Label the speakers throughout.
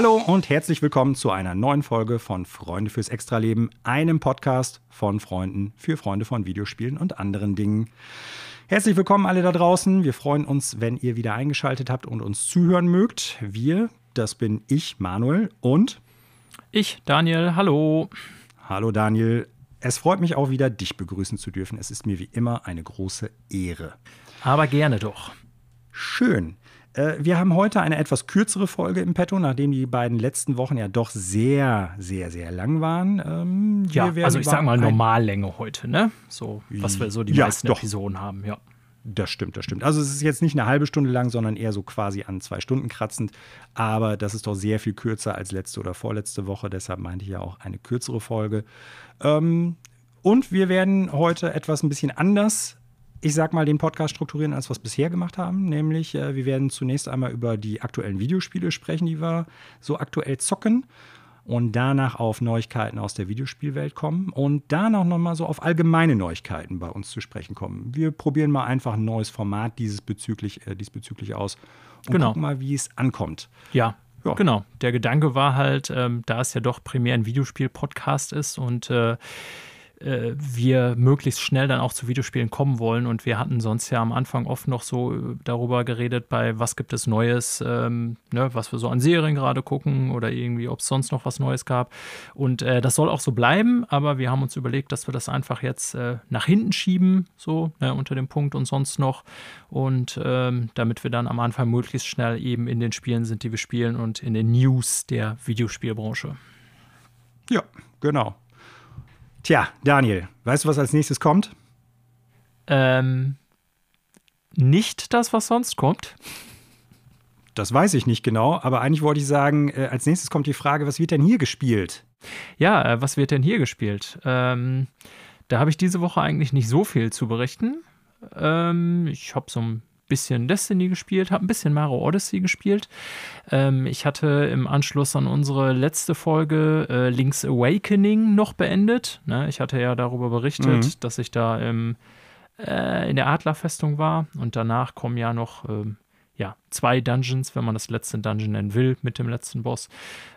Speaker 1: Hallo und herzlich willkommen zu einer neuen Folge von Freunde fürs Extraleben, einem Podcast von Freunden für Freunde von Videospielen und anderen Dingen. Herzlich willkommen alle da draußen. Wir freuen uns, wenn ihr wieder eingeschaltet habt und uns zuhören mögt. Wir, das bin ich, Manuel und
Speaker 2: ich, Daniel. Hallo.
Speaker 1: Hallo Daniel. Es freut mich auch wieder, dich begrüßen zu dürfen. Es ist mir wie immer eine große Ehre.
Speaker 2: Aber gerne doch.
Speaker 1: Schön. Äh, wir haben heute eine etwas kürzere Folge im Petto, nachdem die beiden letzten Wochen ja doch sehr, sehr, sehr lang waren.
Speaker 2: Ähm, ja, also ich sag mal Normallänge heute, ne? So, was wir so die ja, meisten doch. Episoden haben, ja.
Speaker 1: Das stimmt, das stimmt. Also es ist jetzt nicht eine halbe Stunde lang, sondern eher so quasi an zwei Stunden kratzend. Aber das ist doch sehr viel kürzer als letzte oder vorletzte Woche. Deshalb meinte ich ja auch eine kürzere Folge. Ähm, und wir werden heute etwas ein bisschen anders ich sag mal, den Podcast strukturieren, als wir es bisher gemacht haben. Nämlich, äh, wir werden zunächst einmal über die aktuellen Videospiele sprechen, die wir so aktuell zocken. Und danach auf Neuigkeiten aus der Videospielwelt kommen. Und danach nochmal so auf allgemeine Neuigkeiten bei uns zu sprechen kommen. Wir probieren mal einfach ein neues Format diesbezüglich, äh, diesbezüglich aus und genau. gucken mal, wie es ankommt.
Speaker 2: Ja, ja. Genau. Der Gedanke war halt, ähm, da es ja doch primär ein Videospiel-Podcast ist und äh, äh, wir möglichst schnell dann auch zu Videospielen kommen wollen. Und wir hatten sonst ja am Anfang oft noch so äh, darüber geredet, bei was gibt es Neues, ähm, ne, was wir so an Serien gerade gucken oder irgendwie, ob es sonst noch was Neues gab. Und äh, das soll auch so bleiben, aber wir haben uns überlegt, dass wir das einfach jetzt äh, nach hinten schieben, so ne, unter dem Punkt und sonst noch. Und ähm, damit wir dann am Anfang möglichst schnell eben in den Spielen sind, die wir spielen und in den News der Videospielbranche.
Speaker 1: Ja, genau. Tja, Daniel, weißt du, was als nächstes kommt?
Speaker 2: Ähm, nicht das, was sonst kommt.
Speaker 1: Das weiß ich nicht genau, aber eigentlich wollte ich sagen, äh, als nächstes kommt die Frage, was wird denn hier gespielt?
Speaker 2: Ja, äh, was wird denn hier gespielt? Ähm, da habe ich diese Woche eigentlich nicht so viel zu berichten. Ähm, ich habe so ein bisschen Destiny gespielt, habe ein bisschen Mario Odyssey gespielt. Ähm, ich hatte im Anschluss an unsere letzte Folge äh, Link's Awakening noch beendet. Ne? Ich hatte ja darüber berichtet, mhm. dass ich da im, äh, in der Adlerfestung war und danach kommen ja noch ähm, ja, zwei Dungeons, wenn man das letzte Dungeon nennen will, mit dem letzten Boss.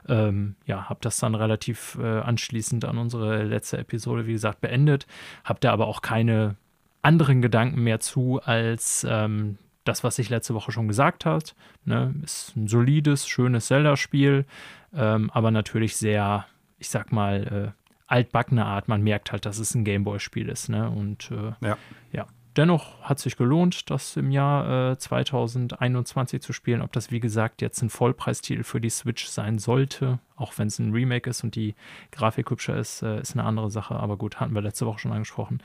Speaker 2: Ähm, ja, habe das dann relativ äh, anschließend an unsere letzte Episode, wie gesagt, beendet. Habe da aber auch keine anderen Gedanken mehr zu, als ähm, das, was ich letzte Woche schon gesagt habe. Ne, ist ein solides, schönes Zelda-Spiel, ähm, aber natürlich sehr, ich sag mal, äh, altbackene Art. Man merkt halt, dass es ein Gameboy-Spiel ist. Ne? Und äh, ja. ja dennoch hat sich gelohnt, das im Jahr äh, 2021 zu spielen. Ob das, wie gesagt, jetzt ein Vollpreistitel für die Switch sein sollte, auch wenn es ein Remake ist und die Grafik hübscher ist, äh, ist eine andere Sache. Aber gut, hatten wir letzte Woche schon angesprochen.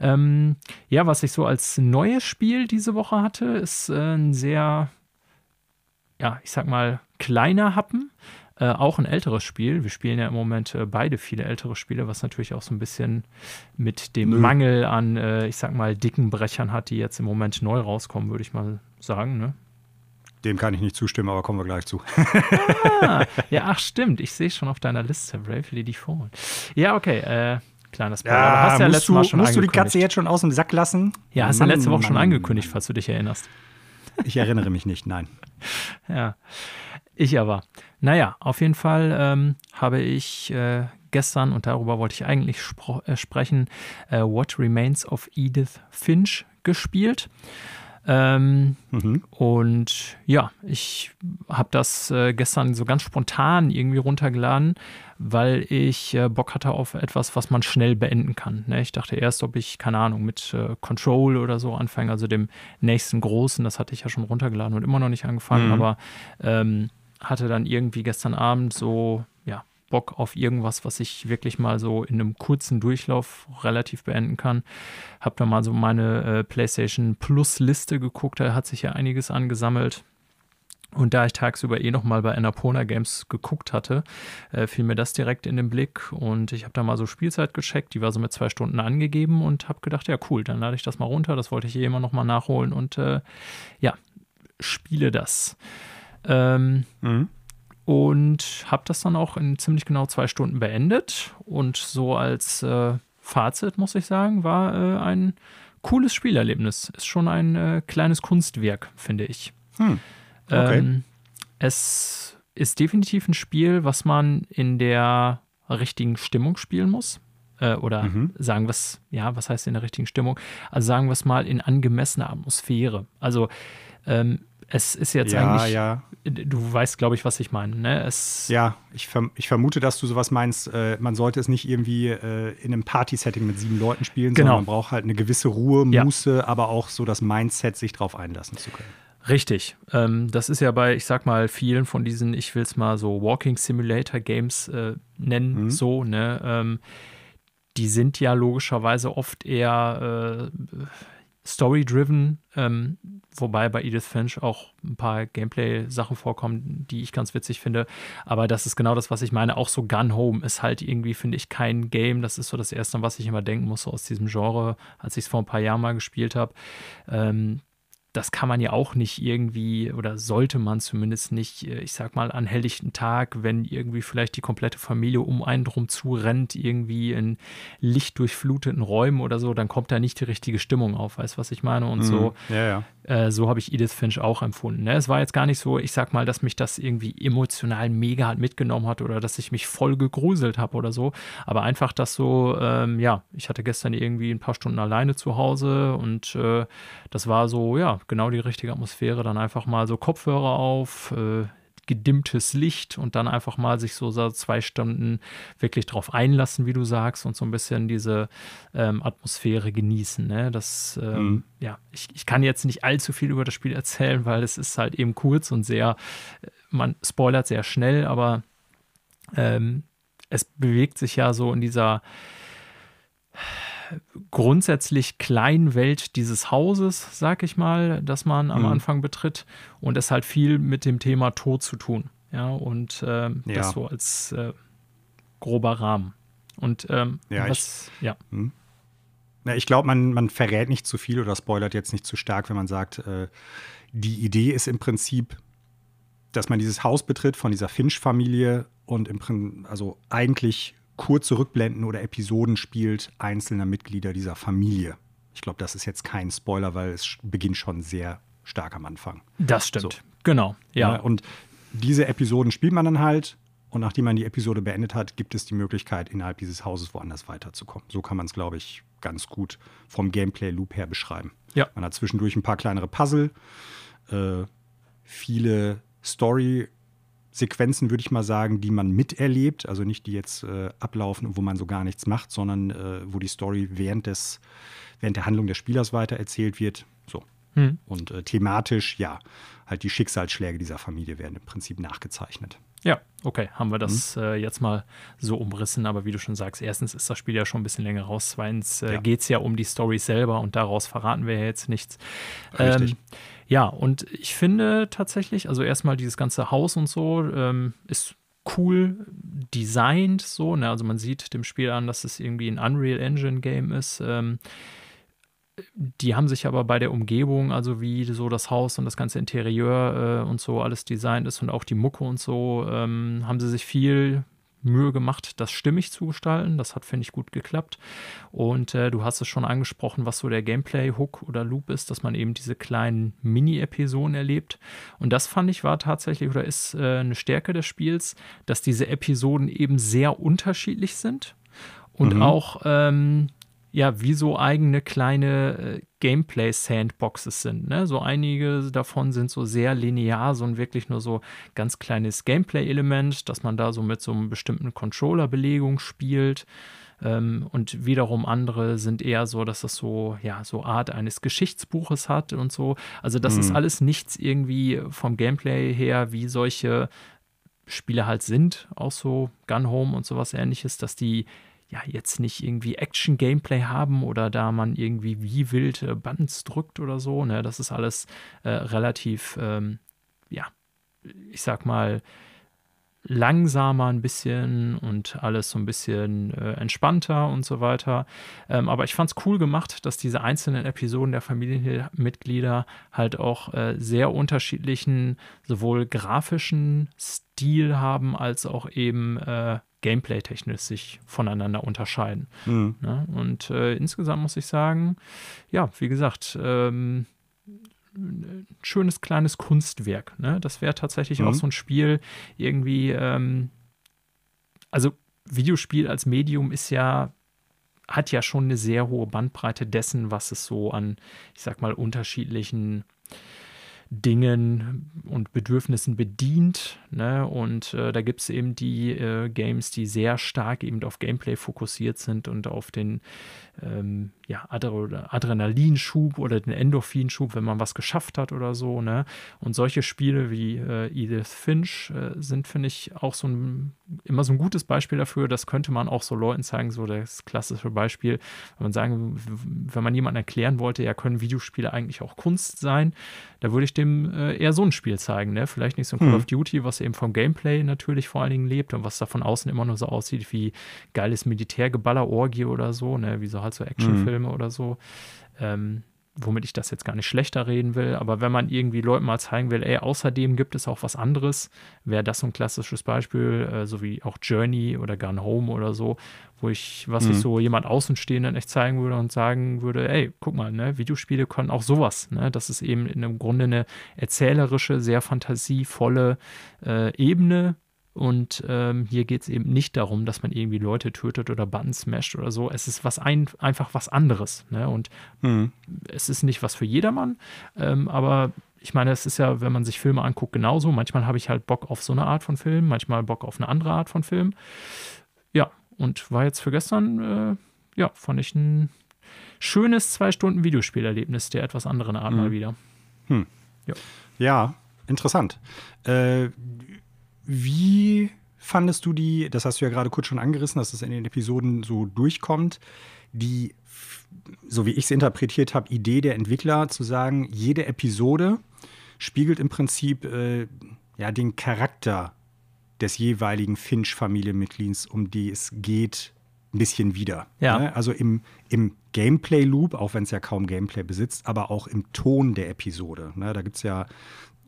Speaker 2: Ähm, ja, was ich so als neues Spiel diese Woche hatte, ist äh, ein sehr, ja, ich sag mal, kleiner Happen. Äh, auch ein älteres Spiel. Wir spielen ja im Moment äh, beide viele ältere Spiele, was natürlich auch so ein bisschen mit dem Nö. Mangel an, äh, ich sag mal, dicken Brechern hat, die jetzt im Moment neu rauskommen, würde ich mal sagen. Ne?
Speaker 1: Dem kann ich nicht zustimmen, aber kommen wir gleich zu.
Speaker 2: ah, ja, ach stimmt. Ich sehe schon auf deiner Liste Bravely Default. Ja, okay. Äh, kleines
Speaker 1: Spoiler. Ja, hast ja musst du, musst du die Katze jetzt schon aus dem Sack lassen?
Speaker 2: Ja, hast du letzte Woche Mann, schon angekündigt, falls du dich erinnerst.
Speaker 1: Ich erinnere mich nicht, nein.
Speaker 2: ja. Ich aber. Naja, auf jeden Fall ähm, habe ich äh, gestern, und darüber wollte ich eigentlich äh, sprechen, äh, What Remains of Edith Finch gespielt. Ähm, mhm. Und ja, ich habe das äh, gestern so ganz spontan irgendwie runtergeladen, weil ich äh, Bock hatte auf etwas, was man schnell beenden kann. Ne? Ich dachte erst, ob ich, keine Ahnung, mit äh, Control oder so anfange, also dem nächsten großen, das hatte ich ja schon runtergeladen und immer noch nicht angefangen, mhm. aber ähm, hatte dann irgendwie gestern Abend so, ja, Bock auf irgendwas, was ich wirklich mal so in einem kurzen Durchlauf relativ beenden kann. Hab da mal so meine äh, PlayStation Plus Liste geguckt, da hat sich ja einiges angesammelt. Und da ich tagsüber eh nochmal bei Annapurna Games geguckt hatte, äh, fiel mir das direkt in den Blick und ich habe da mal so Spielzeit gecheckt, die war so mit zwei Stunden angegeben und habe gedacht, ja cool, dann lade ich das mal runter, das wollte ich eh immer nochmal nachholen und äh, ja, spiele das. Ähm, mhm. Und habe das dann auch in ziemlich genau zwei Stunden beendet. Und so als äh, Fazit, muss ich sagen, war äh, ein cooles Spielerlebnis. Ist schon ein äh, kleines Kunstwerk, finde ich. Hm. Okay. Ähm, es ist definitiv ein Spiel, was man in der richtigen Stimmung spielen muss. Äh, oder mhm. sagen wir es, ja, was heißt in der richtigen Stimmung? Also sagen wir es mal in angemessener Atmosphäre. Also ähm, es ist jetzt
Speaker 1: ja,
Speaker 2: eigentlich,
Speaker 1: ja.
Speaker 2: du weißt, glaube ich, was ich meine. Ne? Es
Speaker 1: ja, ich, verm ich, vermute, dass du sowas meinst. Äh, man sollte es nicht irgendwie äh, in einem Party-Setting mit sieben Leuten spielen,
Speaker 2: genau.
Speaker 1: sondern man braucht halt eine gewisse Ruhe, Muße, ja. aber auch so das Mindset, sich darauf einlassen zu können.
Speaker 2: Richtig. Ähm, das ist ja bei, ich sag mal, vielen von diesen, ich will es mal so Walking Simulator Games äh, nennen, mhm. so, ne? Ähm, die sind ja logischerweise oft eher äh, story-driven, ähm, wobei bei Edith Finch auch ein paar Gameplay-Sachen vorkommen, die ich ganz witzig finde. Aber das ist genau das, was ich meine. Auch so Gun Home ist halt irgendwie, finde ich, kein Game. Das ist so das Erste, an was ich immer denken muss aus diesem Genre, als ich es vor ein paar Jahren mal gespielt habe. Ähm, das kann man ja auch nicht irgendwie oder sollte man zumindest nicht, äh, ich sag mal, an helllichten Tag, wenn irgendwie vielleicht die komplette Familie um einen drum zu rennt, irgendwie in lichtdurchfluteten Räumen oder so, dann kommt da nicht die richtige Stimmung auf, weißt du, was ich meine? Und mhm. so,
Speaker 1: ja, ja.
Speaker 2: Äh, so habe ich Edith Finch auch empfunden. Ne? Es war jetzt gar nicht so, ich sag mal, dass mich das irgendwie emotional mega halt mitgenommen hat oder dass ich mich voll gegruselt habe oder so, aber einfach, dass so, ähm, ja, ich hatte gestern irgendwie ein paar Stunden alleine zu Hause und äh, das war so, ja, genau die richtige Atmosphäre. Dann einfach mal so Kopfhörer auf, äh, gedimmtes Licht und dann einfach mal sich so zwei Stunden wirklich drauf einlassen, wie du sagst, und so ein bisschen diese ähm, Atmosphäre genießen. Ne? Das, ähm, mhm. ja, ich, ich kann jetzt nicht allzu viel über das Spiel erzählen, weil es ist halt eben kurz und sehr, äh, man spoilert sehr schnell, aber ähm, es bewegt sich ja so in dieser grundsätzlich kleinen Welt dieses Hauses, sag ich mal, das man am mhm. Anfang betritt. Und es hat viel mit dem Thema Tod zu tun. Ja, und ähm, ja. das so als äh, grober Rahmen. Und ähm,
Speaker 1: ja, was, ich, ja. Hm. ja ich glaube, man, man verrät nicht zu viel oder spoilert jetzt nicht zu stark, wenn man sagt, äh, die Idee ist im Prinzip, dass man dieses Haus betritt von dieser Finch-Familie und im Prinzip, also eigentlich kurze Rückblenden oder Episoden spielt einzelner Mitglieder dieser Familie. Ich glaube, das ist jetzt kein Spoiler, weil es beginnt schon sehr stark am Anfang.
Speaker 2: Das stimmt. So. Genau, ja.
Speaker 1: ja. Und diese Episoden spielt man dann halt und nachdem man die Episode beendet hat, gibt es die Möglichkeit, innerhalb dieses Hauses woanders weiterzukommen. So kann man es, glaube ich, ganz gut vom Gameplay-Loop her beschreiben.
Speaker 2: Ja.
Speaker 1: Man hat zwischendurch ein paar kleinere Puzzle, äh, viele Story- Sequenzen, würde ich mal sagen, die man miterlebt, also nicht die jetzt äh, ablaufen, wo man so gar nichts macht, sondern äh, wo die Story während des, während der Handlung des Spielers weitererzählt wird. So. Hm. Und äh, thematisch, ja, halt die Schicksalsschläge dieser Familie werden im Prinzip nachgezeichnet.
Speaker 2: Ja, okay, haben wir das mhm. äh, jetzt mal so umrissen. Aber wie du schon sagst, erstens ist das Spiel ja schon ein bisschen länger raus. Zweitens äh, ja. geht es ja um die Story selber und daraus verraten wir ja jetzt nichts.
Speaker 1: Richtig. Ähm,
Speaker 2: ja, und ich finde tatsächlich, also erstmal dieses ganze Haus und so ähm, ist cool designt, so. Ne? Also man sieht dem Spiel an, dass es irgendwie ein Unreal Engine Game ist. Ähm, die haben sich aber bei der Umgebung, also wie so das Haus und das ganze Interieur äh, und so alles designt ist und auch die Mucke und so, ähm, haben sie sich viel Mühe gemacht, das stimmig zu gestalten. Das hat, finde ich, gut geklappt. Und äh, du hast es schon angesprochen, was so der Gameplay-Hook oder Loop ist, dass man eben diese kleinen Mini-Episoden erlebt. Und das fand ich war tatsächlich oder ist äh, eine Stärke des Spiels, dass diese Episoden eben sehr unterschiedlich sind und mhm. auch ähm, ja, wie so eigene kleine äh, Gameplay-Sandboxes sind. Ne? So einige davon sind so sehr linear, so ein wirklich nur so ganz kleines Gameplay-Element, dass man da so mit so einer bestimmten Controller-Belegung spielt. Ähm, und wiederum andere sind eher so, dass das so, ja, so Art eines Geschichtsbuches hat und so. Also das mhm. ist alles nichts irgendwie vom Gameplay her, wie solche Spiele halt sind, auch so Gun Home und sowas ähnliches, dass die ja jetzt nicht irgendwie Action-Gameplay haben oder da man irgendwie wie wild äh, Buttons drückt oder so. Ne? Das ist alles äh, relativ, ähm, ja, ich sag mal, langsamer ein bisschen und alles so ein bisschen äh, entspannter und so weiter. Ähm, aber ich fand es cool gemacht, dass diese einzelnen Episoden der Familienmitglieder halt auch äh, sehr unterschiedlichen, sowohl grafischen Stil haben, als auch eben äh, gameplay-technisch sich voneinander unterscheiden. Mhm. Ne? Und äh, insgesamt muss ich sagen, ja, wie gesagt, ähm, ein schönes kleines Kunstwerk. Ne? Das wäre tatsächlich mhm. auch so ein Spiel, irgendwie, ähm, also Videospiel als Medium ist ja hat ja schon eine sehr hohe Bandbreite dessen, was es so an, ich sag mal, unterschiedlichen Dingen und Bedürfnissen bedient. Ne? Und äh, da gibt es eben die äh, Games, die sehr stark eben auf Gameplay fokussiert sind und auf den ähm, ja, Adrenalinschub oder den Endorphinschub, wenn man was geschafft hat oder so. Ne? Und solche Spiele wie äh, Edith Finch äh, sind, finde ich, auch so ein, immer so ein gutes Beispiel dafür. Das könnte man auch so Leuten zeigen, so das klassische Beispiel, wenn man sagen, wenn man jemandem erklären wollte, ja, können Videospiele eigentlich auch Kunst sein, da würde ich dem äh, eher so ein Spiel zeigen. Ne? Vielleicht nicht so ein Call hm. of Duty, was eben vom Gameplay natürlich vor allen Dingen lebt und was da von außen immer nur so aussieht wie geiles Militärgeballer, Orgie oder so, ne? wie so halt so Actionfilme mhm. oder so. Ähm, womit ich das jetzt gar nicht schlechter reden will, aber wenn man irgendwie Leuten mal zeigen will, ey, außerdem gibt es auch was anderes, wäre das so ein klassisches Beispiel, äh, so wie auch Journey oder Gone Home oder so, wo ich, was mhm. ich so jemand Außenstehenden echt zeigen würde und sagen würde, ey, guck mal, ne, Videospiele können auch sowas, ne, das ist eben in dem Grunde eine erzählerische, sehr fantasievolle äh, Ebene, und ähm, hier geht es eben nicht darum, dass man irgendwie Leute tötet oder Button smasht oder so. Es ist was ein, einfach was anderes. Ne? Und mhm. es ist nicht was für jedermann. Ähm, aber ich meine, es ist ja, wenn man sich Filme anguckt, genauso. Manchmal habe ich halt Bock auf so eine Art von Film, manchmal Bock auf eine andere Art von Film. Ja, und war jetzt für gestern, äh, ja, fand ich ein schönes zwei Stunden Videospielerlebnis der etwas anderen Art mhm. mal wieder.
Speaker 1: Hm. Ja. ja, interessant. Äh, wie fandest du die, das hast du ja gerade kurz schon angerissen, dass es in den Episoden so durchkommt, die, so wie ich es interpretiert habe, Idee der Entwickler zu sagen, jede Episode spiegelt im Prinzip äh, ja, den Charakter des jeweiligen Finch-Familienmitglieds, um die es geht, ein bisschen wieder.
Speaker 2: Ja.
Speaker 1: Ne? Also im, im Gameplay-Loop, auch wenn es ja kaum Gameplay besitzt, aber auch im Ton der Episode. Ne? Da gibt es ja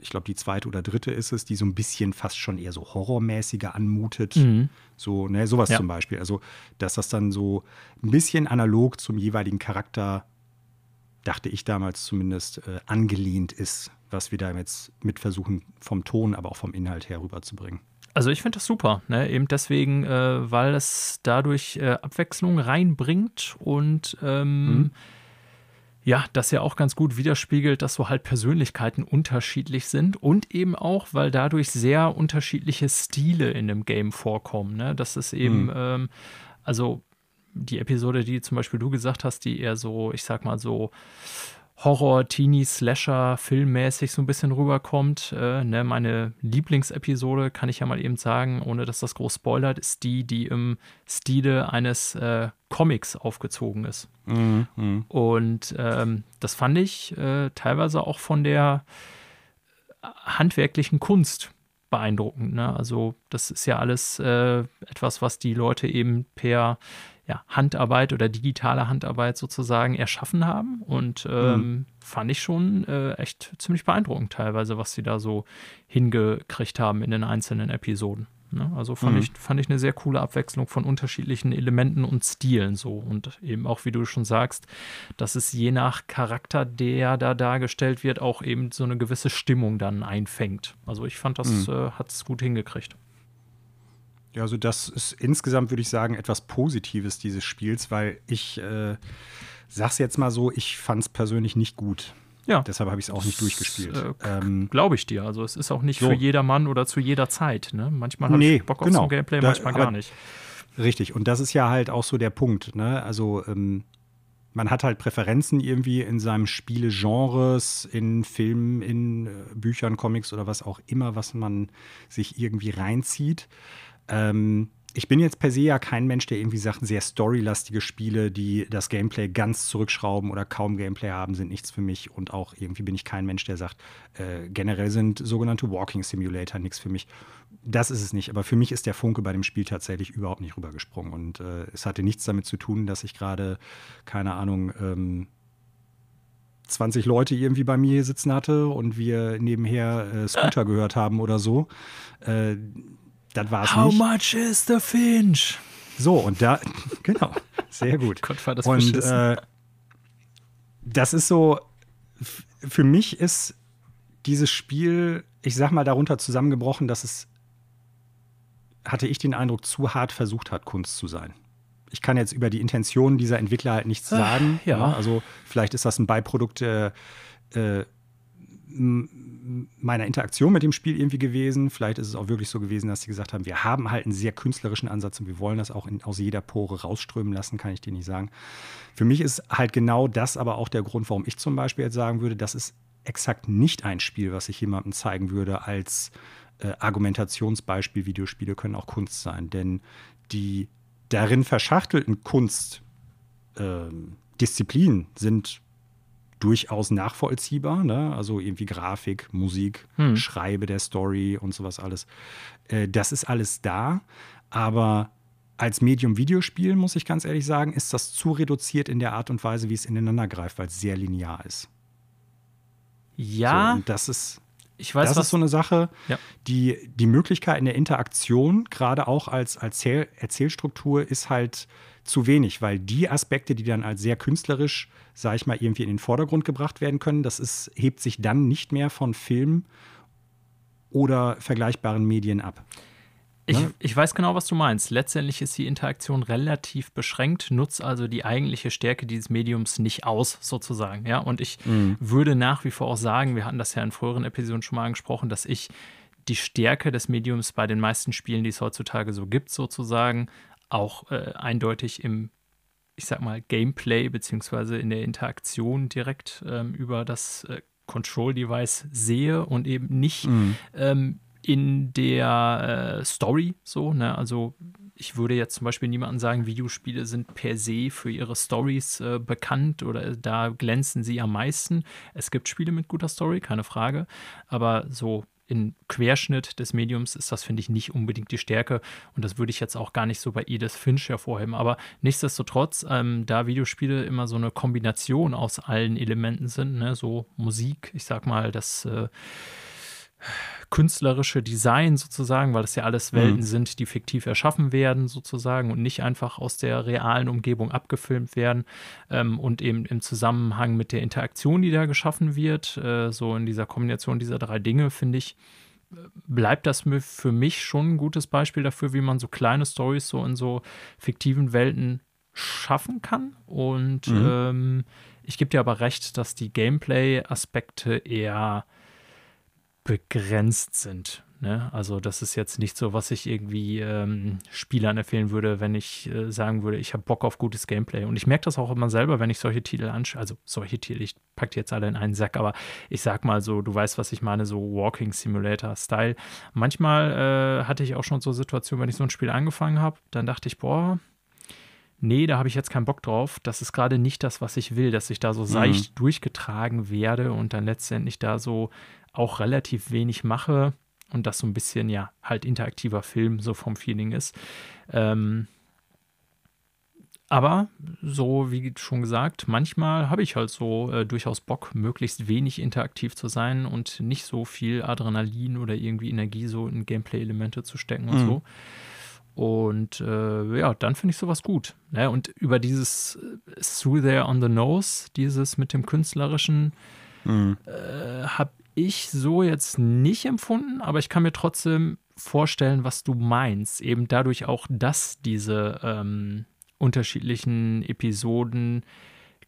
Speaker 1: ich glaube, die zweite oder dritte ist es, die so ein bisschen fast schon eher so horrormäßiger anmutet. Mhm. So, ne, sowas ja. zum Beispiel. Also, dass das dann so ein bisschen analog zum jeweiligen Charakter, dachte ich damals zumindest, äh, angelehnt ist, was wir da jetzt mit versuchen, vom Ton, aber auch vom Inhalt her rüberzubringen.
Speaker 2: Also ich finde das super, ne? eben deswegen, äh, weil es dadurch äh, Abwechslung reinbringt und ähm, mhm ja, das ja auch ganz gut widerspiegelt, dass so halt Persönlichkeiten unterschiedlich sind und eben auch, weil dadurch sehr unterschiedliche Stile in dem Game vorkommen. Ne? Das ist eben, mhm. ähm, also die Episode, die zum Beispiel du gesagt hast, die eher so, ich sag mal so, Horror, Teenie, Slasher, filmmäßig so ein bisschen rüberkommt. Äh, ne, meine Lieblingsepisode, kann ich ja mal eben sagen, ohne dass das groß spoilert, ist die, die im Stile eines äh, Comics aufgezogen ist. Mhm, mh. Und ähm, das fand ich äh, teilweise auch von der handwerklichen Kunst beeindruckend. Ne? Also das ist ja alles äh, etwas, was die Leute eben per ja, Handarbeit oder digitale Handarbeit sozusagen erschaffen haben. Und ähm, mhm. fand ich schon äh, echt ziemlich beeindruckend teilweise, was sie da so hingekriegt haben in den einzelnen Episoden. Ne? Also fand, mhm. ich, fand ich eine sehr coole Abwechslung von unterschiedlichen Elementen und Stilen so. Und eben auch, wie du schon sagst, dass es je nach Charakter, der da dargestellt wird, auch eben so eine gewisse Stimmung dann einfängt. Also ich fand, das mhm. äh, hat es gut hingekriegt.
Speaker 1: Ja, also das ist insgesamt, würde ich sagen, etwas Positives dieses Spiels, weil ich äh, sag's jetzt mal so, ich fand es persönlich nicht gut. Ja. Deshalb habe ich es auch nicht durchgespielt. Äh,
Speaker 2: ähm, Glaube ich dir. Also es ist auch nicht so. für jedermann oder zu jeder Zeit. Ne? Manchmal habe nee, ich Bock auf genau. so ein Gameplay, da, manchmal gar nicht.
Speaker 1: Richtig. Und das ist ja halt auch so der Punkt. Ne? Also ähm, man hat halt Präferenzen irgendwie in seinem Spielegenres, in Filmen, in äh, Büchern, Comics oder was auch immer, was man sich irgendwie reinzieht. Ähm, ich bin jetzt per se ja kein Mensch, der irgendwie sagt, sehr storylastige Spiele, die das Gameplay ganz zurückschrauben oder kaum Gameplay haben, sind nichts für mich. Und auch irgendwie bin ich kein Mensch, der sagt, äh, generell sind sogenannte Walking Simulator nichts für mich. Das ist es nicht. Aber für mich ist der Funke bei dem Spiel tatsächlich überhaupt nicht rübergesprungen. Und äh, es hatte nichts damit zu tun, dass ich gerade, keine Ahnung, ähm, 20 Leute irgendwie bei mir sitzen hatte und wir nebenher äh, Scooter gehört haben oder so. Äh, das war es
Speaker 2: How nicht. much is the Finch?
Speaker 1: So, und da, genau, sehr gut.
Speaker 2: Gott, war das
Speaker 1: Und äh, das ist so, für mich ist dieses Spiel, ich sag mal, darunter zusammengebrochen, dass es, hatte ich den Eindruck, zu hart versucht hat, Kunst zu sein. Ich kann jetzt über die Intentionen dieser Entwickler halt nichts sagen.
Speaker 2: ja.
Speaker 1: Ne? Also vielleicht ist das ein Beiprodukt äh, äh, meiner Interaktion mit dem Spiel irgendwie gewesen. Vielleicht ist es auch wirklich so gewesen, dass sie gesagt haben, wir haben halt einen sehr künstlerischen Ansatz und wir wollen das auch in, aus jeder Pore rausströmen lassen, kann ich dir nicht sagen. Für mich ist halt genau das aber auch der Grund, warum ich zum Beispiel jetzt sagen würde, das ist exakt nicht ein Spiel, was ich jemandem zeigen würde als äh, Argumentationsbeispiel. Videospiele können auch Kunst sein, denn die darin verschachtelten Kunstdisziplinen ähm, sind durchaus nachvollziehbar. Ne? Also irgendwie Grafik, Musik, hm. Schreibe der Story und sowas alles. Äh, das ist alles da. Aber als Medium Videospiel, muss ich ganz ehrlich sagen, ist das zu reduziert in der Art und Weise, wie es ineinander greift, weil es sehr linear ist.
Speaker 2: Ja.
Speaker 1: So, und das ist.
Speaker 2: Ich weiß,
Speaker 1: das
Speaker 2: was
Speaker 1: ist so eine Sache,
Speaker 2: ja.
Speaker 1: die, die Möglichkeit in der Interaktion, gerade auch als, als Erzählstruktur, ist halt zu wenig, weil die Aspekte, die dann als sehr künstlerisch, sage ich mal, irgendwie in den Vordergrund gebracht werden können, das ist, hebt sich dann nicht mehr von Film oder vergleichbaren Medien ab.
Speaker 2: Ich, ne? ich, weiß genau, was du meinst. Letztendlich ist die Interaktion relativ beschränkt, nutzt also die eigentliche Stärke dieses Mediums nicht aus, sozusagen. Ja, und ich mhm. würde nach wie vor auch sagen, wir hatten das ja in früheren Episoden schon mal angesprochen, dass ich die Stärke des Mediums bei den meisten Spielen, die es heutzutage so gibt, sozusagen, auch äh, eindeutig im, ich sag mal, Gameplay beziehungsweise in der Interaktion direkt ähm, über das äh, Control-Device sehe und eben nicht mhm. ähm, in der äh, Story so. Ne? Also ich würde jetzt zum Beispiel niemandem sagen, Videospiele sind per se für ihre Stories äh, bekannt oder da glänzen sie am meisten. Es gibt Spiele mit guter Story, keine Frage. Aber so im Querschnitt des Mediums ist das, finde ich, nicht unbedingt die Stärke. Und das würde ich jetzt auch gar nicht so bei Edith Finch hervorheben. Aber nichtsdestotrotz, ähm, da Videospiele immer so eine Kombination aus allen Elementen sind, ne? so Musik, ich sag mal, das äh, künstlerische Design sozusagen, weil das ja alles Welten mhm. sind, die fiktiv erschaffen werden sozusagen und nicht einfach aus der realen Umgebung abgefilmt werden ähm, und eben im Zusammenhang mit der Interaktion, die da geschaffen wird, äh, so in dieser Kombination dieser drei Dinge, finde ich, bleibt das für mich schon ein gutes Beispiel dafür, wie man so kleine Stories so in so fiktiven Welten schaffen kann und mhm. ähm, ich gebe dir aber recht, dass die Gameplay-Aspekte eher begrenzt sind. Ne? Also das ist jetzt nicht so, was ich irgendwie ähm, Spielern empfehlen würde, wenn ich äh, sagen würde, ich habe Bock auf gutes Gameplay. Und ich merke das auch immer selber, wenn ich solche Titel anschaue. Also solche Titel, ich packe die jetzt alle in einen Sack, aber ich sag mal so, du weißt, was ich meine, so Walking Simulator-Style. Manchmal äh, hatte ich auch schon so Situationen, wenn ich so ein Spiel angefangen habe, dann dachte ich, boah, nee, da habe ich jetzt keinen Bock drauf. Das ist gerade nicht das, was ich will, dass ich da so mhm. seicht mhm. durchgetragen werde und dann letztendlich da so auch relativ wenig mache und das so ein bisschen, ja, halt interaktiver Film so vom Feeling ist. Ähm, aber so wie schon gesagt, manchmal habe ich halt so äh, durchaus Bock, möglichst wenig interaktiv zu sein und nicht so viel Adrenalin oder irgendwie Energie so in Gameplay-Elemente zu stecken und mhm. so. Und äh, ja, dann finde ich sowas gut. Ne? Und über dieses äh, Through There on the Nose, dieses mit dem künstlerischen, mhm. äh, habe ich so jetzt nicht empfunden, aber ich kann mir trotzdem vorstellen, was du meinst. Eben dadurch auch, dass diese ähm, unterschiedlichen Episoden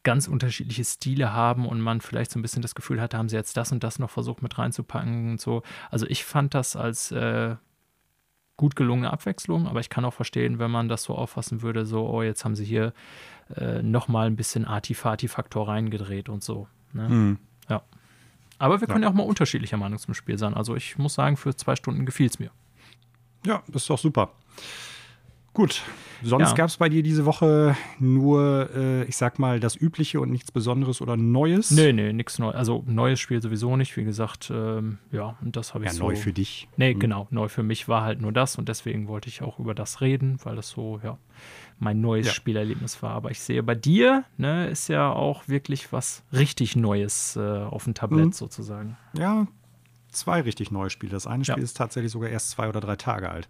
Speaker 2: ganz unterschiedliche Stile haben und man vielleicht so ein bisschen das Gefühl hat, haben sie jetzt das und das noch versucht mit reinzupacken und so. Also ich fand das als äh, gut gelungene Abwechslung, aber ich kann auch verstehen, wenn man das so auffassen würde, so, oh, jetzt haben sie hier äh, nochmal ein bisschen Artifati-Faktor reingedreht und so. Ne? Mhm. Ja. Aber wir können ja. ja auch mal unterschiedlicher Meinung zum Spiel sein. Also ich muss sagen, für zwei Stunden gefiel es mir.
Speaker 1: Ja, das ist doch super. Gut. Sonst ja. gab es bei dir diese Woche nur, äh, ich sag mal, das Übliche und nichts Besonderes oder Neues?
Speaker 2: Nee, nee, nichts Neues. Also neues Spiel sowieso nicht, wie gesagt. Ähm, ja, und das habe ich ja, so.
Speaker 1: neu für dich.
Speaker 2: Nee, mhm. genau. Neu für mich war halt nur das und deswegen wollte ich auch über das reden, weil das so, ja, mein neues ja. Spielerlebnis war. Aber ich sehe bei dir, ne, ist ja auch wirklich was richtig Neues äh, auf dem Tablett mhm. sozusagen.
Speaker 1: Ja, zwei richtig neue Spiele. Das eine Spiel
Speaker 2: Ja.
Speaker 1: ist tatsächlich sogar erst zwei oder drei Tage alt.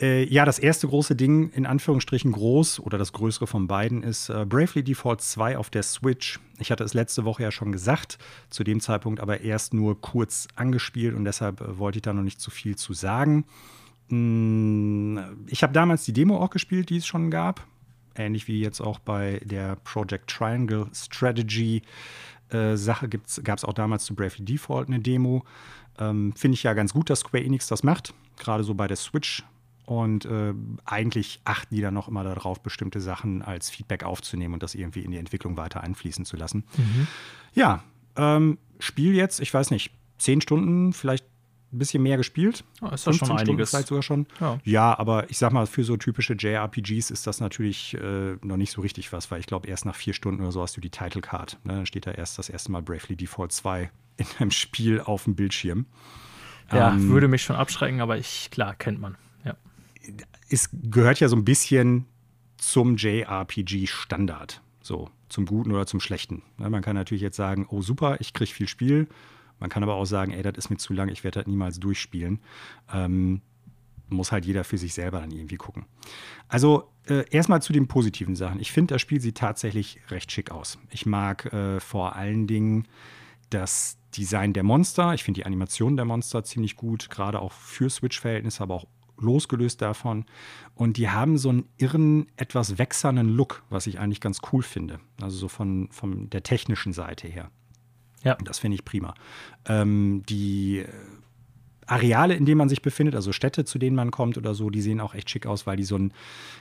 Speaker 1: Äh, ja, das erste große Ding, in Anführungsstrichen groß, oder das größere von beiden, ist äh, Bravely Default 2 auf der Switch. Ich hatte es letzte Woche ja schon gesagt, zu dem Zeitpunkt aber erst nur kurz angespielt und deshalb äh, wollte ich da noch nicht zu viel zu sagen. Mm, Ich habe damals die Demo auch gespielt, die es schon gab. Ähnlich wie jetzt auch bei der Project Triangle Strategy äh, Sache gab es auch damals zu Bravely Default eine Demo. Ähm, Finde ich ja ganz gut, dass Square Enix das macht, gerade so bei der Switch. Und äh, eigentlich achten die dann noch immer darauf, bestimmte Sachen als Feedback aufzunehmen und das irgendwie in die Entwicklung weiter einfließen zu lassen. Ja, ähm, Spiel jetzt, ich weiß nicht, zehn Stunden, vielleicht ein bisschen mehr gespielt.
Speaker 2: Ja, ist doch schon
Speaker 1: 15 Stunden
Speaker 2: einiges.
Speaker 1: Vielleicht sogar schon.
Speaker 2: Ja.
Speaker 1: aber ich sag mal, für so typische JRPGs ist das natürlich äh, noch nicht so richtig was, weil ich glaube, erst nach vier Stunden oder so hast du die Title Card. Ne? Dann steht da erst das erste Mal Bravely Default 2 in einem Spiel auf dem Bildschirm.
Speaker 2: Ja,
Speaker 1: Ähm,
Speaker 2: würde mich schon abschrecken, aber ich, klar, kennt man. Ja.
Speaker 1: es gehört ja so ein bisschen zum JRPG-Standard. So, zum Guten oder zum Schlechten. Ne, man kann natürlich jetzt sagen, oh super, ich kriege viel Spiel. Man kann aber auch sagen, ey, das ist mir zu lang, ich werde das niemals durchspielen. Ähm, muss halt jeder für sich selber dann irgendwie gucken. Also äh, erstmal zu den positiven Sachen. Ich finde, das Spiel sieht tatsächlich recht schick aus. Ich mag äh, vor allen Dingen das Design der Monster. Ich finde die Animation der Monster ziemlich gut, gerade auch für Switch-Verhältnisse, aber auch losgelöst davon. Und die haben so einen irren, etwas wächsernen Look, was ich eigentlich ganz cool finde. Also so von, von der technischen Seite her.
Speaker 2: Ja.
Speaker 1: Das finde ich prima. Ähm, die äh, Areale, in denen man sich befindet, also Städte, zu denen man kommt oder so, die sehen auch echt schick aus, weil die so ein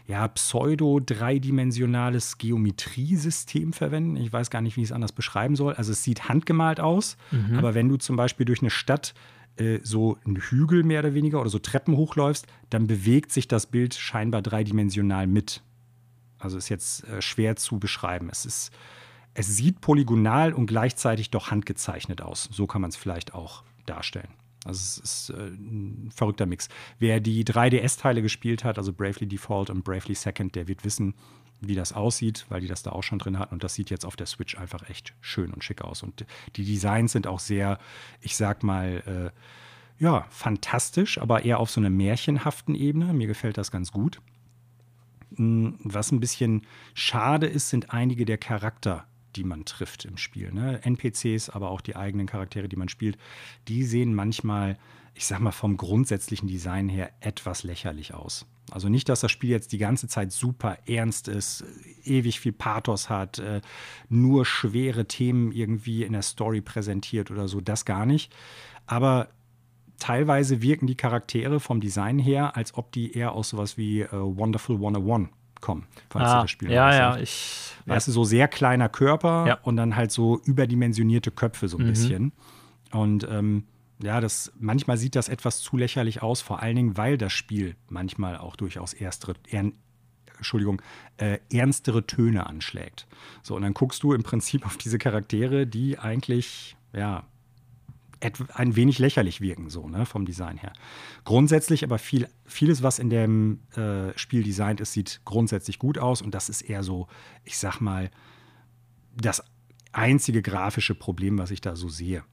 Speaker 1: ja, pseudo-dreidimensionales Geometriesystem verwenden. Ich weiß gar nicht, wie ich es anders beschreiben soll. Also es sieht handgemalt aus, aber wenn du zum Beispiel durch eine Stadt äh, so einen Hügel mehr oder weniger oder so Treppen hochläufst, dann bewegt sich das Bild scheinbar dreidimensional mit. Also ist jetzt äh, schwer zu beschreiben. Es ist, es sieht polygonal und gleichzeitig doch handgezeichnet aus. So kann man es vielleicht auch darstellen. Also es ist äh, ein verrückter Mix. Wer die 3DS-Teile gespielt hat, also Bravely Default und Bravely Second, der wird wissen, wie das aussieht, weil die das da auch schon drin hatten. Und das sieht jetzt auf der Switch einfach echt schön und schick aus. Und die Designs sind auch sehr, ich sag mal, äh, ja, fantastisch, aber eher auf so einer märchenhaften Ebene. Mir gefällt das ganz gut. Mm, Was ein bisschen schade ist, sind einige der Charakter, die man trifft im Spiel. Ne? NPCs, aber auch die eigenen Charaktere, die man spielt, die sehen manchmal, ich sag mal, vom grundsätzlichen Design her etwas lächerlich aus. Also nicht, dass das Spiel jetzt die ganze Zeit super ernst ist, ewig viel Pathos hat, äh, nur schwere Themen irgendwie in der Story präsentiert oder so, das gar nicht. Aber teilweise wirken die Charaktere vom Design her, als ob die eher aus sowas wie äh, Wonderful 101 kommen, falls
Speaker 2: Ah,
Speaker 1: das Spiel
Speaker 2: ja, ja, ich
Speaker 1: Weißt du, so sehr kleiner Körper
Speaker 2: Ja.
Speaker 1: und dann halt so überdimensionierte Köpfe so ein
Speaker 2: Mhm.
Speaker 1: bisschen. Und ähm, ja, das, manchmal sieht das etwas zu lächerlich aus, vor allen Dingen, weil das Spiel manchmal auch durchaus erstere, ern, Entschuldigung, äh, ernstere Töne anschlägt. So, und dann guckst du im Prinzip auf diese Charaktere, die eigentlich, ja, ein wenig lächerlich wirken, so, ne, vom Design her. Grundsätzlich aber viel, vieles, was in dem äh, Spiel designt ist, sieht grundsätzlich gut aus und das ist eher so, ich sag mal, das einzige grafische Problem, was ich da so sehe.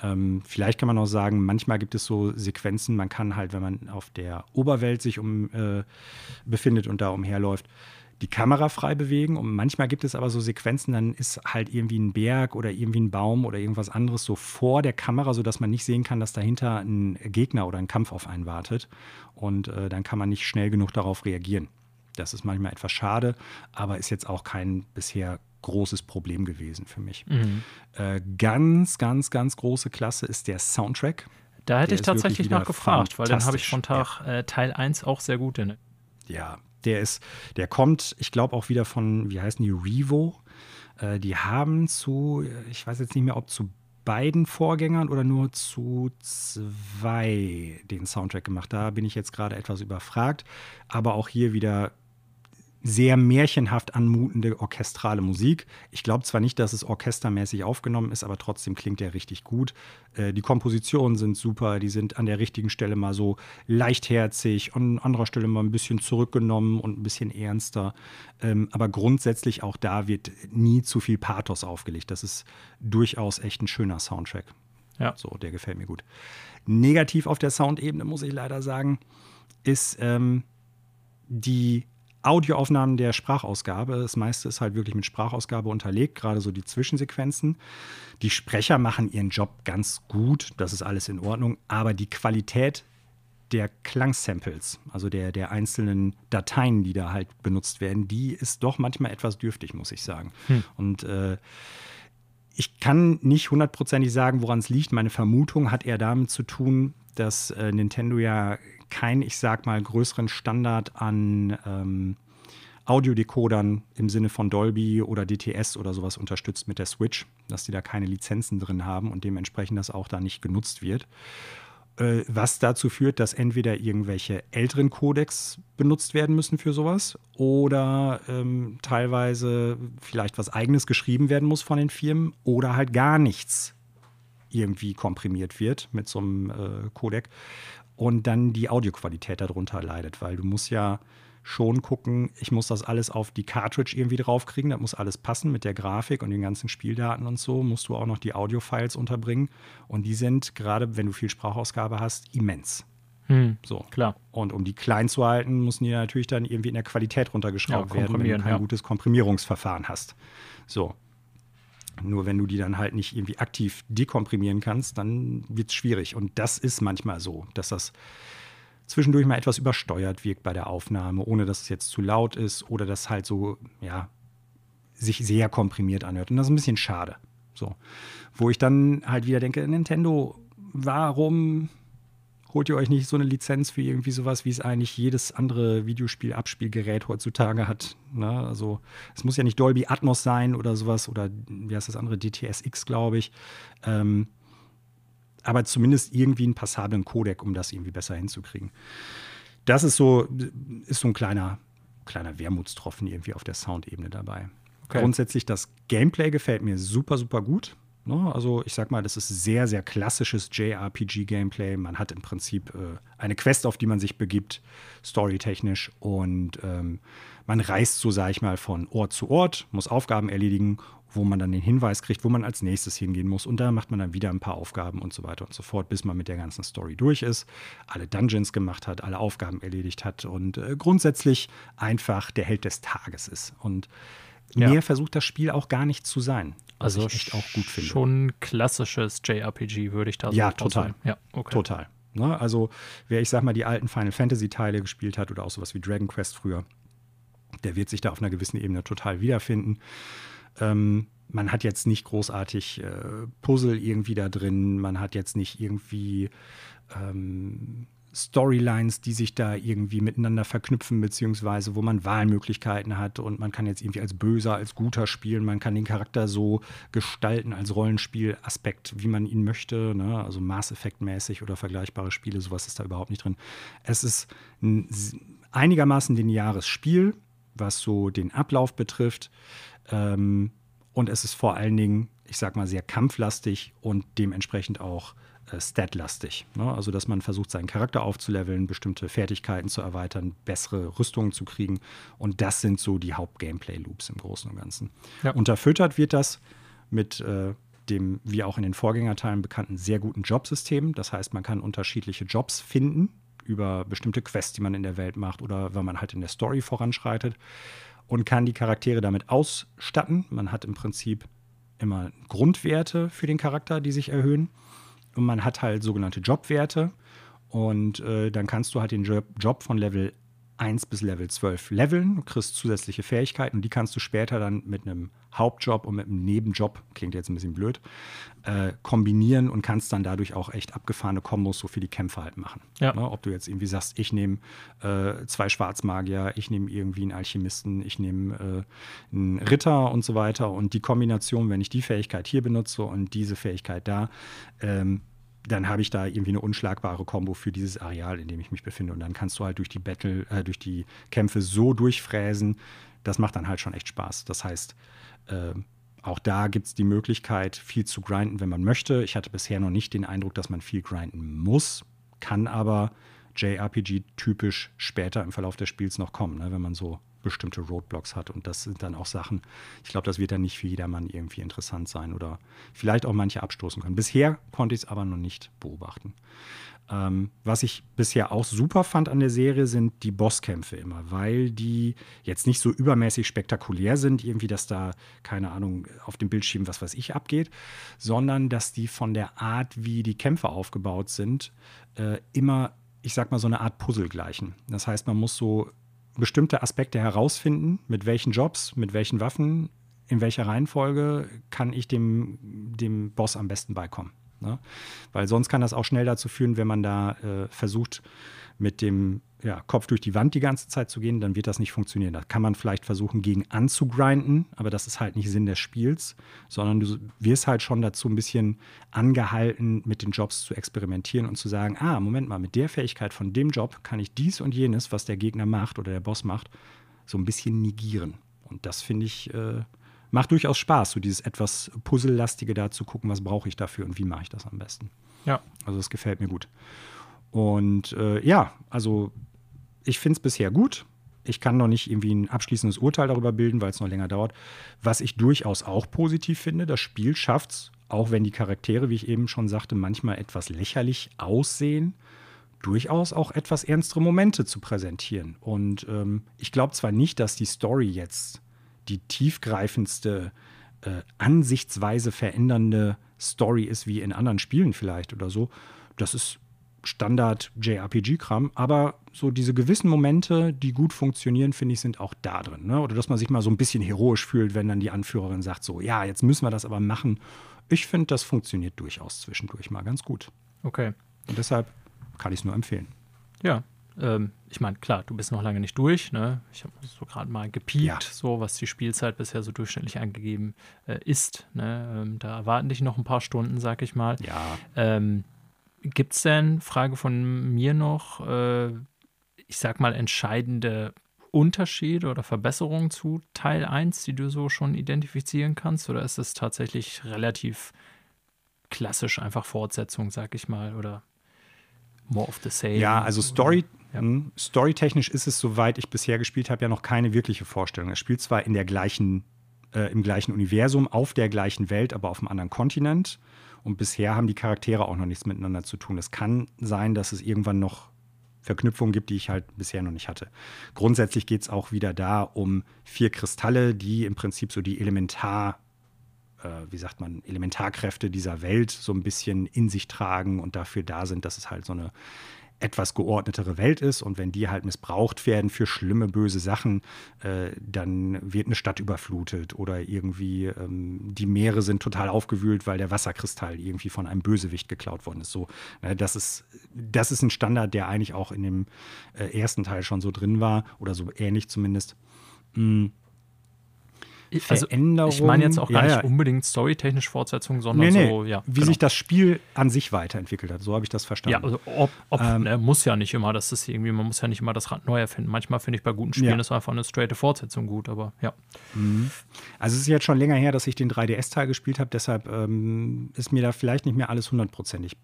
Speaker 1: Ähm, vielleicht kann man auch sagen, manchmal gibt es so Sequenzen, man kann halt, wenn man auf der Oberwelt sich um, äh, befindet und da umherläuft, die Kamera frei bewegen. Und manchmal gibt es aber so Sequenzen, dann ist halt irgendwie ein Berg oder irgendwie ein Baum oder irgendwas anderes so vor der Kamera, sodass man nicht sehen kann, dass dahinter ein Gegner oder ein Kampf auf einen wartet. Und äh, dann kann man nicht schnell genug darauf reagieren. Das ist manchmal etwas schade, aber ist jetzt auch kein bisher großes Problem gewesen für mich.
Speaker 2: Mhm.
Speaker 1: Äh, ganz, ganz, ganz große Klasse ist der Soundtrack.
Speaker 2: Da hätte
Speaker 1: Der
Speaker 2: ich tatsächlich nachgefragt, weil den habe ich von Tag äh, Teil 1 auch sehr gut in.
Speaker 1: Ja, der ist, der kommt, ich glaube auch wieder von, wie heißen die, Revo. Äh, die haben zu, ich weiß jetzt nicht mehr, ob zu beiden Vorgängern oder nur zu zwei den Soundtrack gemacht. Da bin ich jetzt gerade etwas überfragt. Aber auch hier wieder sehr märchenhaft anmutende orchestrale Musik. Ich glaube zwar nicht, dass es orchestermäßig aufgenommen ist, aber trotzdem klingt der richtig gut. Äh, die Kompositionen sind super, die sind an der richtigen Stelle mal so leichtherzig und an anderer Stelle mal ein bisschen zurückgenommen und ein bisschen ernster. Ähm, aber grundsätzlich auch da wird nie zu viel Pathos aufgelegt. Das ist durchaus echt ein schöner Soundtrack.
Speaker 2: Ja.
Speaker 1: So, der gefällt mir gut. Negativ auf der Soundebene, muss ich leider sagen, ist ähm, die Audioaufnahmen der Sprachausgabe. Das meiste ist halt wirklich mit Sprachausgabe unterlegt, gerade so die Zwischensequenzen. Die Sprecher machen ihren Job ganz gut, das ist alles in Ordnung, aber die Qualität der Klangsamples, also der, der einzelnen Dateien, die da halt benutzt werden, die ist doch manchmal etwas dürftig, muss ich sagen.
Speaker 2: Hm.
Speaker 1: Und äh, ich kann nicht hundertprozentig sagen, woran es liegt. Meine Vermutung hat eher damit zu tun, dass äh, Nintendo ja keinen, ich sag mal, größeren Standard an ähm, Audiodecodern im Sinne von Dolby oder DTS oder sowas unterstützt mit der Switch, dass die da keine Lizenzen drin haben und dementsprechend das auch da nicht genutzt wird. Äh, was dazu führt, dass entweder irgendwelche älteren Codecs benutzt werden müssen für sowas oder ähm, teilweise vielleicht was eigenes geschrieben werden muss von den Firmen oder halt gar nichts irgendwie komprimiert wird mit so einem äh, Codec und dann die Audioqualität darunter leidet, weil du musst ja schon gucken, ich muss das alles auf die Cartridge irgendwie draufkriegen, das muss alles passen mit der Grafik und den ganzen Spieldaten und so, musst du auch noch die Audio-Files unterbringen und die sind, gerade wenn du viel Sprachausgabe hast, immens.
Speaker 2: Hm,
Speaker 1: So.
Speaker 2: klar.
Speaker 1: Und um die klein zu halten, müssen die natürlich dann irgendwie in der Qualität runtergeschraubt
Speaker 2: Ja,
Speaker 1: werden, wenn du kein
Speaker 2: ja.
Speaker 1: gutes Komprimierungsverfahren hast. So. Nur wenn du die dann halt nicht irgendwie aktiv dekomprimieren kannst, dann wird es schwierig. Und das ist manchmal so, dass das zwischendurch mal etwas übersteuert wirkt bei der Aufnahme, ohne dass es jetzt zu laut ist oder das halt so, ja, sich sehr komprimiert anhört. Und das ist ein bisschen schade. So. Wo ich dann halt wieder denke, Nintendo, warum holt ihr euch nicht so eine Lizenz für irgendwie sowas, wie es eigentlich jedes andere Videospiel-Abspielgerät heutzutage hat? Ne? Also es muss ja nicht Dolby Atmos sein oder sowas oder wie heißt das andere, DTSX, glaube ich. Ähm, aber zumindest irgendwie einen passablen Codec, um das irgendwie besser hinzukriegen. Das ist so, ist so ein kleiner, kleiner Wermutstropfen irgendwie auf der Soundebene dabei.
Speaker 2: Okay.
Speaker 1: Grundsätzlich das Gameplay gefällt mir super, super gut. Ne? Also ich sag mal, das ist sehr, sehr klassisches JRPG-Gameplay. Man hat im Prinzip äh, eine Quest, auf die man sich begibt, storytechnisch. Und ähm, man reist so, sag ich mal, von Ort zu Ort, muss Aufgaben erledigen, wo man dann den Hinweis kriegt, wo man als nächstes hingehen muss. Und da macht man dann wieder ein paar Aufgaben und so weiter und so fort, bis man mit der ganzen Story durch ist, alle Dungeons gemacht hat, alle Aufgaben erledigt hat und äh, grundsätzlich einfach der Held des Tages ist. Und
Speaker 2: Ja.
Speaker 1: mehr versucht das Spiel auch gar nicht zu sein. Was
Speaker 2: Also
Speaker 1: ich echt auch gut finde.
Speaker 2: Schon klassisches JRPG, würde ich da
Speaker 1: Ja,
Speaker 2: so
Speaker 1: total.
Speaker 2: sagen. Ja, okay.
Speaker 1: Total. Ne? Also, wer ich sag mal die alten Final Fantasy Teile gespielt hat oder auch sowas wie Dragon Quest früher, der wird sich da auf einer gewissen Ebene total wiederfinden. Ähm, man hat jetzt nicht großartig äh, Puzzle irgendwie da drin, man hat jetzt nicht irgendwie ähm, Storylines, die sich da irgendwie miteinander verknüpfen, beziehungsweise wo man Wahlmöglichkeiten hat und man kann jetzt irgendwie als Böser, als Guter spielen, man kann den Charakter so gestalten als Rollenspielaspekt, wie man ihn möchte, ne? also Mass Effect-mäßig oder vergleichbare Spiele, sowas ist da überhaupt nicht drin. Es ist ein einigermaßen lineares Spiel, was so den Ablauf betrifft. Ähm, und es ist vor allen Dingen, ich sag mal, sehr kampflastig und dementsprechend auch statlastig. Ne? Also, dass man versucht, seinen Charakter aufzuleveln, bestimmte Fertigkeiten zu erweitern, bessere Rüstungen zu kriegen. Und das sind so die Haupt-Gameplay-Loops im Großen und Ganzen.
Speaker 2: Ja.
Speaker 1: Unterfüttert wird das mit äh, dem, wie auch in den Vorgängerteilen bekannten, sehr guten Jobsystem. Das heißt, man kann unterschiedliche Jobs finden über bestimmte Quests, die man in der Welt macht oder wenn man halt in der Story voranschreitet und kann die Charaktere damit ausstatten. Man hat im Prinzip immer Grundwerte für den Charakter, die sich erhöhen. Man hat halt sogenannte Jobwerte. Und äh, dann kannst du halt den Job von Level 1 bis Level 12 leveln, du kriegst zusätzliche Fähigkeiten und die kannst du später dann mit einem Hauptjob und mit einem Nebenjob, klingt jetzt ein bisschen blöd, äh, kombinieren und kannst dann dadurch auch echt abgefahrene Kombos so für die Kämpfe halt machen.
Speaker 2: Ja.
Speaker 1: Ne, ob du jetzt irgendwie sagst, ich nehme äh, zwei Schwarzmagier, ich nehme irgendwie einen Alchemisten, ich nehme äh, einen Ritter und so weiter. Und die Kombination, wenn ich die Fähigkeit hier benutze und diese Fähigkeit da, ähm, dann habe ich da irgendwie eine unschlagbare Kombo für dieses Areal, in dem ich mich befinde. Und dann kannst du halt durch die Battle, äh, durch die Kämpfe so durchfräsen. Das macht dann halt schon echt Spaß. Das heißt, äh, auch da gibt es die Möglichkeit, viel zu grinden, wenn man möchte. Ich hatte bisher noch nicht den Eindruck, dass man viel grinden muss, kann aber JRPG-typisch später im Verlauf des Spiels noch kommen, ne? wenn man so bestimmte Roadblocks hat. Und das sind dann auch Sachen, ich glaube, das wird dann nicht für jedermann irgendwie interessant sein oder vielleicht auch manche abstoßen können. Bisher konnte ich es aber noch nicht beobachten. Ähm, was ich bisher auch super fand an der Serie sind die Bosskämpfe immer, weil die jetzt nicht so übermäßig spektakulär sind, irgendwie, dass da, keine Ahnung, auf dem Bildschirm was weiß ich abgeht, sondern dass die von der Art, wie die Kämpfe aufgebaut sind, äh, immer, ich sag mal, so eine Art Puzzle gleichen. Das heißt, man muss so bestimmte Aspekte herausfinden, mit welchen Jobs, mit welchen Waffen, in welcher Reihenfolge kann ich dem, dem Boss am besten beikommen. Ne? Weil sonst kann das auch schnell dazu führen, wenn man da äh, versucht, mit dem ja, Kopf durch die Wand die ganze Zeit zu gehen, dann wird das nicht funktionieren. Da kann man vielleicht versuchen, gegen anzugrinden, aber das ist halt nicht Sinn des Spiels, sondern du wirst halt schon dazu ein bisschen angehalten, mit den Jobs zu experimentieren und zu sagen, ah, Moment mal, mit der Fähigkeit von dem Job kann ich dies und jenes, was der Gegner macht oder der Boss macht, so ein bisschen negieren. Und das finde ich, äh, macht durchaus Spaß, so dieses etwas Puzzlelastige da zu gucken, was brauche ich dafür und wie mache ich das am besten.
Speaker 2: Ja.
Speaker 1: Also das gefällt mir gut. Und äh, ja, also ich finde es bisher gut. Ich kann noch nicht irgendwie ein abschließendes Urteil darüber bilden, weil es noch länger dauert. Was ich durchaus auch positiv finde, das Spiel schafft es, auch wenn die Charaktere, wie ich eben schon sagte, manchmal etwas lächerlich aussehen, durchaus auch etwas ernstere Momente zu präsentieren. Und ähm, ich glaube zwar nicht, dass die Story jetzt die tiefgreifendste, äh, ansichtsweise verändernde Story ist wie in anderen Spielen vielleicht oder so. Das ist Standard JRPG-Kram, aber so diese gewissen Momente, die gut funktionieren, finde ich, sind auch da drin. Ne? Oder dass man sich mal so ein bisschen heroisch fühlt, wenn dann die Anführerin sagt, so, ja, jetzt müssen wir das aber machen. Ich finde, das funktioniert durchaus zwischendurch mal ganz gut.
Speaker 2: Okay.
Speaker 1: Und deshalb kann ich es nur empfehlen.
Speaker 2: Ja, ähm, ich meine, klar, du bist noch lange nicht durch. Ne? Ich habe so gerade mal gepiekt, ja. so was die Spielzeit bisher so durchschnittlich angegeben äh, ist. Ne? Ähm, da erwarten dich noch ein paar Stunden, sag ich mal.
Speaker 1: Ja.
Speaker 2: Ähm, Gibt es denn, Frage von mir noch, äh, ich sag mal, entscheidende Unterschiede oder Verbesserungen zu Teil 1, die du so schon identifizieren kannst? Oder ist es tatsächlich relativ klassisch einfach Fortsetzung, sag ich mal, oder more of the same?
Speaker 1: Ja, also Story, ja. Hm, storytechnisch ist es, soweit ich bisher gespielt habe, ja noch keine wirkliche Vorstellung. Es spielt zwar in der gleichen, äh, im gleichen Universum, auf der gleichen Welt, aber auf einem anderen Kontinent. Und bisher haben die Charaktere auch noch nichts miteinander zu tun. Es kann sein, dass es irgendwann noch Verknüpfungen gibt, die ich halt bisher noch nicht hatte. Grundsätzlich geht es auch wieder da um vier Kristalle, die im Prinzip so die Elementar, äh, wie sagt man, Elementarkräfte dieser Welt so ein bisschen in sich tragen und dafür da sind, dass es halt so eine etwas geordnetere Welt ist und wenn die halt missbraucht werden für schlimme, böse Sachen, äh, dann wird eine Stadt überflutet oder irgendwie ähm, die Meere sind total aufgewühlt, weil der Wasserkristall irgendwie von einem Bösewicht geklaut worden ist. So, äh, das ist, das ist ein Standard, der eigentlich auch in dem äh, ersten Teil schon so drin war oder so ähnlich zumindest. Mm.
Speaker 2: Veränderung. Also ich meine jetzt auch gar ja, nicht unbedingt storytechnisch Fortsetzung, sondern nee, nee, so, ja.
Speaker 1: Wie genau. sich das Spiel an sich weiterentwickelt hat. So habe ich das verstanden.
Speaker 2: Ja, also ob, ob ähm, ne, muss ja nicht immer, dass das irgendwie, man muss ja nicht immer das Rad neu erfinden. Manchmal finde ich bei guten Spielen ja. ist einfach eine straighte Fortsetzung gut, aber ja.
Speaker 1: Mhm. Also es ist jetzt schon länger her, dass ich den 3DS-Teil gespielt habe, deshalb ähm, ist mir da vielleicht nicht mehr alles hundertprozentig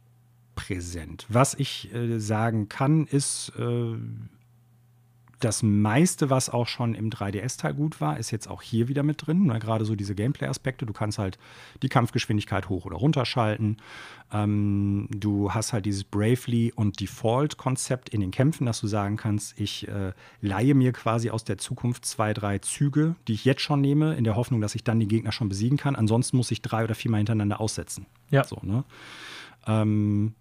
Speaker 1: präsent. Was ich äh, sagen kann, ist, äh, das meiste, was auch schon im 3DS-Teil gut war, ist jetzt auch hier wieder mit drin. Ne? Gerade so diese Gameplay-Aspekte. Du kannst halt die Kampfgeschwindigkeit hoch oder runter schalten. Ähm, du hast halt dieses Bravely und Default-Konzept in den Kämpfen, dass du sagen kannst, ich äh, leihe mir quasi aus der Zukunft zwei, drei Züge, die ich jetzt schon nehme, in der Hoffnung, dass ich dann die Gegner schon besiegen kann. Ansonsten muss ich drei oder viermal hintereinander aussetzen.
Speaker 2: Ja.
Speaker 1: So, ne? ähm,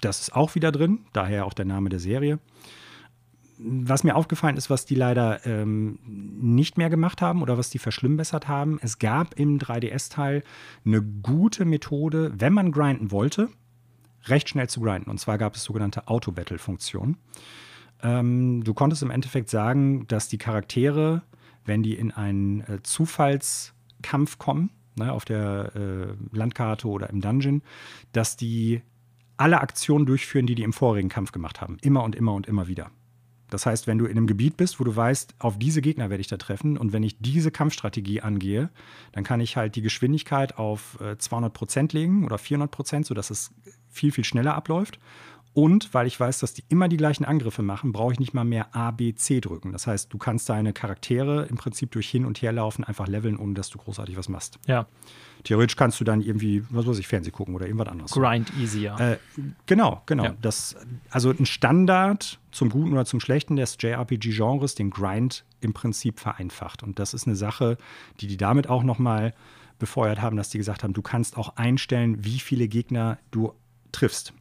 Speaker 1: das ist auch wieder drin, daher auch der Name der Serie was mir aufgefallen ist, was die leider ähm, nicht mehr gemacht haben oder was die verschlimmbessert haben, es gab im 3DS-Teil eine gute Methode, wenn man grinden wollte, recht schnell zu grinden. Und zwar gab es sogenannte Auto-Battle-Funktionen. Ähm, du konntest im Endeffekt sagen, dass die Charaktere, wenn die in einen äh, Zufallskampf kommen, ne, auf der äh, Landkarte oder im Dungeon, dass die alle Aktionen durchführen, die die im vorigen Kampf gemacht haben. Immer und immer und immer wieder. Das heißt, wenn du in einem Gebiet bist, wo du weißt, auf diese Gegner werde ich da treffen und wenn ich diese Kampfstrategie angehe, dann kann ich halt die Geschwindigkeit auf 200 äh, Prozent legen oder 400 Prozent, sodass es viel, viel schneller abläuft. Und weil ich weiß, dass die immer die gleichen Angriffe machen, brauche ich nicht mal mehr A, B, C drücken. Das heißt, du kannst deine Charaktere im Prinzip durch Hin- und Herlaufen einfach leveln, ohne dass du großartig was machst.
Speaker 2: Ja.
Speaker 1: Theoretisch kannst du dann irgendwie, was weiß ich, Fernseh gucken oder irgendwas anderes.
Speaker 2: Grind easier.
Speaker 1: Äh, genau, genau.
Speaker 2: Ja.
Speaker 1: Das, also ein Standard zum Guten oder zum Schlechten des JRPG-Genres, den Grind im Prinzip vereinfacht. Und das ist eine Sache, die die damit auch noch mal befeuert haben, dass die gesagt haben, du kannst auch einstellen, wie viele Gegner du triffst.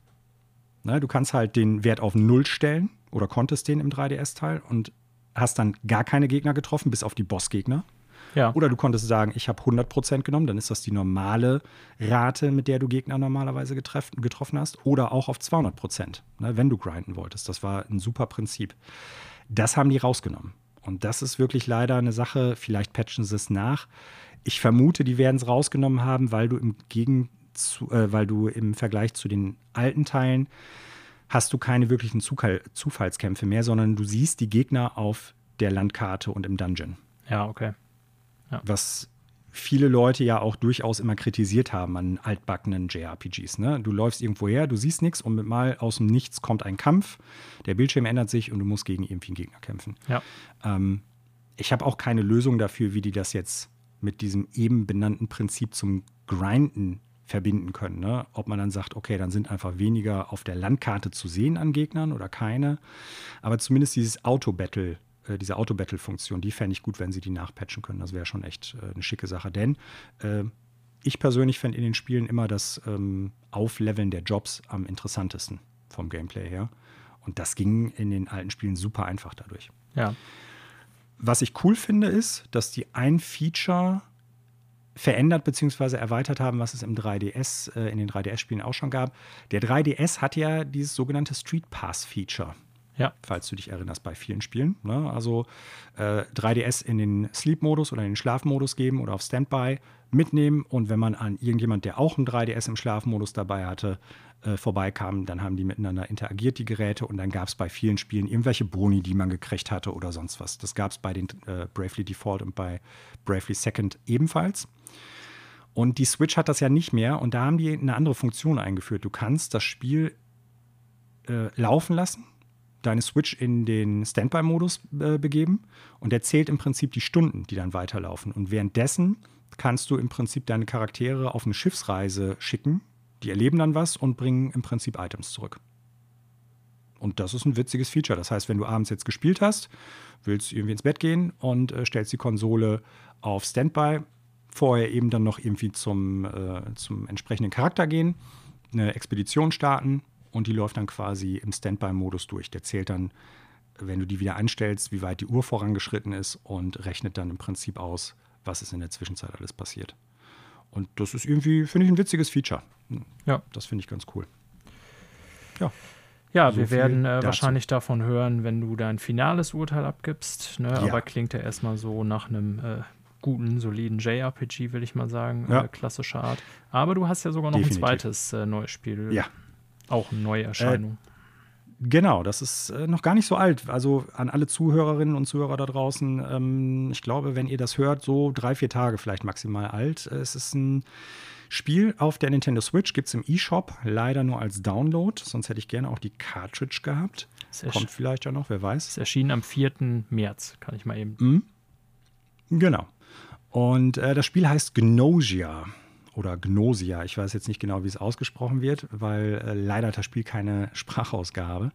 Speaker 1: Ne, du kannst halt den Wert auf Null stellen oder konntest den im 3DS-Teil und hast dann gar keine Gegner getroffen, bis auf die Bossgegner.
Speaker 2: ja.
Speaker 1: Oder du konntest sagen, ich habe 100% genommen, dann ist das die normale Rate, mit der du Gegner normalerweise getroffen hast. Oder auch auf 200%, ne, wenn du grinden wolltest. Das war ein super Prinzip. Das haben die rausgenommen. Und das ist wirklich leider eine Sache, vielleicht patchen sie es nach. Ich vermute, die werden es rausgenommen haben, weil du im Gegenzu äh, weil du im Vergleich zu den alten Teilen hast du keine wirklichen Zufall Zufallskämpfe mehr, sondern du siehst die Gegner auf der Landkarte und im Dungeon
Speaker 2: ja, okay.
Speaker 1: was viele Leute ja auch durchaus immer kritisiert haben an altbackenen JRPGs. Ne? Du läufst irgendwo her, du siehst nichts und mit mal aus dem Nichts kommt ein Kampf, der Bildschirm ändert sich und du musst gegen irgendwie einen Gegner kämpfen.
Speaker 2: Ja.
Speaker 1: Ähm, ich habe auch keine Lösung dafür, wie die das jetzt mit diesem eben benannten Prinzip zum Grinden verbinden können. Ne? Ob man dann sagt, okay, dann sind einfach weniger auf der Landkarte zu sehen an Gegnern oder keine. Aber zumindest dieses Auto-Battle, äh, diese Auto-Battle-Funktion, die fände ich gut, wenn sie die nachpatchen können. Das wäre schon echt äh, eine schicke Sache. Denn äh, ich persönlich fände in den Spielen immer das ähm, Aufleveln der Jobs am interessantesten vom Gameplay her. Und das ging in den alten Spielen super einfach dadurch.
Speaker 2: Ja.
Speaker 1: Was ich cool finde, ist, dass die ein Feature verändert bzw. erweitert haben, was es im 3DS, äh, in den 3DS-Spielen auch schon gab. Der 3DS hat ja dieses sogenannte Street Pass-Feature,
Speaker 2: Ja.
Speaker 1: falls du dich erinnerst, bei vielen Spielen. Ne? Also äh, 3DS in den Sleep-Modus oder in den Schlafmodus geben oder auf Standby mitnehmen und wenn man an irgendjemand, der auch ein 3DS im Schlafmodus dabei hatte, äh, vorbeikam, dann haben die miteinander interagiert, die Geräte, und dann gab es bei vielen Spielen irgendwelche Boni, die man gekriegt hatte oder sonst was. Das gab es bei den äh, Bravely Default und bei Bravely Second ebenfalls. Und die Switch hat das ja nicht mehr und da haben die eine andere Funktion eingeführt. Du kannst das Spiel äh, laufen lassen, deine Switch in den Standby-Modus äh, begeben und der zählt im Prinzip die Stunden, die dann weiterlaufen. Und währenddessen kannst du im Prinzip deine Charaktere auf eine Schiffsreise schicken. Die erleben dann was und bringen im Prinzip Items zurück. Und das ist ein witziges Feature. Das heißt, wenn du abends jetzt gespielt hast, willst du irgendwie ins Bett gehen und äh, stellst die Konsole auf Standby, vorher eben dann noch irgendwie zum, äh, zum entsprechenden Charakter gehen, eine Expedition starten und die läuft dann quasi im Standby-Modus durch. Der zählt dann, wenn du die wieder einstellst, wie weit die Uhr vorangeschritten ist und rechnet dann im Prinzip aus, was ist in der Zwischenzeit alles passiert. Und das ist irgendwie, finde ich, ein witziges Feature.
Speaker 2: Ja.
Speaker 1: Das finde ich ganz cool. Ja.
Speaker 2: Ja,
Speaker 1: So
Speaker 2: wir werden äh, wahrscheinlich davon hören, wenn du dein finales Urteil abgibst. Ne?
Speaker 1: Ja.
Speaker 2: Aber klingt ja erstmal so nach einem äh, guten, soliden JRPG, will ich mal sagen.
Speaker 1: Ja.
Speaker 2: Äh, klassischer Art. Aber du hast ja sogar noch
Speaker 1: Definitiv.
Speaker 2: ein zweites äh, neues Spiel.
Speaker 1: Ja.
Speaker 2: Auch eine neue Erscheinung.
Speaker 1: Genau, das ist äh, noch gar nicht so alt. Also an alle Zuhörerinnen und Zuhörer da draußen, ähm, ich glaube, wenn ihr das hört, so drei, vier Tage vielleicht maximal alt. Äh, Es ist ein Spiel auf der Nintendo Switch, gibt es im eShop, leider nur als Download. Sonst hätte ich gerne auch die Cartridge gehabt. Kommt vielleicht ja noch, wer weiß.
Speaker 2: es erschien am 4. März, kann ich mal eben.
Speaker 1: Mhm. Genau. Und äh, das Spiel heißt Gnosia oder Gnosia. Ich weiß jetzt nicht genau, wie es ausgesprochen wird, weil äh, leider hat das Spiel keine Sprachausgabe.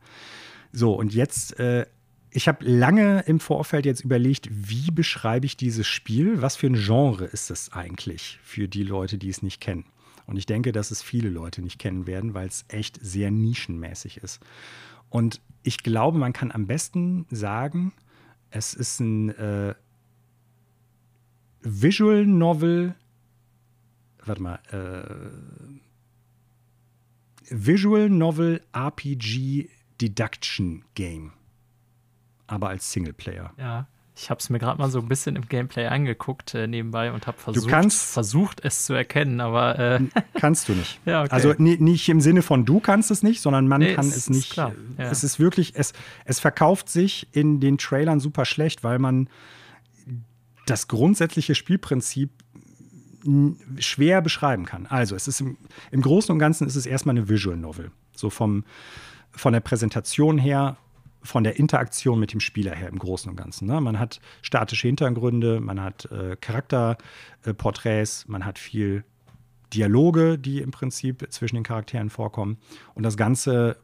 Speaker 1: So, und jetzt, äh, ich habe lange im Vorfeld jetzt überlegt, wie beschreibe ich dieses Spiel? Was für ein Genre ist es eigentlich für die Leute, die es nicht kennen? Und ich denke, dass es viele Leute nicht kennen werden, weil es echt sehr nischenmäßig ist. Und ich glaube, man kann am besten sagen, es ist ein äh, Visual Novel. Warte mal. Äh, Visual Novel RPG Deduction Game. Aber als Singleplayer.
Speaker 2: Ja. Ich habe es mir gerade mal so ein bisschen im Gameplay angeguckt äh, nebenbei und habe versucht,
Speaker 1: kannst-
Speaker 2: versucht, es zu erkennen, aber äh,
Speaker 1: Kannst du nicht.
Speaker 2: Ja, okay.
Speaker 1: Also ni- nicht im Sinne von du kannst es nicht, sondern man
Speaker 2: Nee,
Speaker 1: kann es
Speaker 2: ist
Speaker 1: nicht.
Speaker 2: klar, ja.
Speaker 1: Es ist wirklich, es, es verkauft sich in den Trailern super schlecht, weil man das grundsätzliche Spielprinzip schwer beschreiben kann. Also es ist im, im Großen und Ganzen ist es erstmal eine Visual Novel. So vom von der Präsentation her, von der Interaktion mit dem Spieler her im Großen und Ganzen. Ne? Man hat statische Hintergründe, man hat äh, Charakterporträts, man hat viel Dialoge, die im Prinzip zwischen den Charakteren vorkommen. Und das Ganze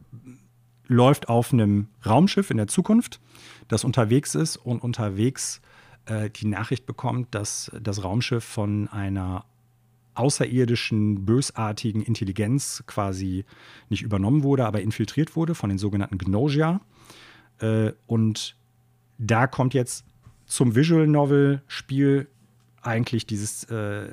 Speaker 1: läuft auf einem Raumschiff in der Zukunft, das unterwegs ist und unterwegs äh, die Nachricht bekommt, dass das Raumschiff von einer außerirdischen, bösartigen Intelligenz quasi nicht übernommen wurde, aber infiltriert wurde von den sogenannten Gnosia. Äh, und da kommt jetzt zum Visual Novel Spiel eigentlich dieses äh,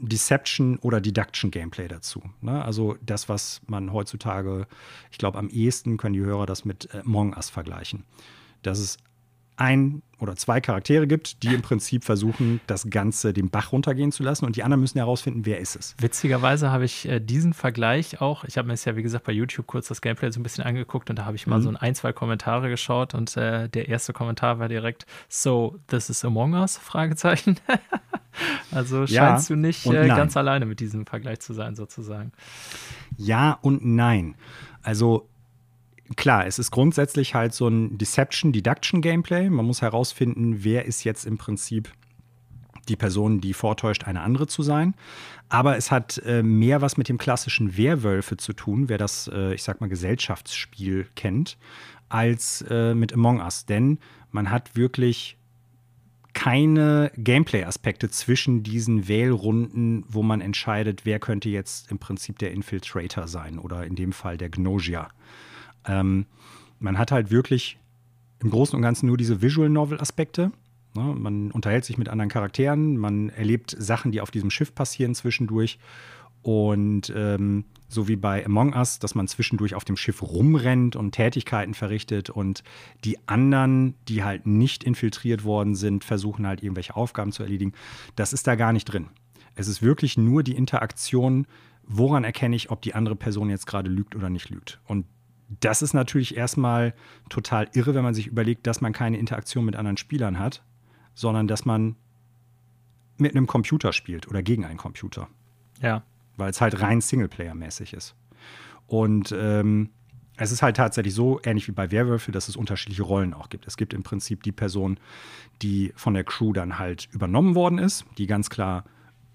Speaker 1: Deception oder Deduction Gameplay dazu. Ne? Also das, was man heutzutage, ich glaube, am ehesten können die Hörer das mit Among Us vergleichen. Das ist ein oder zwei Charaktere gibt, die im Prinzip versuchen, das Ganze den Bach runtergehen zu lassen und die anderen müssen herausfinden, wer ist es.
Speaker 2: Witzigerweise habe ich äh, diesen Vergleich auch, ich habe mir jetzt ja wie gesagt bei YouTube kurz das Gameplay so ein bisschen angeguckt und da habe ich mal mhm. so ein, ein, zwei Kommentare geschaut und äh, der erste Kommentar war direkt, so, this is Among Us? Fragezeichen. also scheinst ja, du nicht äh, ganz alleine mit diesem Vergleich zu sein, sozusagen.
Speaker 1: Ja und nein. Also klar, es ist grundsätzlich halt so ein Deception-Deduction-Gameplay. Man muss herausfinden, wer ist jetzt im Prinzip die Person, die vortäuscht, eine andere zu sein. Aber es hat äh, mehr was mit dem klassischen Werwölfe zu tun, wer das, äh, ich sag mal, Gesellschaftsspiel kennt, als äh, mit Among Us. Denn man hat wirklich keine Gameplay-Aspekte zwischen diesen Wählrunden, wo man entscheidet, wer könnte jetzt im Prinzip der Infiltrator sein oder in dem Fall der Gnosia. Ähm, man hat halt wirklich im Großen und Ganzen nur diese Visual Novel-Aspekte. Ne? Man unterhält sich mit anderen Charakteren, man erlebt Sachen, die auf diesem Schiff passieren zwischendurch. Und ähm, so wie bei Among Us, dass man zwischendurch auf dem Schiff rumrennt und Tätigkeiten verrichtet und die anderen, die halt nicht infiltriert worden sind, versuchen halt irgendwelche Aufgaben zu erledigen. Das ist da gar nicht drin. Es ist wirklich nur die Interaktion, woran erkenne ich, ob die andere Person jetzt gerade lügt oder nicht lügt. Und das ist natürlich erstmal total irre, wenn man sich überlegt, dass man keine Interaktion mit anderen Spielern hat, sondern dass man mit einem Computer spielt oder gegen einen Computer.
Speaker 2: Ja.
Speaker 1: Weil es halt rein Singleplayer-mäßig ist. Und ähm, es ist halt tatsächlich so, ähnlich wie bei Werwölfe, dass es unterschiedliche Rollen auch gibt. Es gibt im Prinzip die Person, die von der Crew dann halt übernommen worden ist, die ganz klar,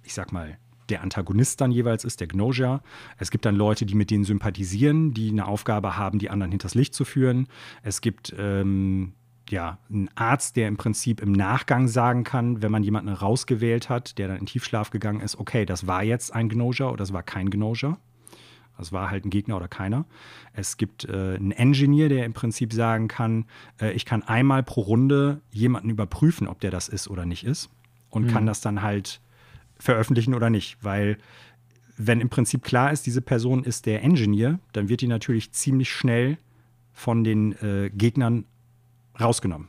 Speaker 1: ich sag mal, der Antagonist dann jeweils ist, der Gnosia. Es gibt dann Leute, die mit denen sympathisieren, die eine Aufgabe haben, die anderen hinters Licht zu führen. Es gibt ähm, ja, einen Arzt, der im Prinzip im Nachgang sagen kann, wenn man jemanden rausgewählt hat, der dann in Tiefschlaf gegangen ist, okay, das war jetzt ein Gnosia oder das war kein Gnosia. Das war halt ein Gegner oder keiner. Es gibt äh, einen Engineer, der im Prinzip sagen kann, äh, ich kann einmal pro Runde jemanden überprüfen, ob der das ist oder nicht ist. Und mhm. kann das dann halt veröffentlichen oder nicht. Weil wenn im Prinzip klar ist, diese Person ist der Engineer, dann wird die natürlich ziemlich schnell von den äh, Gegnern rausgenommen.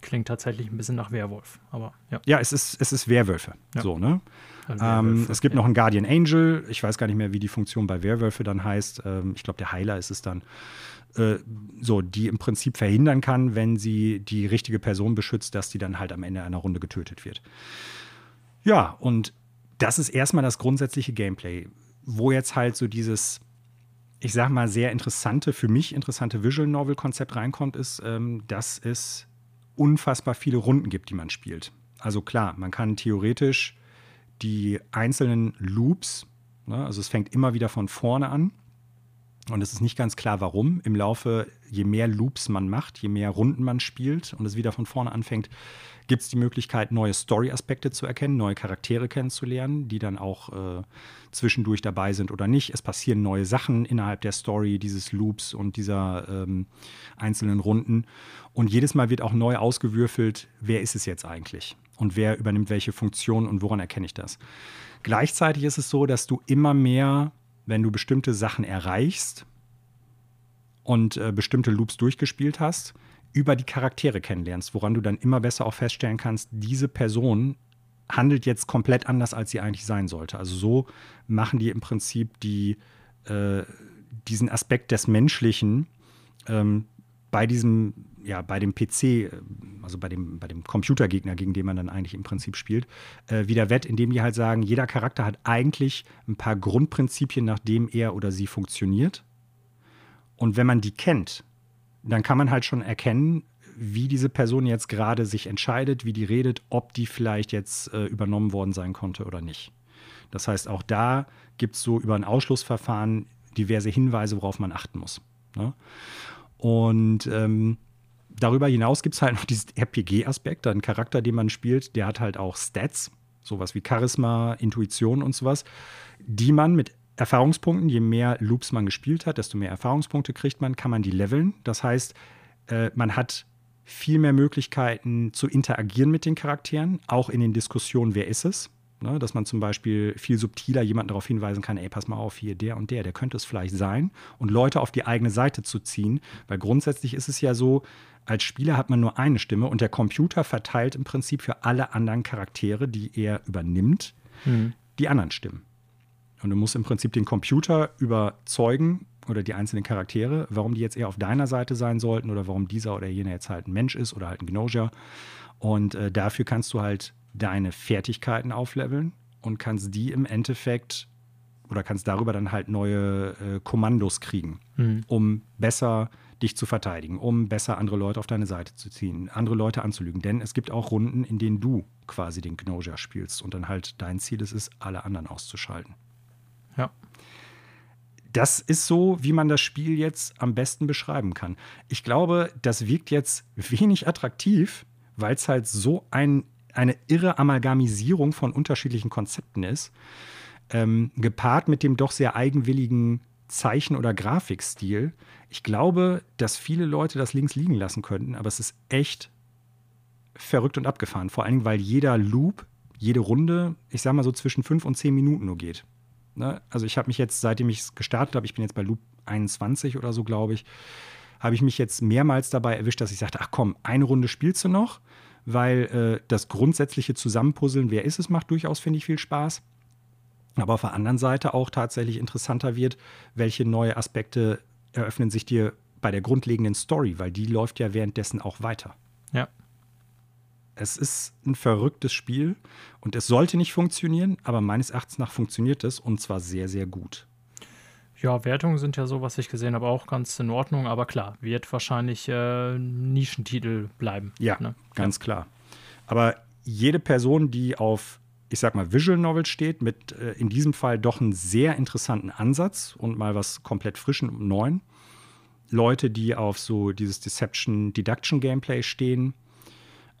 Speaker 2: Klingt tatsächlich ein bisschen nach Werwolf, aber ja.
Speaker 1: Ja, es ist, es ist Werwölfe. Ja. So, ne? Ähm, es gibt ja. noch einen Guardian Angel. Ich weiß gar nicht mehr, wie die Funktion bei Werwölfe dann heißt. Ähm, ich glaube, der Heiler ist es dann. Äh, so, die im Prinzip verhindern kann, wenn sie die richtige Person beschützt, dass die dann halt am Ende einer Runde getötet wird. Ja, und das ist erstmal das grundsätzliche Gameplay, wo jetzt halt so dieses, ich sag mal, sehr interessante, für mich interessante Visual Novel-Konzept reinkommt, ist, ähm, dass es unfassbar viele Runden gibt, die man spielt. Also klar, man kann theoretisch die einzelnen Loops, ne, also es fängt immer wieder von vorne an. Und es ist nicht ganz klar, warum. Im Laufe, je mehr Loops man macht, je mehr Runden man spielt und es wieder von vorne anfängt, gibt es die Möglichkeit, neue Story-Aspekte zu erkennen, neue Charaktere kennenzulernen, die dann auch äh, zwischendurch dabei sind oder nicht. Es passieren neue Sachen innerhalb der Story dieses Loops und dieser ähm, einzelnen Runden. Und jedes Mal wird auch neu ausgewürfelt, wer ist es jetzt eigentlich und wer übernimmt welche Funktion und woran erkenne ich das. Gleichzeitig ist es so, dass du immer mehr, wenn du bestimmte Sachen erreichst und äh, bestimmte Loops durchgespielt hast, über die Charaktere kennenlernst, woran du dann immer besser auch feststellen kannst, diese Person handelt jetzt komplett anders, als sie eigentlich sein sollte. Also so machen die im Prinzip die, äh, diesen Aspekt des Menschlichen ähm, bei diesem, ja, bei dem PC, äh, also bei dem, bei dem Computergegner, gegen den man dann eigentlich im Prinzip spielt, äh, wieder wett, indem die halt sagen, jeder Charakter hat eigentlich ein paar Grundprinzipien, nach dem er oder sie funktioniert Und wenn man die kennt, dann kann man halt schon erkennen, wie diese Person jetzt gerade sich entscheidet, wie die redet, ob die vielleicht jetzt äh, übernommen worden sein konnte oder nicht. Das heißt, auch da gibt es so über ein Ausschlussverfahren diverse Hinweise, worauf man achten muss. Ne? Und ähm, darüber hinaus gibt es halt noch diesen RPG-Aspekt, ein Charakter, den man spielt, der hat halt auch Stats, sowas wie Charisma, Intuition und sowas, die man mit Erfahrungspunkten, je mehr Loops man gespielt hat, desto mehr Erfahrungspunkte kriegt man, kann man die leveln. Das heißt, äh, man hat viel mehr Möglichkeiten zu interagieren mit den Charakteren, auch in den Diskussionen, wer ist es. Ne, dass man zum Beispiel viel subtiler jemanden darauf hinweisen kann, ey, pass mal auf, hier der und der, der könnte es vielleicht sein. Und Leute auf die eigene Seite zu ziehen. Weil grundsätzlich ist es ja so, als Spieler hat man nur eine Stimme und der Computer verteilt im Prinzip für alle anderen Charaktere, die er übernimmt, mhm. die anderen Stimmen. Und du musst im Prinzip den Computer überzeugen oder die einzelnen Charaktere, warum die jetzt eher auf deiner Seite sein sollten oder warum dieser oder jener jetzt halt ein Mensch ist oder halt ein Gnosia. Und äh, dafür kannst du halt deine Fertigkeiten aufleveln und kannst die im Endeffekt oder kannst darüber dann halt neue äh, Kommandos kriegen, mhm. um besser dich zu verteidigen, um besser andere Leute auf deine Seite zu ziehen, andere Leute anzulügen. Denn es gibt auch Runden, in denen du quasi den Gnosia spielst und dann halt dein Ziel ist es, alle anderen auszuschalten.
Speaker 2: Ja.
Speaker 1: Das ist so, wie man das Spiel jetzt am besten beschreiben kann. Ich glaube, das wirkt jetzt wenig attraktiv, weil es halt so ein eine irre Amalgamisierung von unterschiedlichen Konzepten ist, ähm, gepaart mit dem doch sehr eigenwilligen Zeichen- oder Grafikstil. Ich glaube, dass viele Leute das links liegen lassen könnten, aber es ist echt verrückt und abgefahren. Vor allem, weil jeder Loop, jede Runde, ich sag mal so zwischen fünf und zehn Minuten nur geht. Ne? Also ich habe mich jetzt, seitdem ich es gestartet habe, ich bin jetzt bei Loop 21 oder so, glaube ich, habe ich mich jetzt mehrmals dabei erwischt, dass ich sagte, ach komm, eine Runde spielst du noch weil äh, das grundsätzliche Zusammenpuzzeln, wer ist es, macht durchaus, finde ich, viel Spaß. Aber auf der anderen Seite auch tatsächlich interessanter wird, welche neue Aspekte eröffnen sich dir bei der grundlegenden Story, weil die läuft ja währenddessen auch weiter.
Speaker 2: Ja.
Speaker 1: Es ist ein verrücktes Spiel und es sollte nicht funktionieren, aber meines Erachtens nach funktioniert es und zwar sehr, sehr gut.
Speaker 2: Ja, Wertungen sind ja so, was ich gesehen habe, auch ganz in Ordnung. Aber klar, wird wahrscheinlich äh, Nischentitel bleiben.
Speaker 1: Ja, ne? ganz ja. klar. Aber jede Person, die auf, ich sag mal, Visual Novel steht, mit äh, in diesem Fall doch einen sehr interessanten Ansatz und mal was komplett frischen und neuen. Leute, die auf so dieses Deception Deduction Gameplay stehen,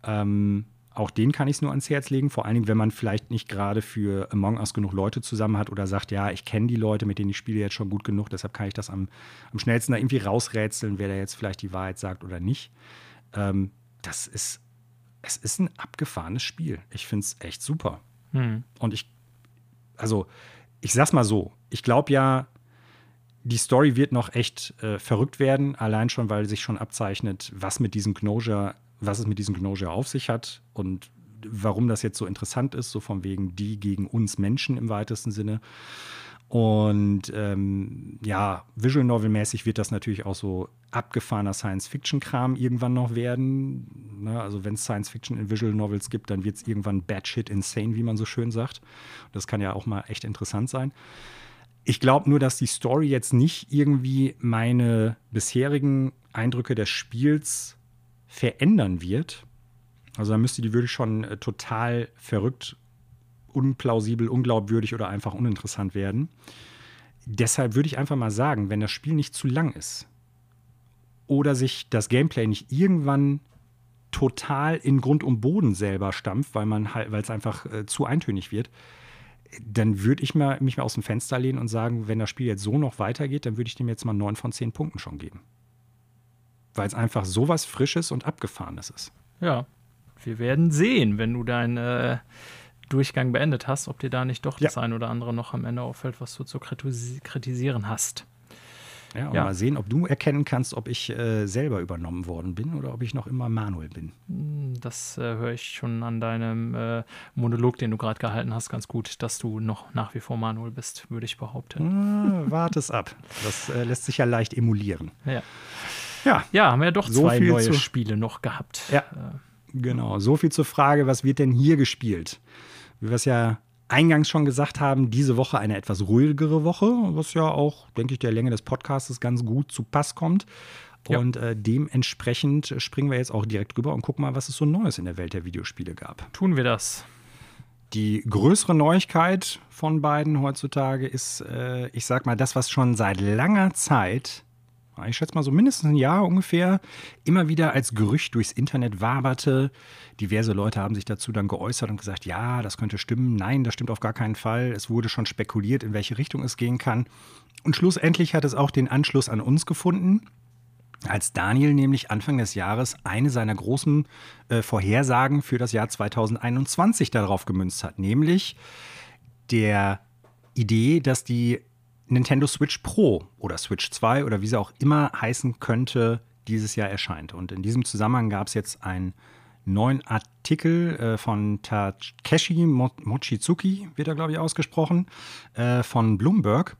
Speaker 1: ähm, auch den kann ich es nur ans Herz legen. Vor allen Dingen, wenn man vielleicht nicht gerade für Among Us genug Leute zusammen hat oder sagt, ja, ich kenne die Leute, mit denen ich spiele jetzt schon gut genug, deshalb kann ich das am, am schnellsten da irgendwie rausrätseln, wer da jetzt vielleicht die Wahrheit sagt oder nicht. Ähm, das ist, es ist ein abgefahrenes Spiel. Ich finde es echt super. Hm. Und ich, also, ich sag's mal so, ich glaube ja, die Story wird noch echt äh, verrückt werden, allein schon, weil sich schon abzeichnet, was mit diesem Gnosia was es mit diesem Gnosia auf sich hat und warum das jetzt so interessant ist, so von wegen die gegen uns Menschen im weitesten Sinne. Und ähm, ja, Visual Novel-mäßig wird das natürlich auch so abgefahrener Science-Fiction-Kram irgendwann noch werden. Ne? Also, wenn es Science-Fiction in Visual Novels gibt, dann wird es irgendwann bad shit insane, wie man so schön sagt. Das kann ja auch mal echt interessant sein. Ich glaube nur, dass die Story jetzt nicht irgendwie meine bisherigen Eindrücke des Spiels verändern wird. Also da müsste die wirklich schon äh, total verrückt, unplausibel, unglaubwürdig oder einfach uninteressant werden. Deshalb würde ich einfach mal sagen, wenn das Spiel nicht zu lang ist oder sich das Gameplay nicht irgendwann total in Grund und Boden selber stampft, weil man halt, weil es einfach äh, zu eintönig wird, dann würde ich mal, mich mal aus dem Fenster lehnen und sagen, wenn das Spiel jetzt so noch weitergeht, dann würde ich dem jetzt mal neun von zehn Punkten schon geben weil es einfach so was Frisches und Abgefahrenes ist.
Speaker 2: Ja, wir werden sehen, wenn du deinen äh, Durchgang beendet hast, ob dir da nicht doch ja. das ein oder andere noch am Ende auffällt, was du zu kritisieren hast.
Speaker 1: Ja, und ja. mal sehen, ob du erkennen kannst, ob ich äh, selber übernommen worden bin oder ob ich noch immer Manuel bin.
Speaker 2: Hm, das äh, höre ich schon an deinem äh, Monolog, den du gerade gehalten hast, ganz gut, dass du noch nach wie vor Manuel bist, würde ich behaupten.
Speaker 1: Ah, warte es ab. Das äh, lässt sich ja leicht emulieren.
Speaker 2: Ja. Ja, ja haben wir ja doch so zwei neue zu, Spiele noch gehabt.
Speaker 1: Ja, genau. So viel zur Frage, was wird denn hier gespielt? Wie wir es ja eingangs schon gesagt haben, diese Woche eine etwas ruhigere Woche, was ja auch, denke ich, der Länge des Podcasts ganz gut zu Pass kommt. Ja. Und äh, dementsprechend springen wir jetzt auch direkt rüber und gucken mal, was es so Neues in der Welt der Videospiele gab.
Speaker 2: Tun wir das.
Speaker 1: Die größere Neuigkeit von beiden heutzutage ist, äh, ich sag mal, das, was schon seit langer Zeit, ich schätze mal so mindestens ein Jahr ungefähr, immer wieder als Gerücht durchs Internet waberte. Diverse Leute haben sich dazu dann geäußert und gesagt, ja, das könnte stimmen, nein, das stimmt auf gar keinen Fall. Es wurde schon spekuliert, in welche Richtung es gehen kann. Und schlussendlich hat es auch den Anschluss an uns gefunden als Daniel nämlich Anfang des Jahres eine seiner großen äh, Vorhersagen für das Jahr 2021 darauf gemünzt hat, nämlich der Idee, dass die Nintendo Switch Pro oder Switch 2 oder wie sie auch immer heißen könnte, dieses Jahr erscheint. Und in diesem Zusammenhang gab es jetzt einen neuen Artikel äh, von Takeshi Mochizuki, wird er, glaube ich, ausgesprochen, äh, von Bloomberg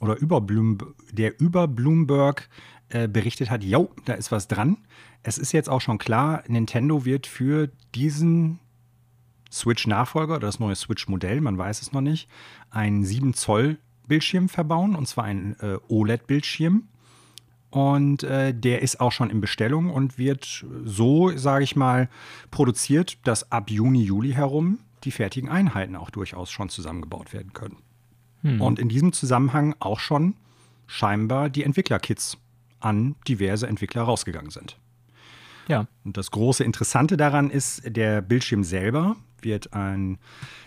Speaker 1: oder über Bloomberg, der über Bloomberg äh, berichtet hat, jo, da ist was dran. Es ist jetzt auch schon klar, Nintendo wird für diesen Switch-Nachfolger oder das neue Switch-Modell, man weiß es noch nicht, einen 7 Zoll Bildschirm verbauen, und zwar einen äh, OLED-Bildschirm. Und äh, der ist auch schon in Bestellung und wird so, sage ich mal, produziert, dass ab Juni, Juli herum die fertigen Einheiten auch durchaus schon zusammengebaut werden können. Hm. Und in diesem Zusammenhang auch schon scheinbar die Entwicklerkits an diverse Entwickler rausgegangen sind. Ja. Und das große Interessante daran ist, der Bildschirm selber wird ein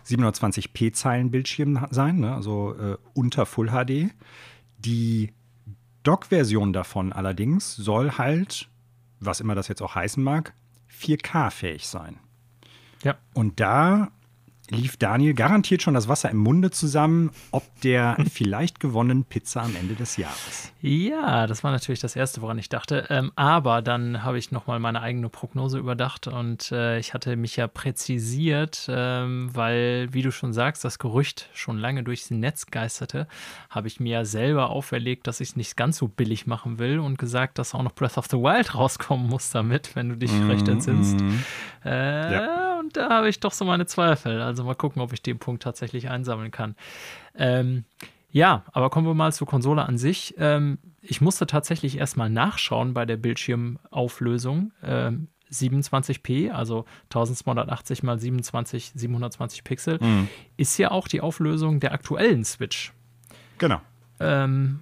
Speaker 1: 720p-Zeilen-Bildschirm sein, ne? also äh, unter Full HD. Die Dock-Version davon allerdings soll halt, was immer das jetzt auch heißen mag, 4K-fähig sein. Ja. Und da lief Daniel garantiert schon das Wasser im Munde zusammen, ob der vielleicht gewonnenen Pizza am Ende des Jahres.
Speaker 2: Ja, das war natürlich das Erste, woran ich dachte. Ähm, aber dann habe ich nochmal meine eigene Prognose überdacht und äh, ich hatte mich ja präzisiert, ähm, weil, wie du schon sagst, das Gerücht schon lange durchs Netz geisterte, habe ich mir ja selber auferlegt, dass ich es nicht ganz so billig machen will und gesagt, dass auch noch Breath of the Wild rauskommen muss damit, wenn du dich mm -hmm. recht entsinnst. Mhm. Äh, ja da habe ich doch so meine Zweifel. Also mal gucken, ob ich den Punkt tatsächlich einsammeln kann. Ähm, ja, aber kommen wir mal zur Konsole an sich. Ähm, ich musste tatsächlich erstmal nachschauen bei der Bildschirmauflösung. Ähm, 27p, also 1280 mal 27, 720 Pixel, mhm. ist ja auch die Auflösung der aktuellen Switch.
Speaker 1: Genau.
Speaker 2: Ähm,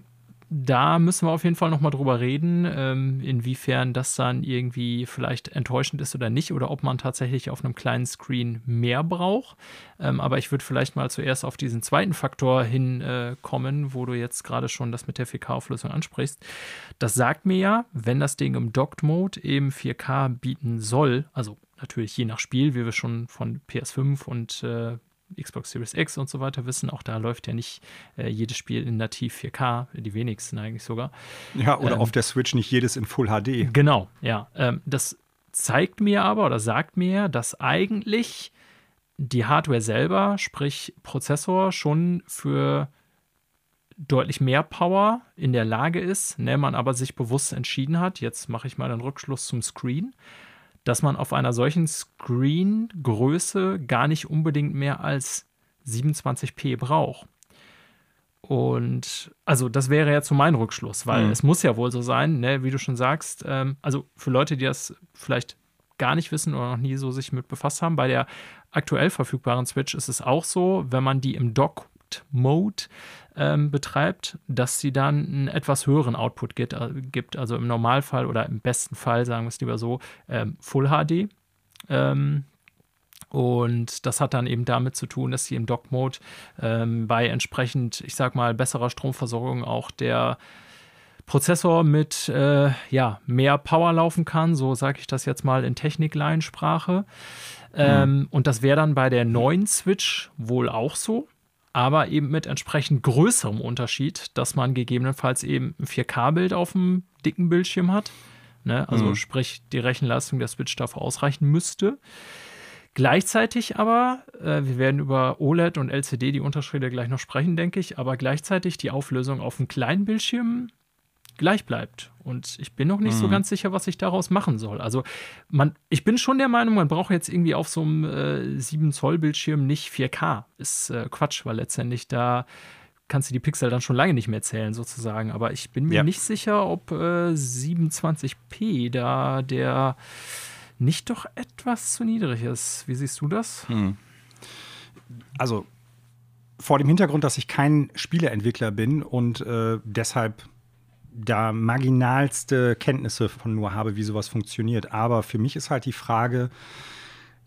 Speaker 2: da müssen wir auf jeden Fall nochmal drüber reden, ähm, inwiefern das dann irgendwie vielleicht enttäuschend ist oder nicht, oder ob man tatsächlich auf einem kleinen Screen mehr braucht. Ähm, aber ich würde vielleicht mal zuerst auf diesen zweiten Faktor hinkommen, äh, wo du jetzt gerade schon das mit der 4K-Auflösung ansprichst. Das sagt mir ja, wenn das Ding im Docked Mode eben 4K bieten soll, also natürlich je nach Spiel, wie wir schon von PS5 und äh, Xbox Series X und so weiter wissen. Auch da läuft ja nicht äh, jedes Spiel in nativ 4K, die wenigsten eigentlich sogar.
Speaker 1: Ja, oder ähm, auf der Switch nicht jedes in Full HD.
Speaker 2: Genau, ja. Ähm, das zeigt mir aber oder sagt mir, dass eigentlich die Hardware selber, sprich Prozessor, schon für deutlich mehr Power in der Lage ist, ne, man aber sich bewusst entschieden hat, jetzt mache ich mal einen Rückschluss zum Screen, dass man auf einer solchen Screen-Größe gar nicht unbedingt mehr als 27p braucht. Und also das wäre jetzt so mein Rückschluss, weil mhm. es muss ja wohl so sein, ne, wie du schon sagst, ähm, also für Leute, die das vielleicht gar nicht wissen oder noch nie so sich mit befasst haben, bei der aktuell verfügbaren Switch ist es auch so, wenn man die im Dock Mode ähm, betreibt, dass sie dann einen etwas höheren Output gibt, äh, gibt. Also im Normalfall oder im besten Fall, sagen wir es lieber so, ähm, Full HD. Ähm, und das hat dann eben damit zu tun, dass sie im Dock-Mode ähm, bei entsprechend, ich sag mal, besserer Stromversorgung auch der Prozessor mit äh, ja, mehr Power laufen kann, so sage ich das jetzt mal in Technik-Line-Sprache. Ähm, mhm. Und das wäre dann bei der neuen Switch wohl auch so aber eben mit entsprechend größerem Unterschied, dass man gegebenenfalls eben ein 4K-Bild auf dem dicken Bildschirm hat. Ne? Also mhm. sprich, die Rechenleistung der Switch dafür ausreichen müsste. Gleichzeitig aber, äh, wir werden über OLED und LCD die Unterschiede gleich noch sprechen, denke ich, aber gleichzeitig die Auflösung auf einem kleinen Bildschirm gleich bleibt. Und ich bin noch nicht mhm. so ganz sicher, was ich daraus machen soll. Also, man, ich bin schon der Meinung, man braucht jetzt irgendwie auf so einem äh, 7-Zoll-Bildschirm nicht 4K. Ist äh, Quatsch, weil letztendlich da kannst du die Pixel dann schon lange nicht mehr zählen, sozusagen. Aber ich bin mir ja. nicht sicher, ob äh, 27p da der nicht doch etwas zu niedrig ist. Wie siehst du das? Hm.
Speaker 1: Also vor dem Hintergrund, dass ich kein Spieleentwickler bin und äh, deshalb da marginalste Kenntnisse von nur habe, wie sowas funktioniert. Aber für mich ist halt die Frage,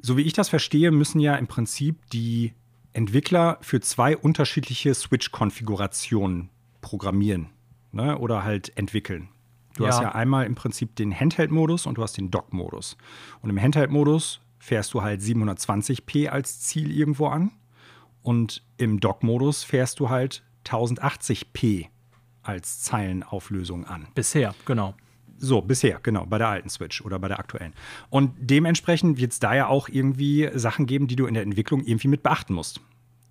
Speaker 1: so wie ich das verstehe, müssen ja im Prinzip die Entwickler für zwei unterschiedliche Switch-Konfigurationen programmieren ne, oder halt entwickeln. Du ja. hast ja einmal im Prinzip den Handheld-Modus und du hast den Dock-Modus. Und im Handheld-Modus fährst du halt 720p als Ziel irgendwo an und im Dock-Modus fährst du halt 1080p als Zeilenauflösung an.
Speaker 2: Bisher, genau.
Speaker 1: So, bisher, genau, bei der alten Switch oder bei der aktuellen. Und dementsprechend wird es da ja auch irgendwie Sachen geben, die du in der Entwicklung irgendwie mit beachten musst.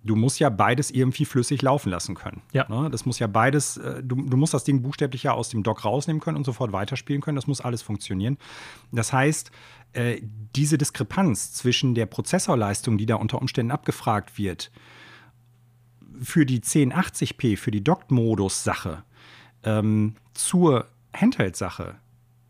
Speaker 1: Du musst ja beides irgendwie flüssig laufen lassen können.
Speaker 2: Ja.
Speaker 1: Ne? Das muss ja beides, äh, du, du, musst das Ding buchstäblich ja aus dem Dock rausnehmen können und sofort weiterspielen können. Das muss alles funktionieren. Das heißt, äh, diese Diskrepanz zwischen der Prozessorleistung, die da unter Umständen abgefragt wird, für die 1080p, für die Docked-Modus-Sache, ähm, zur Handheld-Sache,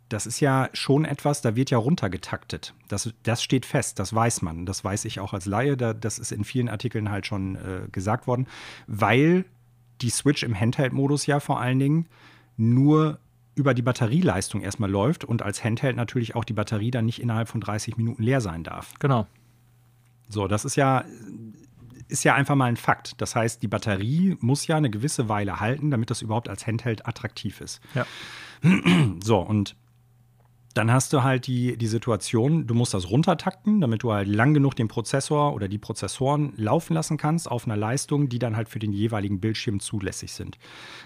Speaker 1: das ist ja schon etwas, da wird ja runtergetaktet. Das, das steht fest, das weiß man. Das weiß ich auch als Laie, da, das ist in vielen Artikeln halt schon äh, gesagt worden, weil die Switch im Handheld-Modus ja vor allen Dingen nur über die Batterieleistung erstmal läuft und als Handheld natürlich auch die Batterie dann nicht innerhalb von 30 Minuten leer sein darf.
Speaker 2: Genau.
Speaker 1: So, das ist ja ist ja einfach mal ein Fakt. Das heißt, die Batterie muss ja eine gewisse Weile halten, damit das überhaupt als Handheld attraktiv ist.
Speaker 2: Ja.
Speaker 1: So, und dann hast du halt die, die Situation, du musst das runtertakten, damit du halt lang genug den Prozessor oder die Prozessoren laufen lassen kannst auf einer Leistung, die dann halt für den jeweiligen Bildschirm zulässig sind.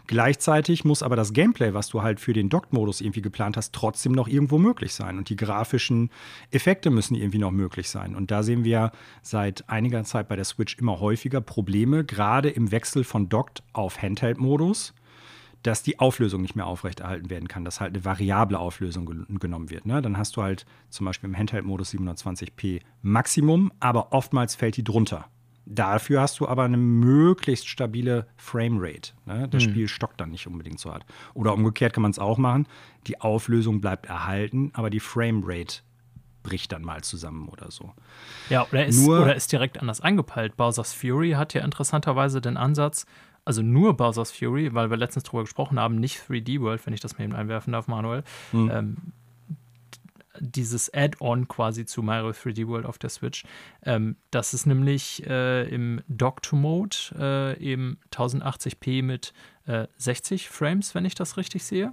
Speaker 1: Gleichzeitig muss aber das Gameplay, was du halt für den Docked-Modus irgendwie geplant hast, trotzdem noch irgendwo möglich sein. Und die grafischen Effekte müssen irgendwie noch möglich sein. Und da sehen wir seit einiger Zeit bei der Switch immer häufiger Probleme, gerade im Wechsel von Docked auf Handheld-Modus dass die Auflösung nicht mehr aufrechterhalten werden kann, dass halt eine variable Auflösung ge genommen wird. Ne? Dann hast du halt zum Beispiel im Handheld-Modus 720p Maximum, aber oftmals fällt die drunter. Dafür hast du aber eine möglichst stabile Framerate. Ne? Das mhm. Spiel stockt dann nicht unbedingt so hart. Oder umgekehrt kann man es auch machen. Die Auflösung bleibt erhalten, aber die Framerate bricht dann mal zusammen oder so.
Speaker 2: Ja, oder ist, Nur, oder ist direkt anders eingepeilt. Bowser's Fury hat ja interessanterweise den Ansatz, also nur Bowser's Fury, weil wir letztens drüber gesprochen haben, nicht 3D World, wenn ich das mal eben einwerfen darf, Manuel. Mhm. Ähm, dieses Add-on quasi zu Mario 3D World auf der Switch. Ähm, das ist nämlich äh, im Docked-Mode äh, eben 1080p mit äh, 60 Frames, wenn ich das richtig sehe.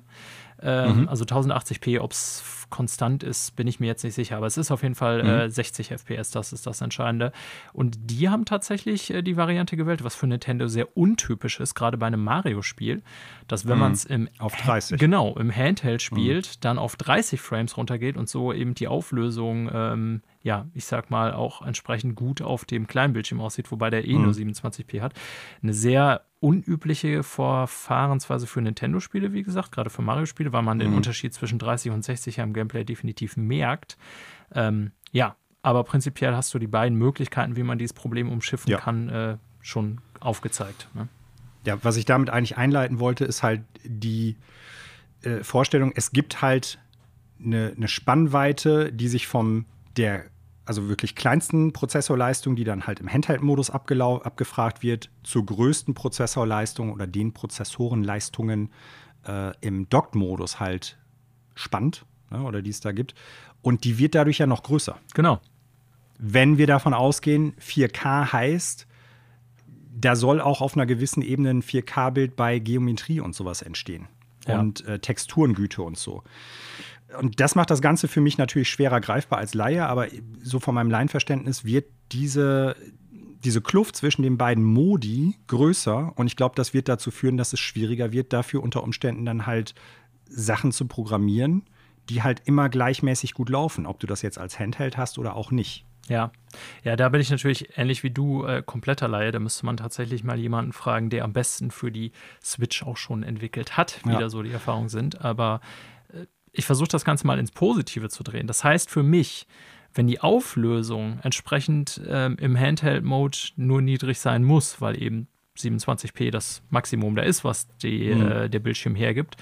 Speaker 2: Ähm, mhm. Also 1080p, ob es konstant ist, bin ich mir jetzt nicht sicher. Aber es ist auf jeden Fall mhm. äh, 60 FPS, das ist das Entscheidende. Und die haben tatsächlich äh, die Variante gewählt, was für Nintendo sehr untypisch ist, gerade bei einem Mario-Spiel, dass wenn mhm. man es im
Speaker 1: auf 30
Speaker 2: genau im Handheld spielt, mhm. dann auf 30 Frames runtergeht und so eben die Auflösung ähm, ja, ich sag mal, auch entsprechend gut auf dem kleinen Bildschirm aussieht, wobei der eh mhm. nur 27p hat. Eine sehr unübliche Verfahrensweise für Nintendo-Spiele, wie gesagt, gerade für Mario-Spiele, weil man mhm. den Unterschied zwischen 30 und 60 ja im Gameplay definitiv merkt. Ähm, ja, aber prinzipiell hast du die beiden Möglichkeiten, wie man dieses Problem umschiffen ja. kann, äh, schon aufgezeigt. Ne?
Speaker 1: Ja, was ich damit eigentlich einleiten wollte, ist halt die äh, Vorstellung, es gibt halt eine, eine Spannweite, die sich vom der also wirklich kleinsten Prozessorleistung, die dann halt im Handheld-Modus abgefragt wird, zur größten Prozessorleistung oder den Prozessorenleistungen äh, im Docked-Modus halt spannt ne, oder die es da gibt. Und die wird dadurch ja noch größer.
Speaker 2: Genau.
Speaker 1: Wenn wir davon ausgehen, 4K heißt, da soll auch auf einer gewissen Ebene ein 4K-Bild bei Geometrie und sowas entstehen. Ja. Und äh, Texturengüte und so und das macht das Ganze für mich natürlich schwerer greifbar als Laie, aber so von meinem Laienverständnis wird diese, diese Kluft zwischen den beiden Modi größer und ich glaube, das wird dazu führen, dass es schwieriger wird, dafür unter Umständen dann halt Sachen zu programmieren, die halt immer gleichmäßig gut laufen, ob du das jetzt als Handheld hast oder auch nicht.
Speaker 2: Ja, ja, da bin ich natürlich ähnlich wie du äh, kompletter Laie. Da müsste man tatsächlich mal jemanden fragen, der am besten für die Switch auch schon entwickelt hat, wie ja. da so die Erfahrungen sind. Aber äh, ich versuche das Ganze mal ins Positive zu drehen. Das heißt für mich, wenn die Auflösung entsprechend ähm, im Handheld-Mode nur niedrig sein muss, weil eben 27p das Maximum da ist, was die, mhm. äh, der Bildschirm hergibt,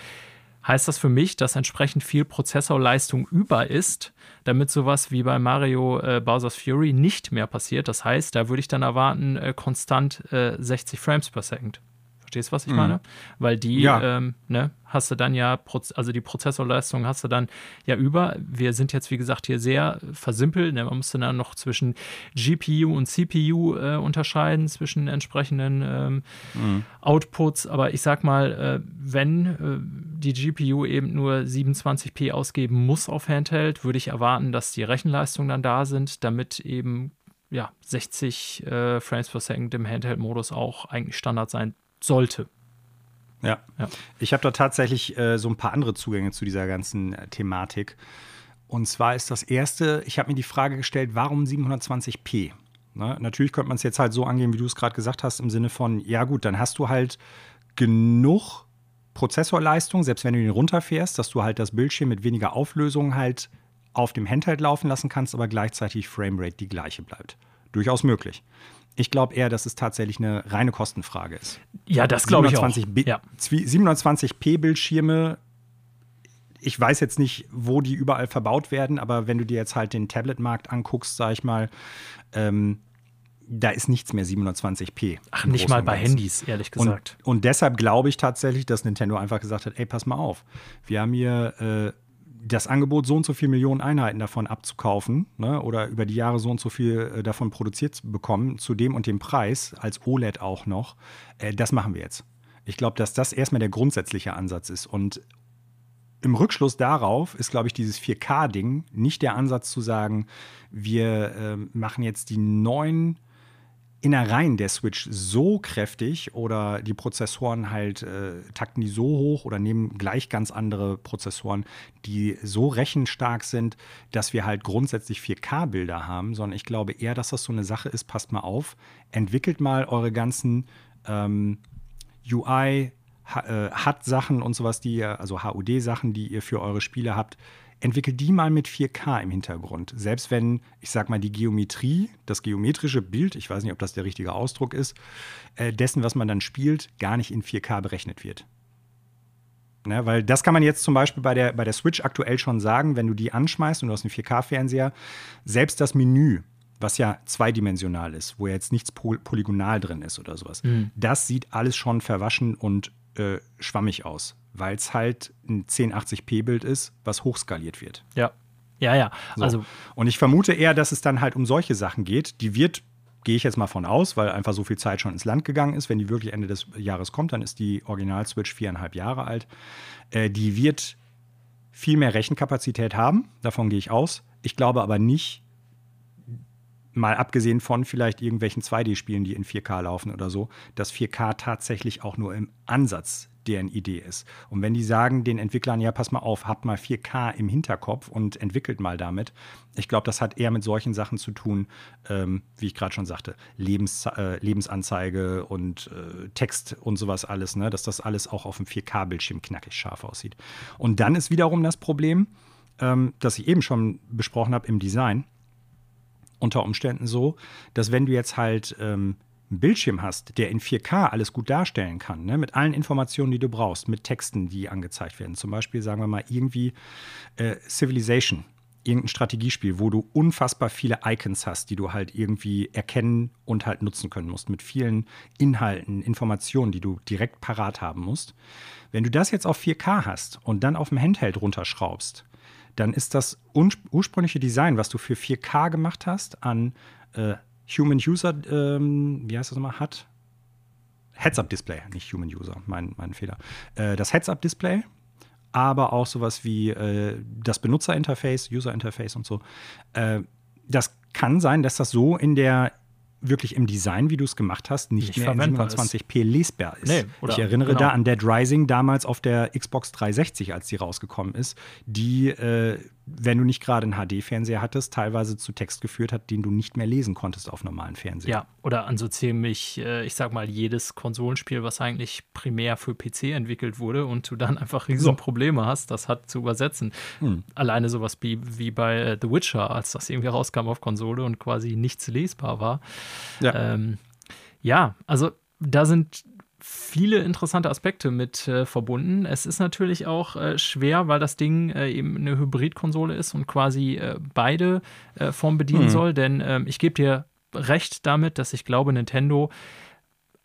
Speaker 2: heißt das für mich, dass entsprechend viel Prozessorleistung über ist, damit sowas wie bei Mario äh, Bowser's Fury nicht mehr passiert. Das heißt, da würde ich dann erwarten, äh, konstant 60 äh, Frames per Second. Verstehst du, was ich mhm. meine? Weil die, ja. ähm, ne, hast du dann ja, also die Prozessorleistung hast du dann ja über. Wir sind jetzt, wie gesagt, hier sehr versimpelt. Ne? Man müsste dann noch zwischen GPU und CPU äh, unterscheiden, zwischen entsprechenden ähm, mhm. Outputs. Aber ich sag mal, äh, wenn äh, die GPU eben nur 27p ausgeben muss auf Handheld, würde ich erwarten, dass die Rechenleistungen dann da sind, damit eben ja, 60 äh, Frames per Second im Handheld-Modus auch eigentlich Standard sein sollte.
Speaker 1: Ja. ja. Ich habe da tatsächlich äh, so ein paar andere Zugänge zu dieser ganzen äh, Thematik. Und zwar ist das erste, ich habe mir die Frage gestellt, warum 720p? Ne? Natürlich könnte man es jetzt halt so angehen, wie du es gerade gesagt hast, im Sinne von, ja gut, dann hast du halt genug Prozessorleistung, selbst wenn du ihn runterfährst, dass du halt das Bildschirm mit weniger Auflösung halt auf dem Handheld laufen lassen kannst, aber gleichzeitig Framerate die gleiche bleibt. Durchaus möglich. Ich glaube eher, dass es tatsächlich eine reine Kostenfrage ist.
Speaker 2: Ja, das glaube ich auch.
Speaker 1: Ja. 720p-Bildschirme, ich weiß jetzt nicht, wo die überall verbaut werden, aber wenn du dir jetzt halt den Tablet-Markt anguckst, sag ich mal, ähm, da ist nichts mehr 720p.
Speaker 2: Ach, nicht mal bei Handys, ehrlich gesagt.
Speaker 1: Und, und deshalb glaube ich tatsächlich, dass Nintendo einfach gesagt hat, ey, pass mal auf, wir haben hier äh, das Angebot, so und so viele Millionen Einheiten davon abzukaufen ne, oder über die Jahre so und so viel äh, davon produziert zu bekommen, zu dem und dem Preis, als OLED auch noch, äh, das machen wir jetzt. Ich glaube, dass das erstmal der grundsätzliche Ansatz ist. Und im Rückschluss darauf ist, glaube ich, dieses 4K-Ding nicht der Ansatz zu sagen, wir äh, machen jetzt die neuen Innereien der Switch so kräftig oder die Prozessoren halt äh, takten die so hoch oder nehmen gleich ganz andere Prozessoren, die so rechenstark sind, dass wir halt grundsätzlich 4K-Bilder haben, sondern ich glaube eher, dass das so eine Sache ist, passt mal auf, entwickelt mal eure ganzen ähm, UI, HUD-Sachen äh, und sowas, die ihr, also HUD-Sachen, die ihr für eure Spiele habt, entwickelt die mal mit 4K im Hintergrund. Selbst wenn, ich sag mal, die Geometrie, das geometrische Bild, ich weiß nicht, ob das der richtige Ausdruck ist, äh, dessen, was man dann spielt, gar nicht in 4K berechnet wird. Ne, weil das kann man jetzt zum Beispiel bei der, bei der Switch aktuell schon sagen, wenn du die anschmeißt und du hast einen 4K-Fernseher, selbst das Menü, was ja zweidimensional ist, wo jetzt nichts polygonal drin ist oder sowas, mhm. das sieht alles schon verwaschen und äh, schwammig aus weil es halt ein 1080p-Bild ist, was hochskaliert wird.
Speaker 2: Ja. Ja, ja.
Speaker 1: So. Also und ich vermute eher, dass es dann halt um solche Sachen geht. Die wird, gehe ich jetzt mal von aus, weil einfach so viel Zeit schon ins Land gegangen ist. Wenn die wirklich Ende des Jahres kommt, dann ist die Original-Switch viereinhalb Jahre alt. Äh, die wird viel mehr Rechenkapazität haben, davon gehe ich aus. Ich glaube aber nicht, mal abgesehen von vielleicht irgendwelchen 2D-Spielen, die in 4K laufen oder so, dass 4K tatsächlich auch nur im Ansatz deren Idee ist. Und wenn die sagen den Entwicklern, ja, pass mal auf, habt mal 4K im Hinterkopf und entwickelt mal damit, ich glaube, das hat eher mit solchen Sachen zu tun, ähm, wie ich gerade schon sagte, Lebens, äh, Lebensanzeige und äh, Text und sowas alles, ne? dass das alles auch auf dem 4K-Bildschirm knackig scharf aussieht. Und dann ist wiederum das Problem, ähm, das ich eben schon besprochen habe im Design, unter Umständen so, dass wenn du jetzt halt ähm, einen Bildschirm hast, der in 4K alles gut darstellen kann, ne, mit allen Informationen, die du brauchst, mit Texten, die angezeigt werden, zum Beispiel sagen wir mal irgendwie äh, Civilization, irgendein Strategiespiel, wo du unfassbar viele Icons hast, die du halt irgendwie erkennen und halt nutzen können musst, mit vielen Inhalten, Informationen, die du direkt parat haben musst. Wenn du das jetzt auf 4K hast und dann auf dem Handheld runterschraubst, dann ist das ursprüngliche Design, was du für 4K gemacht hast, an äh, Human User, ähm, wie heißt das nochmal, hat? Heads-Up-Display, nicht Human User, mein, mein Fehler. Äh, das Heads-Up-Display, aber auch sowas wie äh, das Benutzerinterface, User-Interface und so. Äh, das kann sein, dass das so in der wirklich im Design, wie du es gemacht hast, nicht,
Speaker 2: Nicht
Speaker 1: mehr in
Speaker 2: verwendbar
Speaker 1: 720p lesbar ist.
Speaker 2: Nee, oder-
Speaker 1: ich erinnere
Speaker 2: genau.
Speaker 1: da an Dead Rising damals auf der Xbox 360, als die rausgekommen ist, die, äh, wenn du nicht gerade einen HD-Fernseher hattest, teilweise zu Text geführt hat, den du nicht mehr lesen konntest auf normalen Fernsehen.
Speaker 2: Ja, oder an so ziemlich, äh, ich sag mal, jedes Konsolenspiel, was eigentlich primär für PC entwickelt wurde und du dann einfach riesen
Speaker 1: So.
Speaker 2: Probleme hast, das hat zu übersetzen.
Speaker 1: Hm.
Speaker 2: Alleine sowas wie, wie bei äh, The Witcher, als das irgendwie rauskam auf Konsole und quasi nichts lesbar war.
Speaker 1: Ja.
Speaker 2: Ähm, ja, also da sind viele interessante Aspekte mit äh, verbunden. Es ist natürlich auch äh, schwer, weil das Ding äh, eben eine Hybridkonsole ist und quasi äh, beide äh, Formen bedienen
Speaker 1: Mhm.
Speaker 2: soll. Denn ähm, ich gebe dir recht damit, dass ich glaube, Nintendo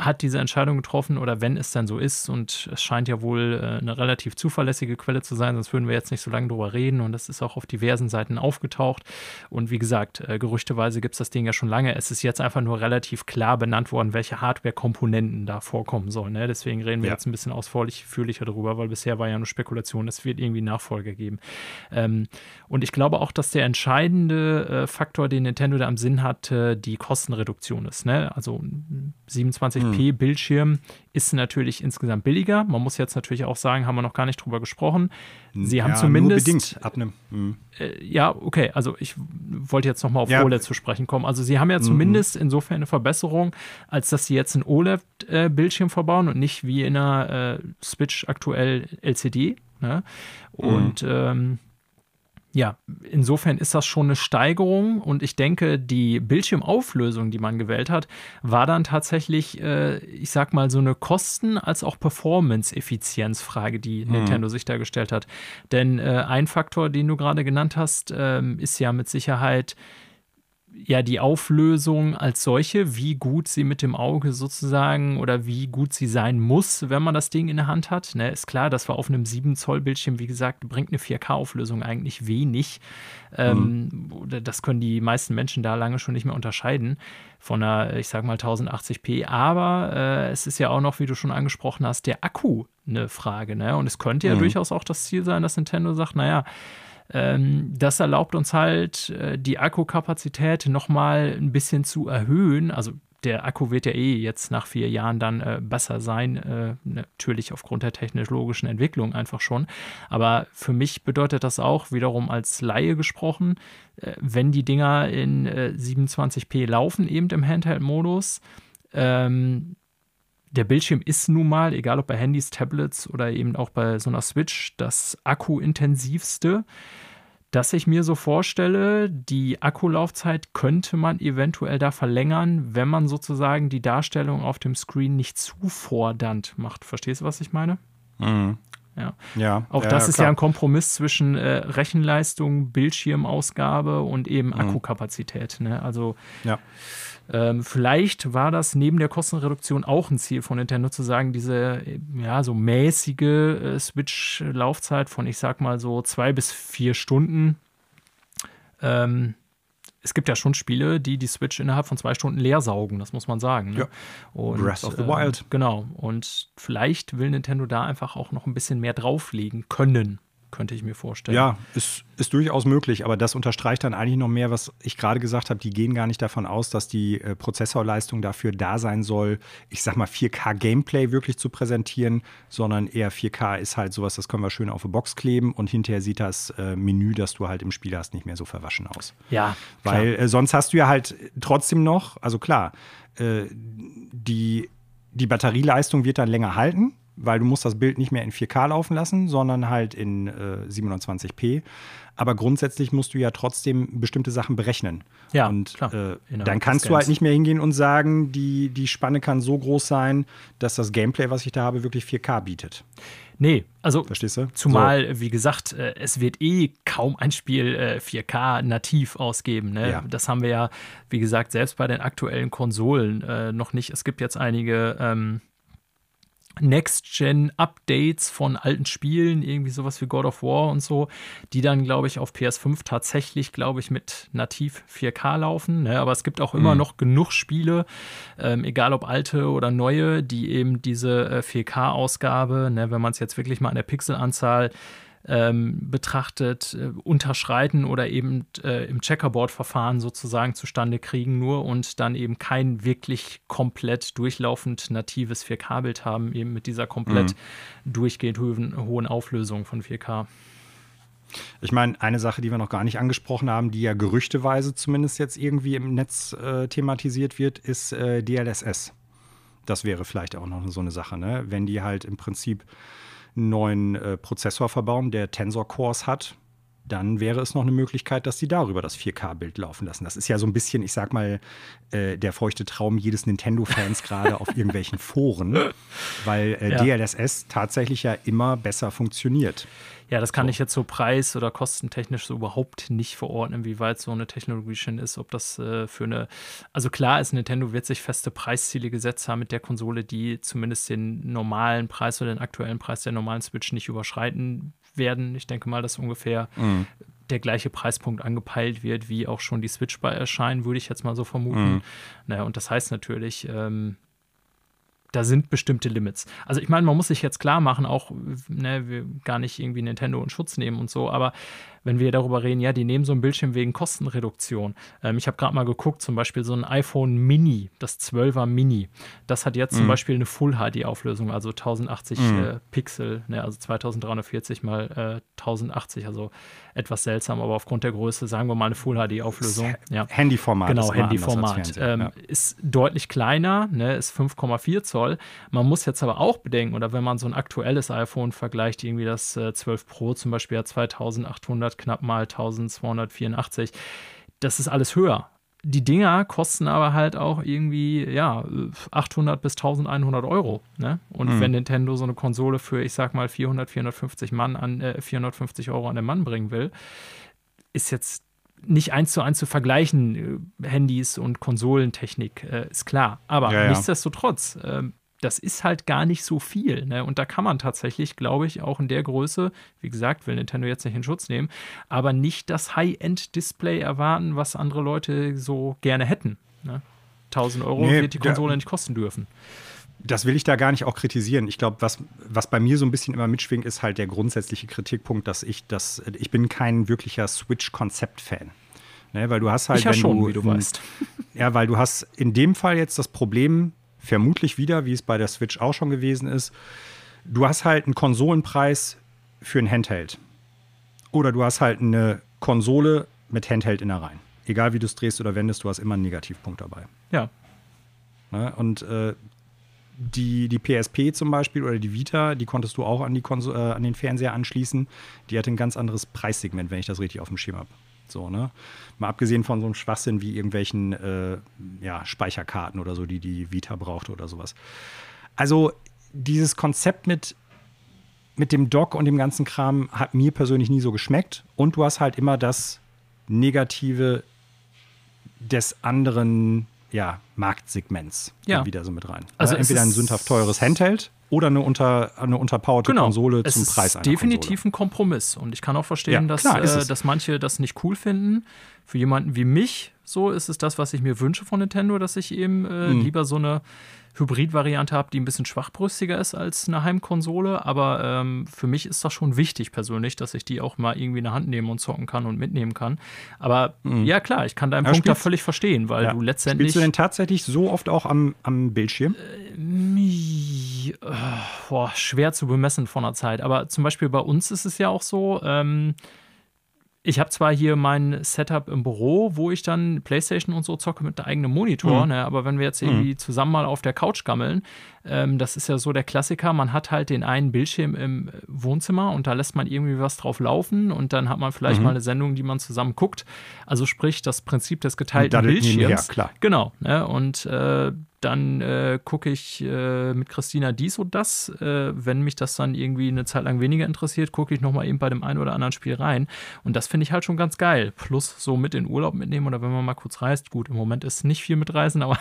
Speaker 2: hat diese Entscheidung getroffen oder wenn es dann so ist und es scheint ja wohl äh, eine relativ zuverlässige Quelle zu sein, sonst würden wir jetzt nicht so lange drüber reden und das ist auch auf diversen Seiten aufgetaucht und wie gesagt, äh, gerüchteweise gibt es das Ding ja schon lange. Es ist jetzt einfach nur relativ klar benannt worden, welche Hardware-Komponenten da vorkommen sollen. Ne? Deswegen reden wir
Speaker 1: Ja.
Speaker 2: jetzt ein bisschen ausführlicher darüber, weil bisher war ja nur Spekulation, es wird irgendwie Nachfolger geben. Ähm, und ich glaube auch, dass der entscheidende äh, Faktor, den Nintendo da am Sinn hat, die Kostenreduktion ist. Ne? Also ein 27p Bildschirm ist natürlich insgesamt billiger. Man muss jetzt natürlich auch sagen, haben wir noch gar nicht drüber gesprochen. Sie haben
Speaker 1: ja,
Speaker 2: zumindest
Speaker 1: Nur bedingt ab einem. hm.
Speaker 2: äh, ja, okay, also ich wollte jetzt nochmal auf
Speaker 1: Ja.
Speaker 2: OLED zu sprechen kommen. Also sie haben ja zumindest insofern eine Verbesserung, als dass sie jetzt einen OLED-Bildschirm verbauen und nicht wie in einer äh, Switch aktuell LCD. Ne? Und ähm, ja, insofern ist das schon eine Steigerung und ich denke, die Bildschirmauflösung, die man gewählt hat, war dann tatsächlich, äh, ich sag mal, so eine Kosten- als auch Performance-Effizienzfrage, die Nintendo sich da gestellt hat. Denn äh, ein Faktor, den du gerade genannt hast, ähm, ist ja mit Sicherheit ja die Auflösung als solche, wie gut sie mit dem Auge sozusagen oder wie gut sie sein muss, wenn man das Ding in der Hand hat. Ne, ist klar, das war auf einem 7 Zoll Bildschirm, wie gesagt, bringt eine 4K-Auflösung eigentlich wenig. Ähm, oder das können die meisten Menschen da lange schon nicht mehr unterscheiden von einer, ich sag mal 1080p. Aber äh, es ist ja auch noch, wie du schon angesprochen hast, der Akku eine Frage. Ne? Und es könnte ja durchaus auch das Ziel sein, dass Nintendo sagt, naja, ähm, das erlaubt uns halt, äh, die Akkukapazität nochmal ein bisschen zu erhöhen. Also der Akku wird ja eh jetzt nach vier Jahren dann äh, besser sein, äh, natürlich aufgrund der technologischen Entwicklung einfach schon. Aber für mich bedeutet das auch, wiederum als Laie gesprochen, äh, wenn die Dinger in äh, 27p laufen, eben im Handheld-Modus, ähm, der Bildschirm ist nun mal, egal ob bei Handys, Tablets oder eben auch bei so einer Switch, das akkuintensivste. Dass ich mir so vorstelle, die Akkulaufzeit könnte man eventuell da verlängern, wenn man sozusagen die Darstellung auf dem Screen nicht zu fordernd macht. Verstehst du, was ich meine?
Speaker 1: Mhm.
Speaker 2: Ja.
Speaker 1: Ja,
Speaker 2: Auch
Speaker 1: ja,
Speaker 2: das ist
Speaker 1: klar.
Speaker 2: ja ein Kompromiss zwischen äh, Rechenleistung, Bildschirmausgabe und eben Akkukapazität. Ne? Also
Speaker 1: Ja.
Speaker 2: ähm, vielleicht war das neben der Kostenreduktion auch ein Ziel von Nintendo zu sagen, diese äh, ja so mäßige äh, Switch-Laufzeit von ich sag mal so zwei bis vier Stunden. Ähm, es gibt ja schon Spiele, die die Switch innerhalb von zwei Stunden leer saugen, das muss man sagen. Ne?
Speaker 1: Ja.
Speaker 2: Und,
Speaker 1: Breath of the
Speaker 2: ähm,
Speaker 1: Wild.
Speaker 2: Genau. Und vielleicht will Nintendo da einfach auch noch ein bisschen mehr drauflegen können, könnte ich mir vorstellen.
Speaker 1: Ja, ist, ist durchaus möglich, aber das unterstreicht dann eigentlich noch mehr, was ich gerade gesagt habe. Die gehen gar nicht davon aus, dass die äh, Prozessorleistung dafür da sein soll, ich sag mal 4K-Gameplay wirklich zu präsentieren, sondern eher 4K ist halt sowas, das können wir schön auf eine Box kleben und hinterher sieht das äh, Menü, das du halt im Spiel hast, nicht mehr so verwaschen aus.
Speaker 2: Ja, klar.
Speaker 1: Weil äh, sonst hast du ja halt trotzdem noch, also klar, äh, die, die Batterieleistung wird dann länger halten, weil du musst das Bild nicht mehr in 4K laufen lassen, sondern halt in äh, 720p. Aber grundsätzlich musst du ja trotzdem bestimmte Sachen berechnen.
Speaker 2: Ja,
Speaker 1: und
Speaker 2: klar.
Speaker 1: äh, dann kannst du halt nicht mehr hingehen und sagen, die, die Spanne kann so groß sein, dass das Gameplay, was ich da habe, wirklich 4K bietet.
Speaker 2: Nee, also
Speaker 1: Verstehst du?
Speaker 2: Zumal, wie gesagt, äh, es wird eh kaum ein Spiel äh, 4K nativ ausgeben. Ne?
Speaker 1: Ja.
Speaker 2: Das haben wir ja, wie gesagt, selbst bei den aktuellen Konsolen äh, noch nicht. Es gibt jetzt einige ähm, Next-Gen-Updates von alten Spielen, irgendwie sowas wie God of War und so, die dann, glaube ich, auf PS5 tatsächlich, glaube ich, mit nativ 4K laufen. Ne? Aber es gibt auch immer noch genug Spiele, ähm, egal ob alte oder neue, die eben diese äh, 4K-Ausgabe, ne, wenn man es jetzt wirklich mal an der Pixelanzahl ähm, betrachtet, äh, unterschreiten oder eben äh, im Checkerboard-Verfahren sozusagen zustande kriegen nur und dann eben kein wirklich komplett durchlaufend natives 4K-Bild haben, eben mit dieser komplett mhm. durchgehend hohen, hohen Auflösung von 4K.
Speaker 1: Ich meine, eine Sache, die wir noch gar nicht angesprochen haben, die ja gerüchteweise zumindest jetzt irgendwie im Netz äh, thematisiert wird, ist äh, DLSS. Das wäre vielleicht auch noch so eine Sache, ne? wenn die halt im Prinzip neuen äh, Prozessor verbauen, der Tensor Cores hat, dann wäre es noch eine Möglichkeit, dass sie darüber das 4K-Bild laufen lassen. Das ist ja so ein bisschen, ich sag mal, äh, der feuchte Traum jedes Nintendo-Fans gerade auf irgendwelchen Foren, weil äh, ja. DLSS tatsächlich ja immer besser funktioniert.
Speaker 2: Ja, das kann so. ich jetzt so preis- oder kostentechnisch so überhaupt nicht verordnen, wie weit so eine Technologie schon ist, ob das äh, für eine, also klar ist, Nintendo wird sich feste Preisziele gesetzt haben mit der Konsole, die zumindest den normalen Preis oder den aktuellen Preis der normalen Switch nicht überschreiten werden. Ich denke mal, dass ungefähr mhm. der gleiche Preispunkt angepeilt wird, wie auch schon die Switch bei erscheinen, würde ich jetzt mal so vermuten. Mhm. Naja, und das heißt natürlich, ähm, da sind bestimmte Limits. Also ich meine, man muss sich jetzt klar machen, auch ne, wir gar nicht irgendwie Nintendo in Schutz nehmen und so, aber wenn wir darüber reden, ja, die nehmen so ein Bildschirm wegen Kostenreduktion. Ähm, ich habe gerade mal geguckt, zum Beispiel so ein iPhone Mini, das 12er Mini, das hat jetzt mhm. zum Beispiel eine Full HD-Auflösung, also 1080 mhm. äh, Pixel, ne, also 2340 mal äh, 1080, also etwas seltsam, aber aufgrund der Größe, sagen wir mal eine Full HD-Auflösung.
Speaker 1: Ja. Handyformat.
Speaker 2: Genau, Handyformat. Ähm, ja. Ist deutlich kleiner, ne, ist 5,4 Zoll. Man muss jetzt aber auch bedenken, oder wenn man so ein aktuelles iPhone vergleicht, irgendwie das äh, 12 Pro zum Beispiel hat 2800 knapp mal 1284, das ist alles höher die Dinger kosten aber halt auch irgendwie, ja, 800 bis 1100 Euro. Ne? Und mhm. wenn Nintendo so eine Konsole für, ich sag mal, 400, 450 Mann an, äh, 450 Euro an den Mann bringen will, ist jetzt nicht eins zu eins zu vergleichen, äh, Handys und Konsolentechnik, äh, ist klar. Aber ja, ja. nichtsdestotrotz, äh, das ist halt gar nicht so viel. Ne? Und da kann man tatsächlich, glaube ich, auch in der Größe, wie gesagt, will Nintendo jetzt nicht in Schutz nehmen, aber nicht das High-End-Display erwarten, was andere Leute so gerne hätten. Ne? 1000 Euro nee, wird die Konsole nicht kosten dürfen.
Speaker 1: Das will ich da gar nicht auch kritisieren. Ich glaube, was, was bei mir so ein bisschen immer mitschwingt, ist halt der grundsätzliche Kritikpunkt, dass ich das, ich bin kein wirklicher Switch-Konzept-Fan. Ne, weil du hast halt,
Speaker 2: ich ja schon, du, wie du weißt.
Speaker 1: Ja, weil du hast in dem Fall jetzt das Problem, vermutlich wieder, wie es bei der Switch auch schon gewesen ist. Du hast halt einen Konsolenpreis für ein Handheld. Oder du hast halt eine Konsole mit Handheld-Innereien. Egal wie du es drehst oder wendest, du hast immer einen Negativpunkt dabei.
Speaker 2: Ja.
Speaker 1: Ne? Und äh, die, die PSP zum Beispiel oder die Vita, die konntest du auch an, die äh, an den Fernseher anschließen. Die hatte ein ganz anderes Preissegment, wenn ich das richtig auf dem Schirm habe. So, ne? Mal abgesehen von so einem Schwachsinn wie irgendwelchen äh, ja, Speicherkarten oder so, die die Vita braucht oder sowas. Also dieses Konzept mit, mit dem Dock und dem ganzen Kram hat mir persönlich nie so geschmeckt. Und du hast halt immer das Negative des anderen ja, Marktsegments
Speaker 2: ja.
Speaker 1: wieder so mit rein.
Speaker 2: Also
Speaker 1: entweder ein sündhaft teures Handheld oder eine, unter, eine unterpowerte
Speaker 2: genau.
Speaker 1: Konsole es zum Preis
Speaker 2: einer definitiv Konsole. ein Kompromiss. Und ich kann auch verstehen, ja, dass, klar, äh, dass manche das nicht cool finden. Für jemanden wie mich, so ist es das, was ich mir wünsche von Nintendo, dass ich eben äh, mhm. lieber so eine Hybrid-Variante habe, die ein bisschen schwachbrüstiger ist als eine Heimkonsole. Aber ähm, für mich ist das schon wichtig persönlich, dass ich die auch mal irgendwie in der Hand nehmen und zocken kann und mitnehmen kann. Aber mhm. ja, klar, ich kann deinen ja, Punkt da völlig verstehen, weil ja. du letztendlich.
Speaker 1: Spielst du denn tatsächlich so oft auch am, am Bildschirm?
Speaker 2: Äh, boah, schwer zu bemessen von der Zeit. Aber zum Beispiel bei uns ist es ja auch so, ähm, ich habe zwar hier mein Setup im Büro, wo ich dann Playstation und so zocke mit einem eigenen Monitor, mhm. ne, aber wenn wir jetzt irgendwie mhm. zusammen mal auf der Couch gammeln, ähm, das ist ja so der Klassiker, man hat halt den einen Bildschirm im Wohnzimmer und da lässt man irgendwie was drauf laufen und dann hat man vielleicht mhm. mal eine Sendung, die man zusammen guckt. Also sprich das Prinzip des geteilten Bildschirms.
Speaker 1: klar.
Speaker 2: Genau. Ne, und äh, dann äh, gucke ich äh, mit Christina dies und das. Äh, wenn mich das dann irgendwie eine Zeit lang weniger interessiert, gucke ich nochmal eben bei dem einen oder anderen Spiel rein. Und das finde ich halt schon ganz geil. Plus so mit in Urlaub mitnehmen oder wenn man mal kurz reist. Gut, im Moment ist nicht viel mit Reisen, aber.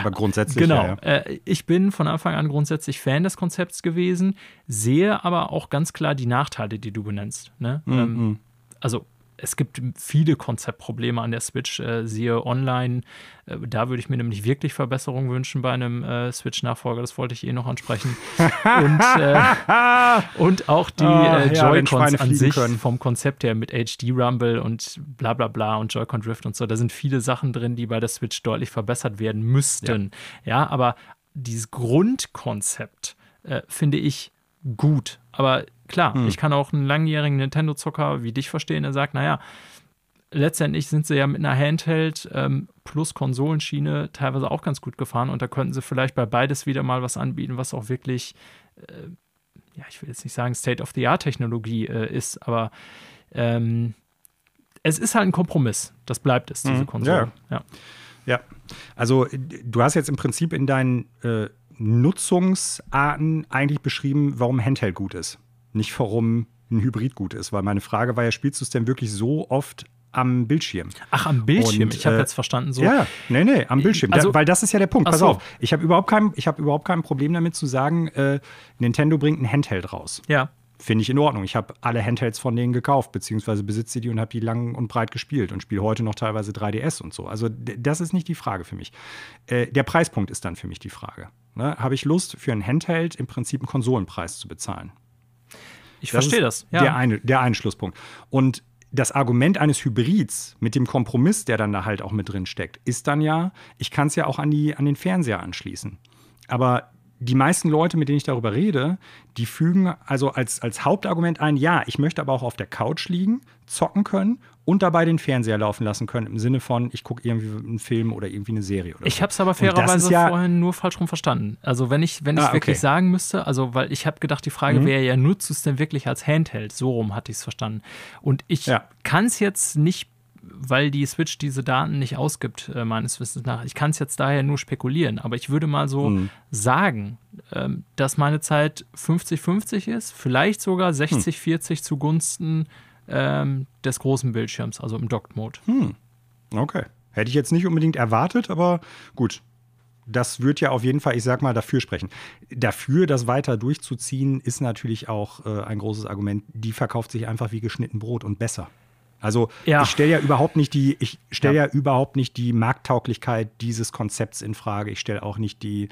Speaker 1: aber grundsätzlich.
Speaker 2: Genau.
Speaker 1: Ja,
Speaker 2: ja. Äh, ich bin von Anfang an grundsätzlich Fan des Konzepts gewesen, sehe aber auch ganz klar die Nachteile, die du benennst. Ne? Mhm. Ähm, also es gibt viele Konzeptprobleme an der Switch, äh, siehe online. Äh, da würde ich mir nämlich wirklich Verbesserungen wünschen bei einem äh, Switch-Nachfolger. Das wollte ich eh noch ansprechen. und, äh, und auch die äh, Joy-Cons ja, an sich können. vom Konzept her mit HD-Rumble und bla bla bla und Joy-Con Drift und so. Da sind viele Sachen drin, die bei der Switch deutlich verbessert werden müssten. Ja, ja aber dieses Grundkonzept äh, finde ich gut. Aber klar, hm. ich kann auch einen langjährigen Nintendo-Zocker wie dich verstehen, der sagt, naja, letztendlich sind sie ja mit einer Handheld ähm, plus Konsolenschiene teilweise auch ganz gut gefahren und da könnten sie vielleicht bei beides wieder mal was anbieten, was auch wirklich, äh, ja, ich will jetzt nicht sagen State-of-the-Art-Technologie äh, ist, aber ähm, es ist halt ein Kompromiss. Das bleibt es, diese mhm. Konsole.
Speaker 1: Ja. ja. Ja. also du hast jetzt im Prinzip in deinen äh, Nutzungsarten eigentlich beschrieben, warum Handheld gut ist. Nicht warum ein Hybrid gut ist. Weil meine Frage war ja, spielst du es denn wirklich so oft am Bildschirm.
Speaker 2: Ach, am Bildschirm. Und, ich habe äh, jetzt verstanden so.
Speaker 1: Ja, nee, nee, am Bildschirm. Also, da, weil das ist ja der Punkt. Pass so. auf, ich habe überhaupt, kein, hab überhaupt kein Problem damit zu sagen, äh, Nintendo bringt ein Handheld raus.
Speaker 2: Ja.
Speaker 1: Finde ich in Ordnung. Ich habe alle Handhelds von denen gekauft, beziehungsweise besitze die und habe die lang und breit gespielt und spiele heute noch teilweise 3DS und so. Also das ist nicht die Frage für mich. Äh, der Preispunkt ist dann für mich die Frage. Ne? Habe ich Lust, für ein Handheld im Prinzip einen Konsolenpreis zu bezahlen?
Speaker 2: Ich das verstehe das.
Speaker 1: Ja. Der, eine, der eine Schlusspunkt. Und das Argument eines Hybrids mit dem Kompromiss, der dann da halt auch mit drin steckt, ist dann ja, ich kann es ja auch an, die, an den Fernseher anschließen. Aber die meisten Leute, mit denen ich darüber rede, die fügen also als, als Hauptargument ein, ja, ich möchte aber auch auf der Couch liegen, zocken können und dabei den Fernseher laufen lassen können, im Sinne von, ich gucke irgendwie einen Film oder irgendwie eine Serie. Oder
Speaker 2: ich so. habe es aber fairerweise ja vorhin nur falsch rum verstanden. Also wenn ich, wenn ich ah, okay. wirklich sagen müsste, also weil ich habe gedacht, die Frage mhm. wäre ja, nutzt du es denn wirklich als Handheld? So rum hatte ich es verstanden. Und ich ja. kann es jetzt nicht weil die Switch diese Daten nicht ausgibt, äh, meines Wissens nach. Ich kann es jetzt daher nur spekulieren, aber ich würde mal so mhm. sagen, ähm, dass meine Zeit 50-50 ist, vielleicht sogar 60-40 hm. zugunsten ähm, des großen Bildschirms, also im Docked-Mode.
Speaker 1: Hm. Okay. Hätte ich jetzt nicht unbedingt erwartet, aber gut. Das wird ja auf jeden Fall, ich sag mal, dafür sprechen. Dafür, das weiter durchzuziehen, ist natürlich auch äh, ein großes Argument. Die verkauft sich einfach wie geschnitten Brot und besser. Also ja. ich stelle ja überhaupt nicht die, ich stelle ja. ja. überhaupt nicht die Markttauglichkeit dieses Konzepts in Frage. Ich stelle auch nicht die,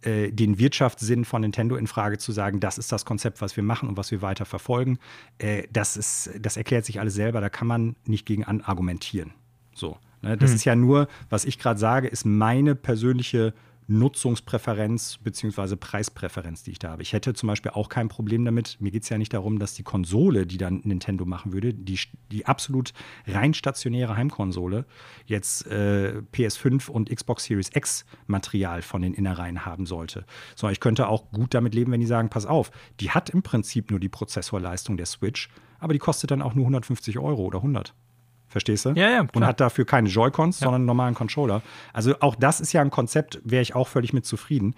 Speaker 1: äh, den Wirtschaftssinn von Nintendo in Frage zu sagen, das ist das Konzept, was wir machen und was wir weiter verfolgen. Äh, das ist, das erklärt sich alles selber. Da kann man nicht gegen argumentieren. So. Ne? Das hm. ist ja nur, was ich gerade sage, ist meine persönliche Nutzungspräferenz bzw. Preispräferenz, die ich da habe. Ich hätte zum Beispiel auch kein Problem damit. Mir geht es ja nicht darum, dass die Konsole, die dann Nintendo machen würde, die, die absolut rein stationäre Heimkonsole, jetzt äh, PS5 und Xbox Series X Material von den Innereien haben sollte. Sondern ich könnte auch gut damit leben, wenn die sagen, pass auf, die hat im Prinzip nur die Prozessorleistung der Switch, aber die kostet dann auch nur 150 Euro oder 100. Verstehst du?
Speaker 2: Ja, ja. Klar.
Speaker 1: Und hat dafür keine Joy-Cons, ja. sondern einen normalen Controller. Also auch das ist ja ein Konzept, wäre ich auch völlig mit zufrieden.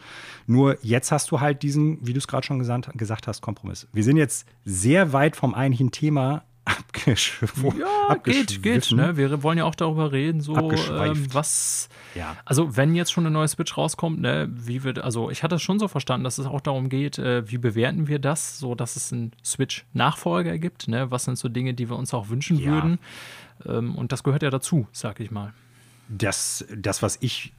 Speaker 1: Nur jetzt hast du halt diesen, wie du es gerade schon gesagt, gesagt hast, Kompromiss. Wir sind jetzt sehr weit vom eigentlichen Thema abgeschwiffen.
Speaker 2: Ja, geht, geht. Ne? Wir wollen ja auch darüber reden, so ähm, was. Ja. Also, wenn jetzt schon eine neue Switch rauskommt, ne, wie wird, also ich hatte es schon so verstanden, dass es auch darum geht, äh, wie bewerten wir das, so dass es einen Switch-Nachfolger gibt, ne? Was sind so Dinge, die wir uns auch wünschen ja. würden? Ähm, und das gehört ja dazu, sag ich mal.
Speaker 1: Das, das, was ich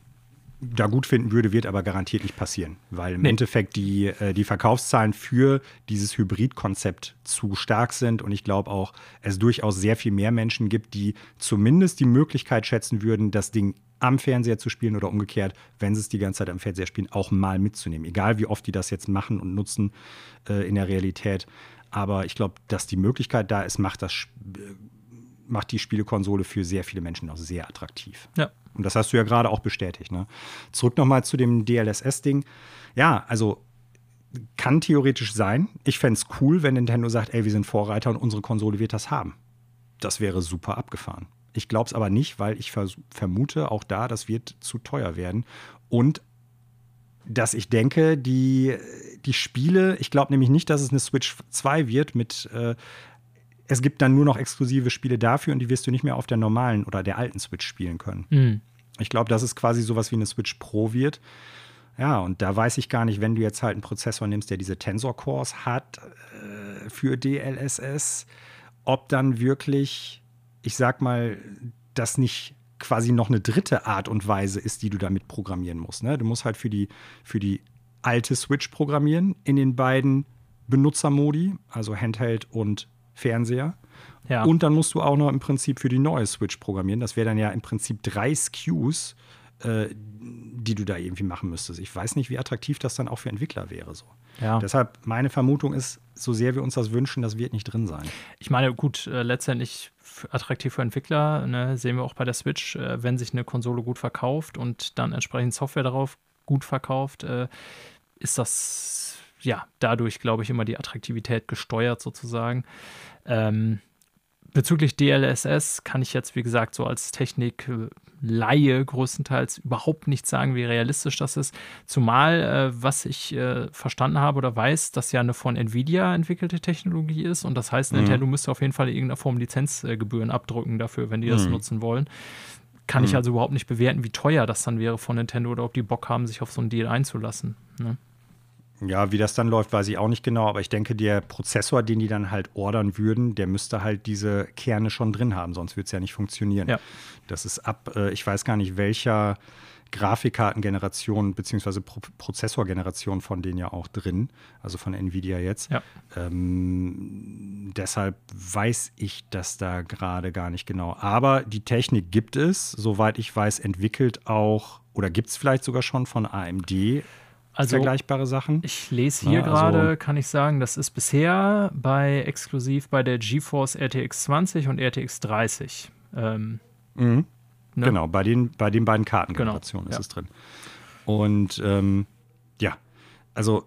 Speaker 1: da gut finden würde, wird aber garantiert nicht passieren, weil im nee. Endeffekt die, äh, die Verkaufszahlen für dieses Hybrid-Konzept zu stark sind und ich glaube auch, es durchaus sehr viel mehr Menschen gibt, die zumindest die Möglichkeit schätzen würden, das Ding am Fernseher zu spielen oder umgekehrt, wenn sie es die ganze Zeit am Fernseher spielen, auch mal mitzunehmen. Egal wie oft die das jetzt machen und nutzen äh, in der Realität. Aber ich glaube, dass die Möglichkeit da ist, macht das macht die Spielekonsole für sehr viele Menschen auch sehr attraktiv.
Speaker 2: Ja.
Speaker 1: Und das hast du ja gerade auch bestätigt. Ne? Zurück nochmal zu dem DLSS-Ding. Ja, also kann theoretisch sein. Ich fände es cool, wenn Nintendo sagt, ey, wir sind Vorreiter und unsere Konsole wird das haben. Das wäre super abgefahren. Ich glaube es aber nicht, weil ich vermute, auch da, das wird zu teuer werden. Und dass ich denke, die, die Spiele, ich glaube nämlich nicht, dass es eine Switch 2 wird mit äh, es gibt dann nur noch exklusive Spiele dafür und die wirst du nicht mehr auf der normalen oder der alten Switch spielen können. Mhm. Ich glaube, dass es quasi sowas wie eine Switch Pro wird. Ja, und da weiß ich gar nicht, wenn du jetzt halt einen Prozessor nimmst, der diese Tensor Cores hat äh, für DLSS, ob dann wirklich ich sag mal, das nicht quasi noch eine dritte Art und Weise ist, die du damit programmieren musst. Ne? Du musst halt für die, für die alte Switch programmieren in den beiden Benutzermodi, also Handheld und Fernseher. Ja. Und dann musst du auch noch im Prinzip für die neue Switch programmieren. Das wäre dann ja im Prinzip drei SKUs, äh, die du da irgendwie machen müsstest. Ich weiß nicht, wie attraktiv das dann auch für Entwickler wäre. So. Ja. Deshalb meine Vermutung ist, so sehr wir uns das wünschen, das wird nicht drin sein.
Speaker 2: Ich meine, gut, äh, letztendlich attraktiv für Entwickler, ne, sehen wir auch bei der Switch, äh, wenn sich eine Konsole gut verkauft und dann entsprechend Software darauf gut verkauft, äh, ist das ja dadurch, glaube ich, immer die Attraktivität gesteuert sozusagen. Ähm, bezüglich DLSS kann ich jetzt, wie gesagt, so als Technik Laie größtenteils überhaupt nicht sagen, wie realistisch das ist. Zumal, äh, was ich äh, verstanden habe oder weiß, dass ja eine von Nvidia entwickelte Technologie ist und das heißt, mhm. Nintendo müsste auf jeden Fall in irgendeiner Form Lizenzgebühren abdrücken dafür, wenn die das mhm. nutzen wollen. Kann mhm. ich also überhaupt nicht bewerten, wie teuer das dann wäre von Nintendo oder ob die Bock haben, sich auf so einen Deal einzulassen. Ne?
Speaker 1: Ja, wie das dann läuft, weiß ich auch nicht genau, aber ich denke, der Prozessor, den die dann halt ordern würden, der müsste halt diese Kerne schon drin haben, sonst würde es ja nicht funktionieren. Ja. Das ist ab, äh, ich weiß gar nicht, welcher Grafikkartengeneration bzw. Pro Prozessorgeneration von denen ja auch drin, also von Nvidia jetzt. Ja. Ähm, deshalb weiß ich das da gerade gar nicht genau. Aber die Technik gibt es, soweit ich weiß, entwickelt auch oder gibt es vielleicht sogar schon von AMD also, vergleichbare Sachen.
Speaker 2: Ich lese hier ja, gerade, also, kann ich sagen, das ist bisher bei exklusiv bei der GeForce RTX 20 und RTX 30. Ähm,
Speaker 1: mhm. ne? Genau, bei den, bei den beiden Kartengenerationen genau, ist ja. es drin. Und ähm, ja, also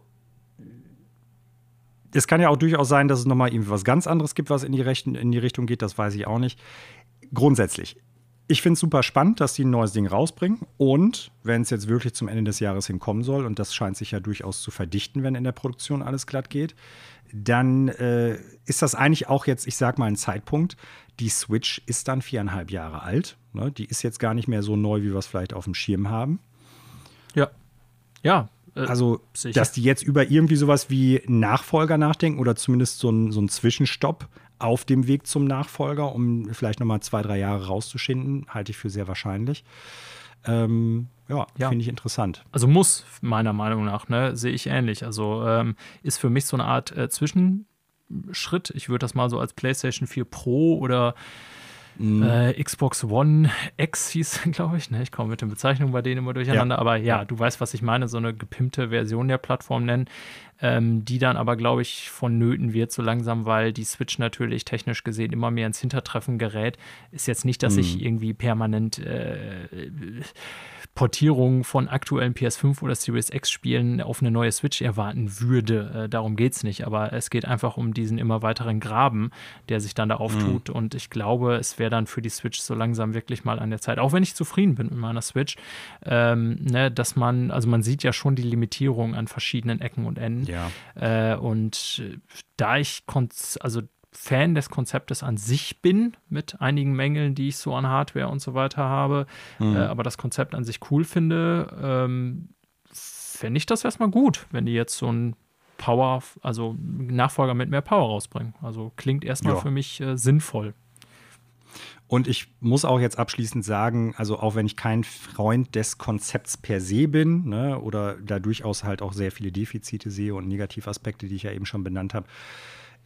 Speaker 1: es kann ja auch durchaus sein, dass es nochmal irgendwie was ganz anderes gibt, was in die, Rechten, in die Richtung geht, das weiß ich auch nicht. Grundsätzlich, ich finde es super spannend, dass die ein neues Ding rausbringen. Und wenn es jetzt wirklich zum Ende des Jahres hinkommen soll, und das scheint sich ja durchaus zu verdichten, wenn in der Produktion alles glatt geht, dann äh, ist das eigentlich auch jetzt, ich sag mal, ein Zeitpunkt. Die Switch ist dann viereinhalb Jahre alt. Ne? Die ist jetzt gar nicht mehr so neu, wie wir es vielleicht auf dem Schirm haben.
Speaker 2: Ja. Ja.
Speaker 1: Äh, also, sicher. dass die jetzt über irgendwie sowas wie Nachfolger nachdenken oder zumindest so ein, so Zwischenstopp auf dem Weg zum Nachfolger, um vielleicht nochmal zwei, drei Jahre rauszuschinden, halte ich für sehr wahrscheinlich. Ähm, ja, ja. finde ich interessant.
Speaker 2: Also muss, meiner Meinung nach, ne, sehe ich ähnlich. Also ähm, ist für mich so eine Art äh, Zwischenschritt. Ich würde das mal so als PlayStation 4 Pro oder Mhm. Äh, Xbox One X hieß, glaube ich. Ne? Ich komme mit den Bezeichnungen bei denen immer durcheinander. Ja. Aber ja, du weißt, was ich meine. So eine gepimpte Version der Plattform nennen ähm, die dann aber, glaube ich, vonnöten wird so langsam, weil die Switch natürlich technisch gesehen immer mehr ins Hintertreffen gerät. Ist jetzt nicht, dass mhm. ich irgendwie permanent äh, Portierungen von aktuellen PS5 oder Series X Spielen auf eine neue Switch erwarten würde. Äh, darum geht es nicht, aber es geht einfach um diesen immer weiteren Graben, der sich dann da auftut. Mhm. Und ich glaube, es wäre dann für die Switch so langsam wirklich mal an der Zeit, auch wenn ich zufrieden bin mit meiner Switch, ähm, ne, dass man, also man sieht ja schon die Limitierung an verschiedenen Ecken und Enden. Ja. Äh, und da ich, also Fan des Konzeptes an sich bin, mit einigen Mängeln, die ich so an Hardware und so weiter habe, mhm. äh, aber das Konzept an sich cool finde, ähm, fände ich das erstmal gut, wenn die jetzt so ein Power, also Nachfolger mit mehr Power rausbringen. Also klingt erstmal ja. für mich äh, sinnvoll.
Speaker 1: Und ich muss auch jetzt abschließend sagen, also auch wenn ich kein Freund des Konzepts per se bin, ne, oder da durchaus halt auch sehr viele Defizite sehe und Negativaspekte, die ich ja eben schon benannt habe,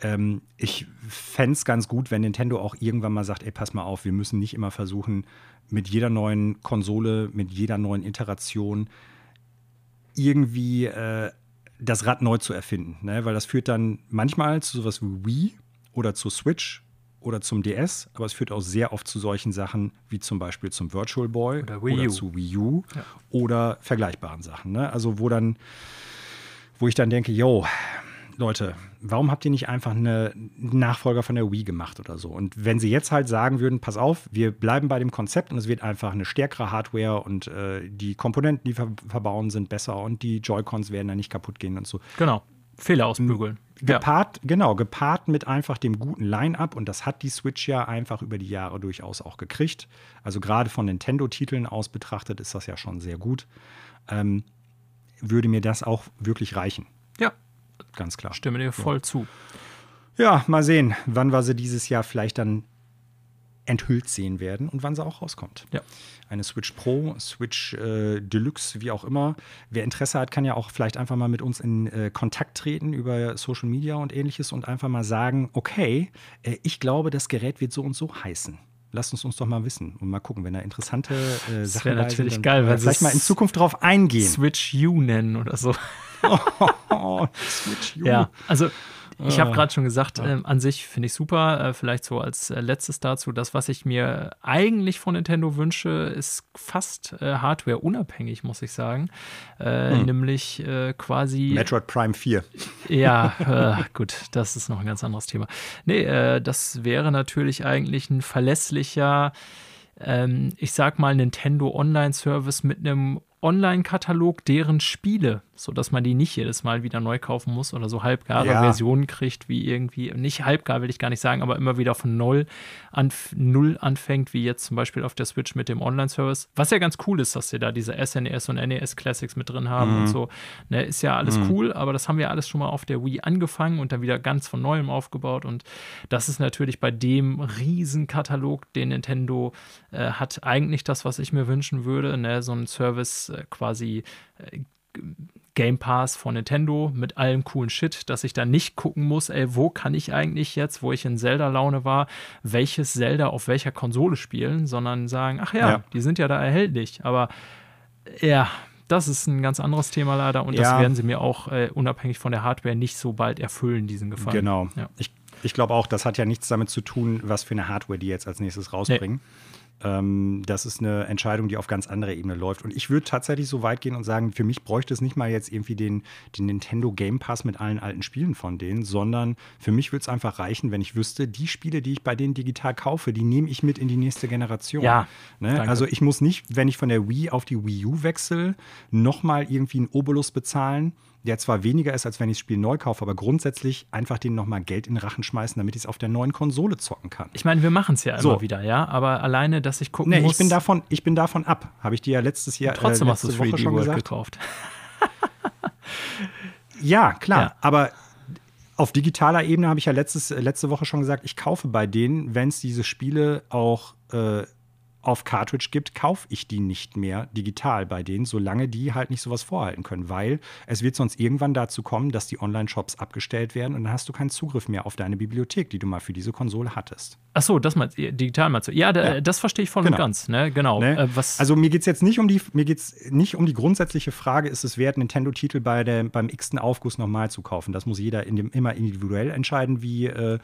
Speaker 1: ähm, ich fände es ganz gut, wenn Nintendo auch irgendwann mal sagt, ey, pass mal auf, wir müssen nicht immer versuchen, mit jeder neuen Konsole, mit jeder neuen Iteration irgendwie äh, das Rad neu zu erfinden. Ne? Weil das führt dann manchmal zu sowas wie Wii oder zu Switch oder zum DS, aber es führt auch sehr oft zu solchen Sachen wie zum Beispiel zum Virtual Boy oder, oder zu Wii U ja. oder vergleichbaren Sachen. Ne? Also wo dann, wo ich dann denke, yo, Leute, warum habt ihr nicht einfach einen Nachfolger von der Wii gemacht oder so? Und wenn sie jetzt halt sagen würden, pass auf, wir bleiben bei dem Konzept und es wird einfach eine stärkere Hardware und äh, die Komponenten, die wir verbauen, sind besser und die Joy-Cons werden dann nicht kaputt gehen und so.
Speaker 2: Genau. Fehler ausbügeln.
Speaker 1: Gepaart, ja. genau, gepaart mit einfach dem guten Line-up und das hat die Switch ja einfach über die Jahre durchaus auch gekriegt. Also gerade von Nintendo-Titeln aus betrachtet ist das ja schon sehr gut. Ähm, würde mir das auch wirklich reichen. Ganz klar.
Speaker 2: Stimme dir voll ja. zu.
Speaker 1: Ja, mal sehen, wann wir sie dieses Jahr vielleicht dann enthüllt sehen werden und wann sie auch rauskommt.
Speaker 2: Ja.
Speaker 1: Eine Switch Pro, Switch äh, Deluxe, wie auch immer. Wer Interesse hat, kann ja auch vielleicht einfach mal mit uns in äh, Kontakt treten über Social Media und ähnliches und einfach mal sagen, okay, äh, ich glaube, das Gerät wird so und so heißen. Lasst uns uns doch mal wissen und mal gucken, wenn da interessante äh, Sachen
Speaker 2: wäre natürlich
Speaker 1: sind,
Speaker 2: geil,
Speaker 1: wir
Speaker 2: sie
Speaker 1: vielleicht mal in Zukunft drauf eingehen.
Speaker 2: Switch U nennen oder so.
Speaker 1: Oh, Switch U.
Speaker 2: Ja, also ich habe gerade schon gesagt,
Speaker 1: Ja.
Speaker 2: ähm, an sich finde ich super. Äh, vielleicht so als äh, letztes dazu, das, was ich mir eigentlich von Nintendo wünsche, ist fast äh, Hardware-unabhängig, muss ich sagen. Äh,
Speaker 1: Hm.
Speaker 2: Nämlich äh, quasi.
Speaker 1: Metroid Prime 4.
Speaker 2: Ja, äh, gut, das ist noch ein ganz anderes Thema. Nee, das wäre natürlich eigentlich ein verlässlicher, ähm, ich sag mal, Nintendo Online-Service mit einem Online-Katalog deren Spiele, sodass man die nicht jedes Mal wieder neu kaufen muss oder so halbgare
Speaker 1: Ja.
Speaker 2: Versionen kriegt, wie irgendwie, nicht halbgar will ich gar nicht sagen, aber immer wieder von Null, anf Null anfängt, wie jetzt zum Beispiel auf der Switch mit dem Online-Service. Was ja ganz cool ist, dass sie da diese SNES und NES Classics mit drin haben und so. Ne, ist ja alles cool, aber das haben wir alles schon mal auf der Wii angefangen und dann wieder ganz von neuem aufgebaut. Und das ist natürlich bei dem Riesenkatalog, den Nintendo äh, hat, eigentlich das, was ich mir wünschen würde. Ne? So ein Service äh, quasi. Äh, Game Pass von Nintendo mit allem coolen Shit, dass ich da nicht gucken muss, ey, wo kann ich eigentlich jetzt, wo ich in Zelda-Laune war, welches Zelda auf welcher Konsole spielen, sondern sagen, ach ja,
Speaker 1: Ja.
Speaker 2: die sind ja da erhältlich. Aber ja, das ist ein ganz anderes Thema leider und das
Speaker 1: Ja.
Speaker 2: werden sie mir auch äh, unabhängig von der Hardware nicht so bald erfüllen, diesen Gefallen.
Speaker 1: Genau.
Speaker 2: Ja.
Speaker 1: Ich, ich glaube auch, das hat ja nichts damit zu tun, was für eine Hardware die jetzt als nächstes rausbringen. Ähm, das ist eine Entscheidung, die auf ganz anderer Ebene läuft. Und ich würde tatsächlich so weit gehen und sagen, für mich bräuchte es nicht mal jetzt irgendwie den, den Nintendo Game Pass mit allen alten Spielen von denen, sondern für mich würde es einfach reichen, wenn ich wüsste, die Spiele, die ich bei denen digital kaufe, die nehme ich mit in die nächste Generation.
Speaker 2: Ja,
Speaker 1: Ne? Also ich muss nicht, wenn ich von der Wii auf die Wii U wechsle, nochmal irgendwie einen Obolus bezahlen, der zwar weniger ist, als wenn ich das Spiel neu kaufe, aber grundsätzlich einfach denen nochmal Geld in den Rachen schmeißen, damit ich es auf der neuen Konsole zocken kann.
Speaker 2: Ich meine, wir machen es ja
Speaker 1: So.
Speaker 2: immer wieder, ja, aber alleine, dass ich gucken
Speaker 1: Nee,
Speaker 2: muss.
Speaker 1: ich bin davon, ich bin davon ab. Habe ich dir ja letztes Jahr
Speaker 2: trotzdem
Speaker 1: äh,
Speaker 2: hast du
Speaker 1: letzte
Speaker 2: 3D
Speaker 1: Woche schon
Speaker 2: World
Speaker 1: gesagt.
Speaker 2: gekauft.
Speaker 1: Ja, klar.
Speaker 2: Ja.
Speaker 1: Aber auf digitaler Ebene habe ich ja letztes, letzte Woche schon gesagt, ich kaufe bei denen, wenn es diese Spiele auch äh, auf Cartridge gibt, kaufe ich die nicht mehr digital bei denen, solange die halt nicht sowas vorhalten können, weil es wird sonst irgendwann dazu kommen, dass die Online-Shops abgestellt werden und dann hast du keinen Zugriff mehr auf deine Bibliothek, die du mal für diese Konsole hattest.
Speaker 2: Ach so, das du, digital meinst du. Ja, da,
Speaker 1: Ja.
Speaker 2: das verstehe ich voll
Speaker 1: Genau.
Speaker 2: und ganz, ne? Genau.
Speaker 1: Ne?
Speaker 2: Äh,
Speaker 1: Also mir geht es jetzt nicht um die, mir geht's nicht um die grundsätzliche Frage, ist es wert, Nintendo-Titel bei der, beim x-ten Aufguss nochmal zu kaufen. Das muss jeder in dem, immer individuell entscheiden, wie äh,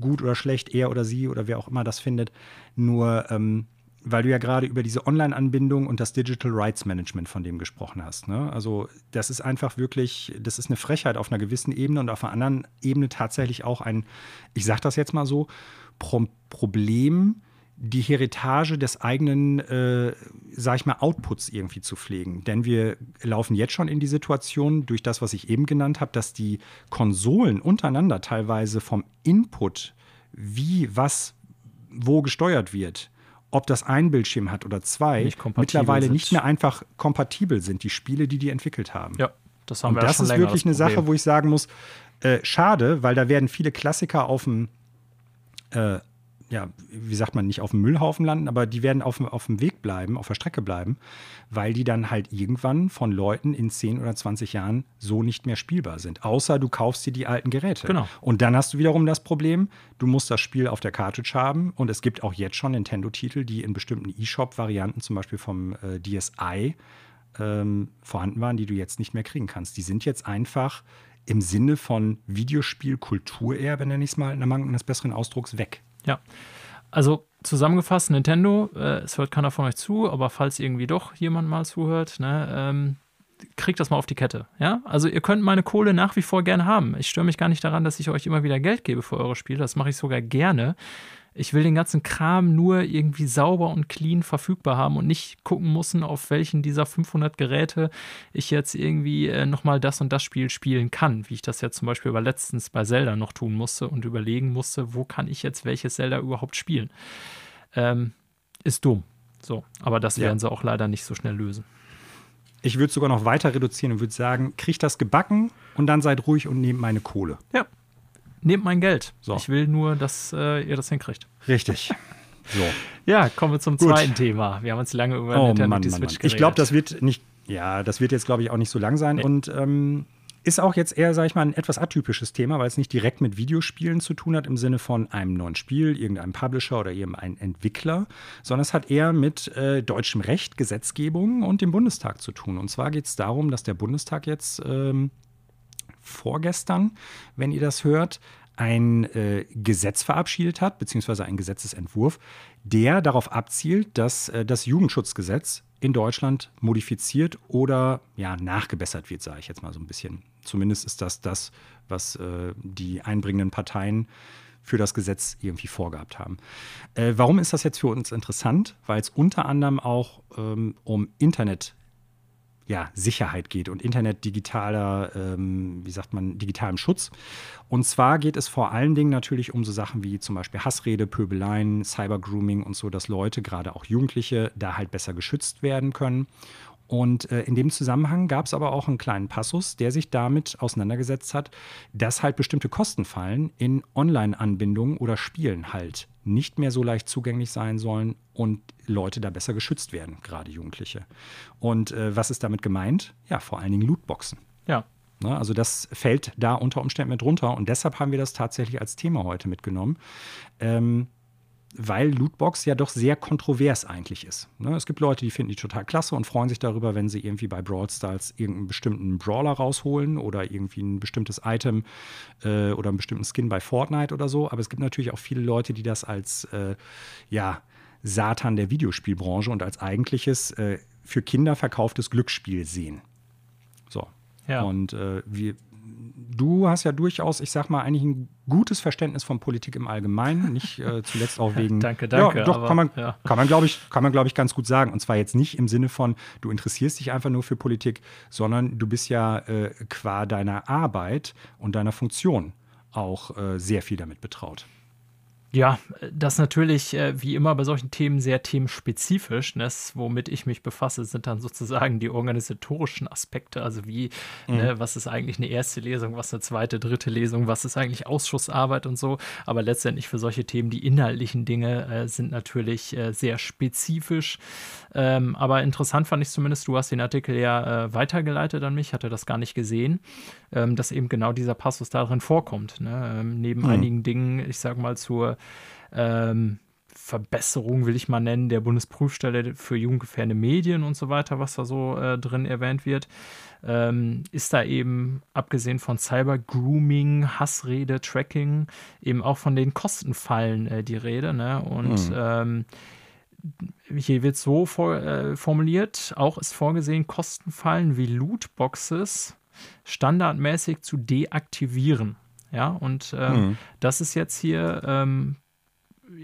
Speaker 1: gut oder schlecht er oder sie oder wer auch immer das findet. Nur ähm, weil du ja gerade über diese Online-Anbindung und das Digital Rights Management von dem gesprochen hast. Ne? Also das ist einfach wirklich, das ist eine Frechheit auf einer gewissen Ebene und auf einer anderen Ebene tatsächlich auch ein, ich sag das jetzt mal so, Pro Problem, die Heritage des eigenen, äh, sag ich mal, Outputs irgendwie zu pflegen. Denn wir laufen jetzt schon in die Situation, durch das, was ich eben genannt habe, dass die Konsolen untereinander teilweise vom Input, wie was wo gesteuert wird, ob das ein Bildschirm hat oder zwei,
Speaker 2: Nicht
Speaker 1: mittlerweile
Speaker 2: sind.
Speaker 1: nicht mehr einfach kompatibel sind, die Spiele, die die entwickelt haben.
Speaker 2: ja, das haben
Speaker 1: Und
Speaker 2: wir ja
Speaker 1: das
Speaker 2: schon
Speaker 1: ist wirklich
Speaker 2: das
Speaker 1: eine Sache, wo ich sagen muss, äh, schade, weil da werden viele Klassiker auf dem, äh, ja, wie sagt man, nicht auf dem Müllhaufen landen, aber die werden auf, dem- auf dem Weg bleiben, auf der Strecke bleiben, weil die dann halt irgendwann von Leuten in 10 oder 20 Jahren so nicht mehr spielbar sind. Außer du kaufst dir die alten Geräte.
Speaker 2: Genau.
Speaker 1: Und dann hast du wiederum das Problem, du musst das Spiel auf der Cartridge haben und es gibt auch jetzt schon Nintendo-Titel, die in bestimmten E-Shop-Varianten, zum Beispiel vom äh, DSi, ähm, vorhanden waren, die du jetzt nicht mehr kriegen kannst. Die sind jetzt einfach im Sinne von Videospiel-Kulturerbe, nenne ich es mal, in der Mangel eines besseren Ausdrucks, weg.
Speaker 2: Ja. Also zusammengefasst, Nintendo, äh, es hört keiner von euch zu, aber falls irgendwie doch jemand mal zuhört, ne, ähm, kriegt das mal auf die Kette. Ja? Also ihr könnt meine Kohle nach wie vor gerne haben. Ich störe mich gar nicht daran, dass ich euch immer wieder Geld gebe für eure Spiele. Das mache ich sogar gerne. Ich will den ganzen Kram nur irgendwie sauber und clean verfügbar haben und nicht gucken müssen, auf welchen dieser 500 Geräte ich jetzt irgendwie äh, nochmal das und das Spiel spielen kann, wie ich das jetzt zum Beispiel bei letztens bei Zelda noch tun musste und überlegen musste, wo kann ich jetzt welches Zelda überhaupt spielen. Ähm, ist dumm. So, aber das
Speaker 1: Ja.
Speaker 2: werden sie auch leider nicht so schnell lösen.
Speaker 1: Ich würde sogar noch weiter reduzieren und würde sagen, kriegt das gebacken und dann seid ruhig und nehmt meine Kohle.
Speaker 2: Ja. Nehmt mein Geld.
Speaker 1: So.
Speaker 2: Ich will nur, dass äh, ihr das hinkriegt.
Speaker 1: Richtig.
Speaker 2: So. Ja, kommen wir zum Gut. zweiten Thema. Wir haben uns lange über
Speaker 1: oh, Nintendo Mann, Switch Mann, Mann. geredet. Ich glaube, das wird nicht, ja, das wird jetzt, glaube ich, auch nicht so lang sein. Nee. Und ähm, ist auch jetzt eher, sag ich mal, ein etwas atypisches Thema, weil es nicht direkt mit Videospielen zu tun hat im Sinne von einem neuen Spiel, irgendeinem Publisher oder irgendeinem Entwickler, sondern es hat eher mit äh, deutschem Recht, Gesetzgebung und dem Bundestag zu tun. Und zwar geht es darum, dass der Bundestag jetzt ähm, vorgestern, wenn ihr das hört, ein äh, Gesetz verabschiedet hat, beziehungsweise einen Gesetzesentwurf, der darauf abzielt, dass äh, das Jugendschutzgesetz in Deutschland modifiziert oder ja, nachgebessert wird, sage ich jetzt mal so ein bisschen. Zumindest ist das das, was äh, die einbringenden Parteien für das Gesetz irgendwie vorgehabt haben. Äh, warum ist das jetzt für uns interessant? Weil es unter anderem auch ähm, um Internet ja, Sicherheit geht und Internet digitaler, ähm, wie sagt man, digitalem Schutz. Und zwar geht es vor allen Dingen natürlich um so Sachen wie zum Beispiel Hassrede, Pöbeleien, Cybergrooming und so, dass Leute, gerade auch Jugendliche, da halt besser geschützt werden können. Und äh, in dem Zusammenhang gab es aber auch einen kleinen Passus, der sich damit auseinandergesetzt hat, dass halt bestimmte Kostenfallen in Online-Anbindungen oder Spielen halt nicht mehr so leicht zugänglich sein sollen und Leute da besser geschützt werden, gerade Jugendliche. Und äh, was ist damit gemeint? Ja, vor allen Dingen Lootboxen.
Speaker 2: Ja.
Speaker 1: Ne, also das fällt da unter Umständen mit drunter und deshalb haben wir das tatsächlich als Thema heute mitgenommen. Ähm, weil Lootbox ja doch sehr kontrovers eigentlich ist. Ne? Es gibt Leute, die finden die total klasse und freuen sich darüber, wenn sie irgendwie bei Brawl Stars irgendeinen bestimmten Brawler rausholen oder irgendwie ein bestimmtes Item äh, oder einen bestimmten Skin bei Fortnite oder so. Aber es gibt natürlich auch viele Leute, die das als äh, ja, Satan der Videospielbranche und als eigentliches äh, für Kinder verkauftes Glücksspiel sehen. So. Ja. Und äh, wir, du hast ja durchaus, ich sag mal, eigentlich ein gutes Verständnis von Politik im Allgemeinen, nicht äh, zuletzt auch wegen.
Speaker 2: danke, danke.
Speaker 1: Ja, doch, aber, kann man, ja. kann man glaube ich, kann man, glaube ich, ganz gut sagen. Und zwar jetzt nicht im Sinne von, du interessierst dich einfach nur für Politik, sondern du bist ja äh, qua deiner Arbeit und deiner Funktion auch äh, sehr viel damit betraut.
Speaker 2: Ja, das natürlich äh, wie immer bei solchen Themen sehr themenspezifisch. Das, womit ich mich befasse, sind dann sozusagen die organisatorischen Aspekte. Also wie, mhm. ne, was ist eigentlich eine erste Lesung, was eine zweite, dritte Lesung, was ist eigentlich Ausschussarbeit und so. Aber letztendlich für solche Themen, die inhaltlichen Dinge äh, sind natürlich äh, sehr spezifisch. Ähm, aber interessant fand ich zumindest, du hast den Artikel ja äh, weitergeleitet an mich, hatte das gar nicht gesehen, ähm, dass eben genau dieser Passus darin vorkommt. Ne? Ähm, neben mhm. einigen Dingen, ich sage mal, zur ähm, Verbesserung, will ich mal nennen, der Bundesprüfstelle für jugendgefährdende Medien und so weiter, was da so äh, drin erwähnt wird, ähm, ist da eben, abgesehen von Cyber-Grooming, Hassrede, Tracking, eben auch von den Kostenfallen äh, die Rede. Ne? Und mhm. ähm, hier wird so vor, äh, formuliert, auch ist vorgesehen, Kostenfallen wie Lootboxes standardmäßig zu deaktivieren. Ja, und ähm, mhm. das ist jetzt hier, ähm,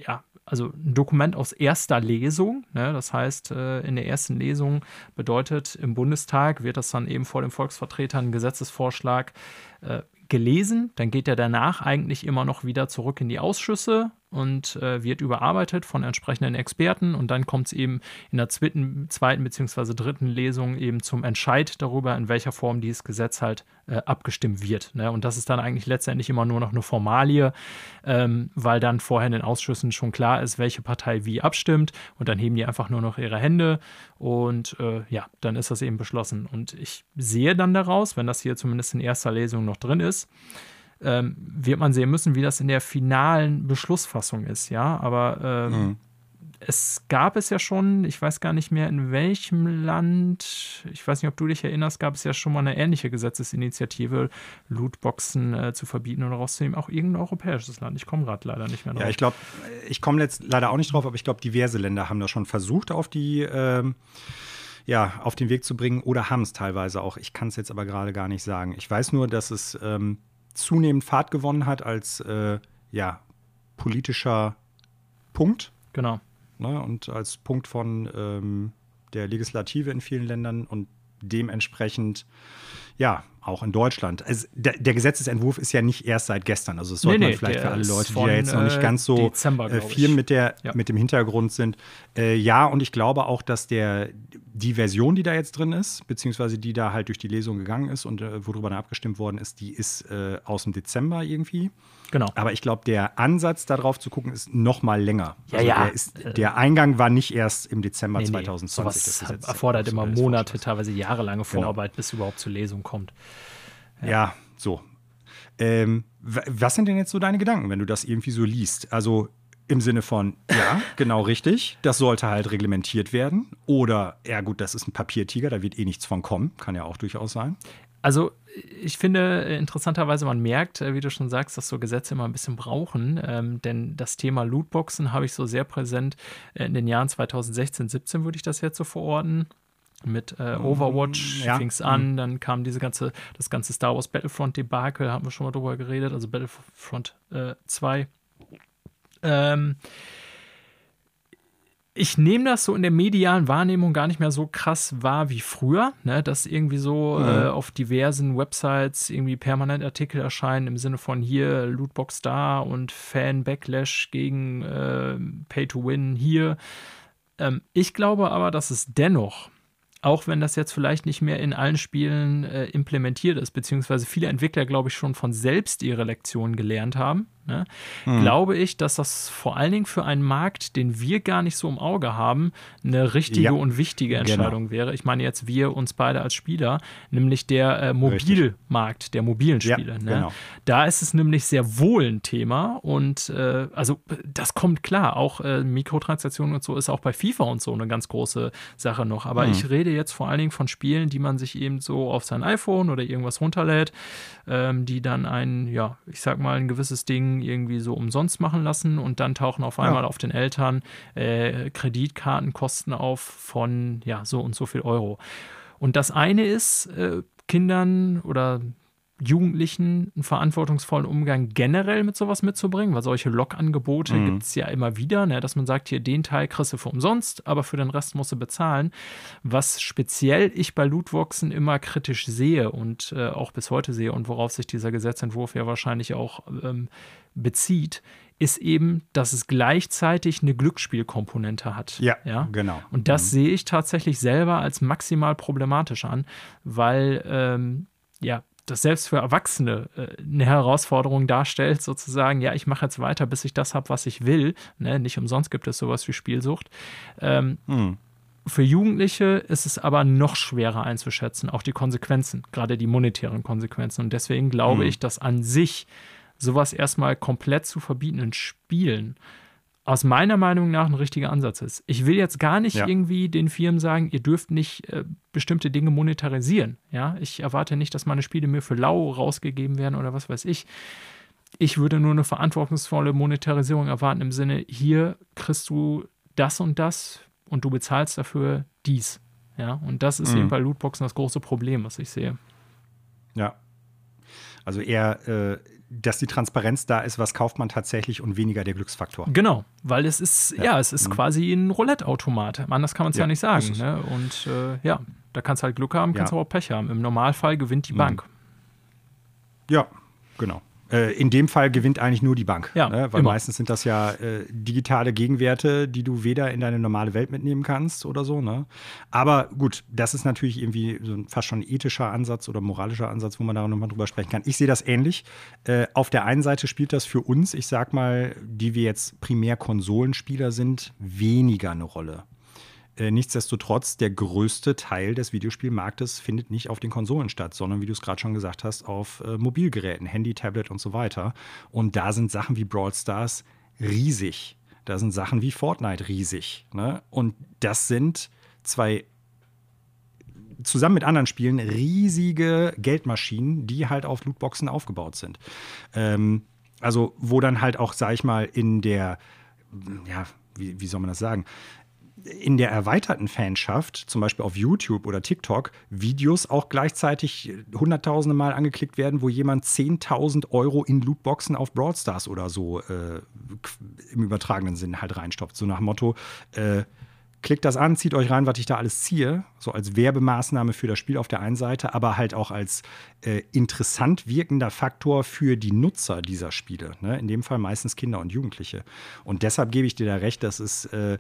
Speaker 2: ja, also ein Dokument aus erster Lesung. Ne? Das heißt, äh, in der ersten Lesung bedeutet, im Bundestag wird das dann eben vor den Volksvertretern ein Gesetzesvorschlag äh, gelesen. Dann geht er danach eigentlich immer noch wieder zurück in die Ausschüsse und äh, wird überarbeitet von entsprechenden Experten und dann kommt es eben in der zweiten, zweiten bzw. dritten Lesung eben zum Entscheid darüber, in welcher Form dieses Gesetz halt äh, abgestimmt wird. Ne? Und das ist dann eigentlich letztendlich immer nur noch eine Formalie, ähm, weil dann vorher in den Ausschüssen schon klar ist, welche Partei wie abstimmt und dann heben die einfach nur noch ihre Hände und äh, ja, dann ist das eben beschlossen. Und ich sehe dann daraus, wenn das hier zumindest in erster Lesung noch drin ist, ähm, wird man sehen müssen, wie das in der finalen Beschlussfassung ist, ja. Aber ähm, mhm. es gab es ja schon, ich weiß gar nicht mehr in welchem Land, ich weiß nicht, ob du dich erinnerst, gab es ja schon mal eine ähnliche Gesetzesinitiative, Lootboxen äh, zu verbieten oder rauszunehmen. Auch irgendein europäisches Land. Ich komme gerade leider nicht mehr
Speaker 1: drauf. Ja, ich glaube, ich komme jetzt leider auch nicht drauf, aber ich glaube, diverse Länder haben das schon versucht, auf die. Ähm ja, auf den Weg zu bringen oder haben es teilweise auch. Ich kann es jetzt aber gerade gar nicht sagen. Ich weiß nur, dass es ähm, zunehmend Fahrt gewonnen hat als äh, ja, politischer Punkt.
Speaker 2: Genau.
Speaker 1: Ne, und als Punkt von ähm, der Legislative in vielen Ländern und dementsprechend ja, auch in Deutschland. Also der, der, Gesetzesentwurf ist ja nicht erst seit gestern. Also das sollte nee, man vielleicht für alle Leute, von, die ja jetzt noch nicht äh, ganz so Dezember, äh, viel mit, der, ja. mit dem Hintergrund sind. Äh, ja, und ich glaube auch, dass der, die Version, die da jetzt drin ist, beziehungsweise die da halt durch die Lesung gegangen ist und äh, worüber dann abgestimmt worden ist, die ist äh, aus dem Dezember irgendwie. Genau. Aber ich glaube, der Ansatz darauf zu gucken, ist noch mal länger.
Speaker 2: Ja, also ja.
Speaker 1: Der, ist, der, Eingang war nicht erst im Dezember nee, 2020.
Speaker 2: Nee, sowas erfordert immer Monate, teilweise jahrelange genau. Vorarbeit, genau. bis überhaupt zur Lesung kommt.
Speaker 1: Ja, ja so. Ähm, was sind denn jetzt so deine Gedanken, wenn du das irgendwie so liest? Also im Sinne von, ja, genau richtig, das sollte halt reglementiert werden. Oder, ja gut, das ist ein Papiertiger, da wird eh nichts von kommen, kann ja auch durchaus sein.
Speaker 2: Also ich finde äh, interessanterweise, man merkt, äh, wie du schon sagst, dass so Gesetze immer ein bisschen brauchen, ähm, denn das Thema Lootboxen habe ich so sehr präsent äh, in den Jahren 2016, 17 würde ich das jetzt so verorten. Mit äh, mhm. Overwatch ja. fing es an, mhm. dann kam diese ganze, das ganze Star Wars Battlefront-Debakel, haben wir schon mal drüber geredet, also Battlefront 2. Ähm, ich nehme das so in der medialen Wahrnehmung gar nicht mehr so krass wahr wie früher, ne? dass irgendwie so mhm. äh, auf diversen Websites irgendwie permanent Artikel erscheinen im Sinne von hier Lootbox da und Fan-Backlash gegen äh, Pay-to-Win hier. Ähm, ich glaube aber, dass es dennoch auch wenn das jetzt vielleicht nicht mehr in allen Spielen äh, implementiert ist, beziehungsweise viele Entwickler, glaube ich, schon von selbst ihre Lektionen gelernt haben ne, mhm. glaube ich, dass das vor allen Dingen für einen Markt, den wir gar nicht so im Auge haben, eine richtige ja. und wichtige genau. Entscheidung genau. wäre. Ich meine jetzt wir uns beide als Spieler, nämlich der äh, Mobilmarkt, Richtig. der mobilen Spiele. Ja, ne? genau. Da ist es nämlich sehr wohl ein Thema und äh, also das kommt klar, auch äh, Mikrotransaktionen und so ist auch bei FIFA und so eine ganz große Sache noch. Aber mhm. ich rede jetzt vor allen Dingen von Spielen, die man sich eben so auf sein iPhone oder irgendwas runterlädt, ähm, die dann ein, ja, ich sag mal, ein gewisses Ding irgendwie so umsonst machen lassen und dann tauchen auf einmal ja. auf den Eltern äh, Kreditkartenkosten auf von ja so und so viel Euro. Und das eine ist, äh, Kindern oder Jugendlichen einen verantwortungsvollen Umgang generell mit sowas mitzubringen, weil solche Log-Angebote mhm. gibt es ja immer wieder, ne, dass man sagt, hier den Teil kriegst du für umsonst, aber für den Rest musst du bezahlen. Was speziell ich bei Lootboxen immer kritisch sehe und äh, auch bis heute sehe und worauf sich dieser Gesetzentwurf ja wahrscheinlich auch ähm, bezieht, ist eben, dass es gleichzeitig eine Glücksspielkomponente hat.
Speaker 1: Ja, ja? genau.
Speaker 2: Und das mhm. sehe ich tatsächlich selber als maximal problematisch an, weil ähm, ja, das selbst für Erwachsene äh, eine Herausforderung darstellt, sozusagen, ja, ich mache jetzt weiter, bis ich das habe, was ich will. Ne? Nicht umsonst gibt es sowas wie Spielsucht. Ähm, mhm. Für Jugendliche ist es aber noch schwerer einzuschätzen, auch die Konsequenzen, gerade die monetären Konsequenzen. Und deswegen glaube mhm. ich, dass an sich sowas erstmal komplett zu verbieten in Spielen aus meiner Meinung nach ein richtiger Ansatz ist. Ich will jetzt gar nicht ja. irgendwie den Firmen sagen, ihr dürft nicht äh, bestimmte Dinge monetarisieren. Ja, ich erwarte nicht, dass meine Spiele mir für lau rausgegeben werden oder was weiß ich. Ich würde nur eine verantwortungsvolle Monetarisierung erwarten im Sinne, hier kriegst du das und das und du bezahlst dafür dies. Ja, und das ist mhm. eben bei Lootboxen das große Problem, was ich sehe.
Speaker 1: Ja. Also eher äh, dass die Transparenz da ist, was kauft man tatsächlich und weniger der Glücksfaktor.
Speaker 2: Genau, weil es ist, ja, ja es ist mhm. quasi ein Roulette-Automat. Anders kann man es ja, ja, nicht sagen. Ne? Und äh, ja, da kannst du halt Glück haben, kannst ja. aber auch Pech haben. Im Normalfall gewinnt die mhm. Bank.
Speaker 1: Ja, genau. Äh, in dem Fall gewinnt eigentlich nur die Bank. Ja, ne? Weil immer. meistens sind das ja äh, digitale Gegenwerte, die du weder in deine normale Welt mitnehmen kannst oder so. Ne? Aber gut, das ist natürlich irgendwie so ein fast schon ethischer Ansatz oder moralischer Ansatz, wo man da nochmal drüber sprechen kann. Ich sehe das ähnlich. Äh, auf der einen Seite spielt das für uns, ich sag mal, die wir jetzt primär Konsolenspieler sind, weniger eine Rolle. Äh, nichtsdestotrotz, der größte Teil des Videospielmarktes findet nicht auf den Konsolen statt, sondern wie du es gerade schon gesagt hast, auf äh, Mobilgeräten, Handy, Tablet und so weiter. Und da sind Sachen wie Brawl Stars riesig. Da sind Sachen wie Fortnite riesig. Ne? Und das sind zwei zusammen mit anderen Spielen riesige Geldmaschinen, die halt auf Lootboxen aufgebaut sind. Ähm, also, wo dann halt auch, sag ich mal, in der, ja, wie, wie soll man das sagen? In der erweiterten Fanschaft, zum Beispiel auf YouTube oder TikTok, Videos auch gleichzeitig hunderttausende Mal angeklickt werden, wo jemand 10.000 Euro in Lootboxen auf Broadstars oder so äh, im übertragenen Sinn halt reinstopft. So nach Motto, äh, klickt das an, zieht euch rein, was ich da alles ziehe, so als Werbemaßnahme für das Spiel auf der einen Seite, aber halt auch als äh, interessant wirkender Faktor für die Nutzer dieser Spiele. Ne? In dem Fall meistens Kinder und Jugendliche. Und deshalb gebe ich dir da recht, dass es äh,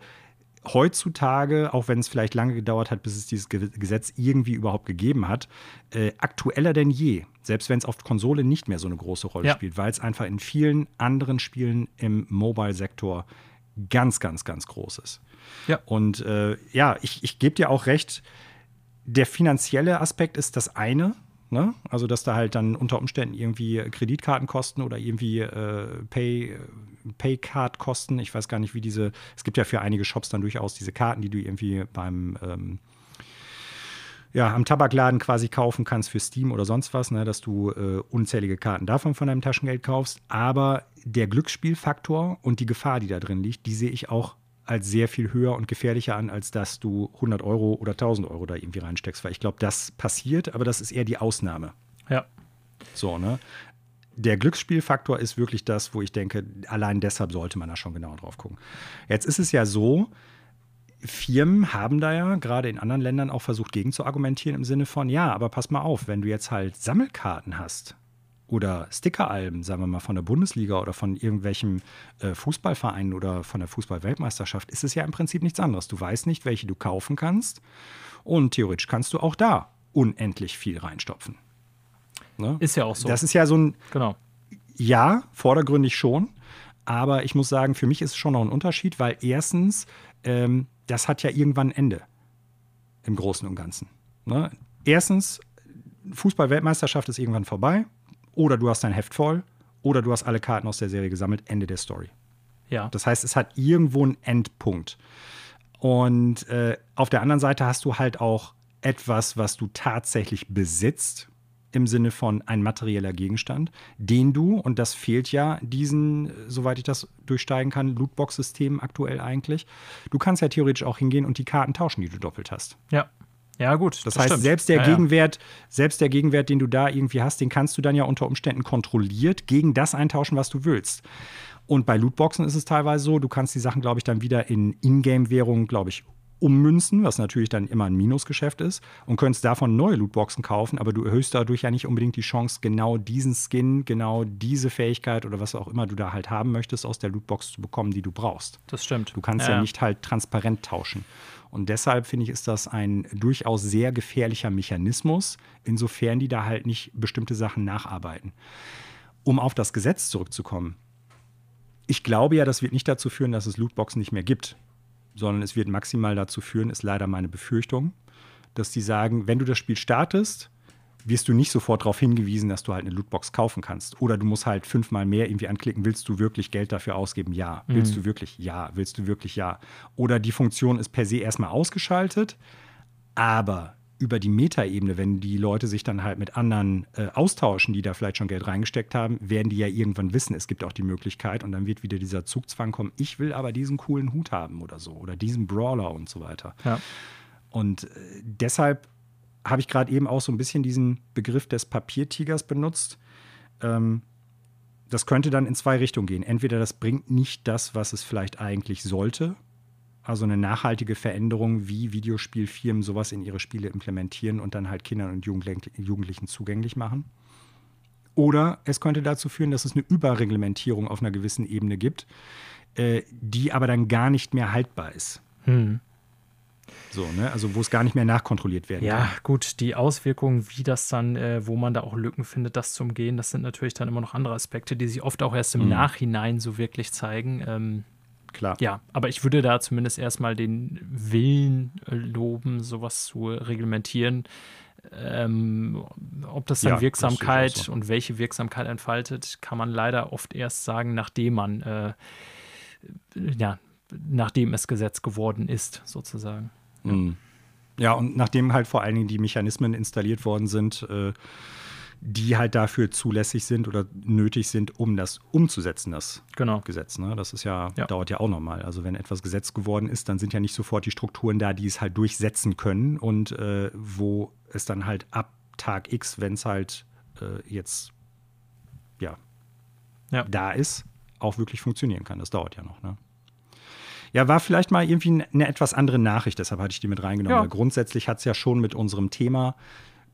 Speaker 1: heutzutage, auch wenn es vielleicht lange gedauert hat, bis es dieses Gesetz irgendwie überhaupt gegeben hat, äh, aktueller denn je. Selbst wenn es auf Konsole nicht mehr so eine große Rolle ja. spielt, weil es einfach in vielen anderen Spielen im Mobile-Sektor ganz, ganz, ganz groß ist. Ja. Und äh, ja, ich, ich gebe dir auch recht, der finanzielle Aspekt ist das eine. Ne? Also, dass da halt dann unter Umständen irgendwie Kreditkartenkosten oder irgendwie äh, Pay, Paycard-Kosten, ich weiß gar nicht, wie diese, es gibt ja für einige Shops dann durchaus diese Karten, die du irgendwie beim ähm, ja, am Tabakladen quasi kaufen kannst für Steam oder sonst was, ne, dass du äh, unzählige Karten davon von deinem Taschengeld kaufst. Aber der Glücksspielfaktor und die Gefahr, die da drin liegt, die sehe ich auch als sehr viel höher und gefährlicher an, als dass du 100 Euro oder 1000 Euro da irgendwie reinsteckst. Weil ich glaube, das passiert, aber das ist eher die Ausnahme.
Speaker 2: Ja.
Speaker 1: So, ne? Der Glücksspielfaktor ist wirklich das, wo ich denke, allein deshalb sollte man da schon genauer drauf gucken. Jetzt ist es ja so, Firmen haben da ja gerade in anderen Ländern auch versucht, gegen zu argumentieren im Sinne von, ja, aber pass mal auf, wenn du jetzt halt Sammelkarten hast, oder Stickeralben, sagen wir mal, von der Bundesliga oder von irgendwelchem äh, Fußballverein oder von der Fußballweltmeisterschaft, ist es ja im Prinzip nichts anderes. Du weißt nicht, welche du kaufen kannst und theoretisch kannst du auch da unendlich viel reinstopfen.
Speaker 2: Ne? Ist ja auch so.
Speaker 1: Das ist ja so ein.
Speaker 2: Genau.
Speaker 1: Ja, vordergründig schon. Aber ich muss sagen, für mich ist es schon noch ein Unterschied, weil erstens, ähm, das hat ja irgendwann ein Ende. Im Großen und Ganzen. Ne? Erstens, Fußball-Weltmeisterschaft ist irgendwann vorbei. Oder du hast dein Heft voll oder du hast alle Karten aus der Serie gesammelt. Ende der Story.
Speaker 2: Ja.
Speaker 1: Das heißt, es hat irgendwo einen Endpunkt. Und äh, auf der anderen Seite hast du halt auch etwas, was du tatsächlich besitzt, im Sinne von ein materieller Gegenstand, den du, und das fehlt ja diesen, soweit ich das durchsteigen kann, Lootbox-System aktuell eigentlich, du kannst ja theoretisch auch hingehen und die Karten tauschen, die du doppelt hast.
Speaker 2: Ja. Ja, gut.
Speaker 1: Das, das heißt, stimmt. selbst der ja, Gegenwert, ja. selbst der Gegenwert, den du da irgendwie hast, den kannst du dann ja unter Umständen kontrolliert gegen das eintauschen, was du willst. Und bei Lootboxen ist es teilweise so, du kannst die Sachen, glaube ich, dann wieder in Ingame-Währungen, glaube ich, ummünzen, was natürlich dann immer ein Minusgeschäft ist, und könntest davon neue Lootboxen kaufen, aber du erhöhst dadurch ja nicht unbedingt die Chance, genau diesen Skin, genau diese Fähigkeit oder was auch immer du da halt haben möchtest, aus der Lootbox zu bekommen, die du brauchst.
Speaker 2: Das stimmt.
Speaker 1: Du kannst ja, ja nicht halt transparent tauschen. Und deshalb finde ich, ist das ein durchaus sehr gefährlicher Mechanismus, insofern die da halt nicht bestimmte Sachen nacharbeiten. Um auf das Gesetz zurückzukommen. Ich glaube ja, das wird nicht dazu führen, dass es Lootboxen nicht mehr gibt, sondern es wird maximal dazu führen, ist leider meine Befürchtung, dass die sagen, wenn du das Spiel startest, wirst du nicht sofort darauf hingewiesen, dass du halt eine Lootbox kaufen kannst. Oder du musst halt fünfmal mehr irgendwie anklicken. Willst du wirklich Geld dafür ausgeben? Ja. Mhm. Willst du wirklich? Ja. Willst du wirklich? Ja. Oder die Funktion ist per se erstmal ausgeschaltet, aber über die Metaebene, wenn die Leute sich dann halt mit anderen äh, austauschen, die da vielleicht schon Geld reingesteckt haben, werden die ja irgendwann wissen, es gibt auch die Möglichkeit und dann wird wieder dieser Zugzwang kommen, ich will aber diesen coolen Hut haben oder so oder diesen Brawler und so weiter.
Speaker 2: Ja.
Speaker 1: Und äh, deshalb habe ich gerade eben auch so ein bisschen diesen Begriff des Papiertigers benutzt. Ähm, das könnte dann in zwei Richtungen gehen. Entweder das bringt nicht das, was es vielleicht eigentlich sollte, also eine nachhaltige Veränderung, wie Videospielfirmen sowas in ihre Spiele implementieren und dann halt Kindern und Jugendlichen zugänglich machen. Oder es könnte dazu führen, dass es eine Überreglementierung auf einer gewissen Ebene gibt, äh, die aber dann gar nicht mehr haltbar ist.
Speaker 2: Hm.
Speaker 1: So, ne? Also wo es gar nicht mehr nachkontrolliert werden
Speaker 2: ja, kann. Ja, gut, die Auswirkungen, wie das dann, äh, wo man da auch Lücken findet, das zu umgehen, das sind natürlich dann immer noch andere Aspekte, die sich oft auch erst im mhm. Nachhinein so wirklich zeigen. Ähm,
Speaker 1: Klar.
Speaker 2: Ja, aber ich würde da zumindest erstmal den Willen äh, loben, sowas zu reglementieren. Ähm, ob das dann ja, Wirksamkeit das so. und welche Wirksamkeit entfaltet, kann man leider oft erst sagen, nachdem man äh, ja, nachdem es Gesetz geworden ist, sozusagen.
Speaker 1: Mhm. Ja, und nachdem halt vor allen Dingen die Mechanismen installiert worden sind, äh, die halt dafür zulässig sind oder nötig sind, um das umzusetzen, das
Speaker 2: genau.
Speaker 1: Gesetz. Ne? Das ist ja, ja, dauert ja auch nochmal. Also wenn etwas Gesetz geworden ist, dann sind ja nicht sofort die Strukturen da, die es halt durchsetzen können und äh, wo es dann halt ab Tag X, wenn es halt äh, jetzt ja, ja, da ist, auch wirklich funktionieren kann. Das dauert ja noch. Ne? Ja, war vielleicht mal irgendwie eine etwas andere Nachricht, deshalb hatte ich die mit reingenommen. Ja. Grundsätzlich hat es ja schon mit unserem Thema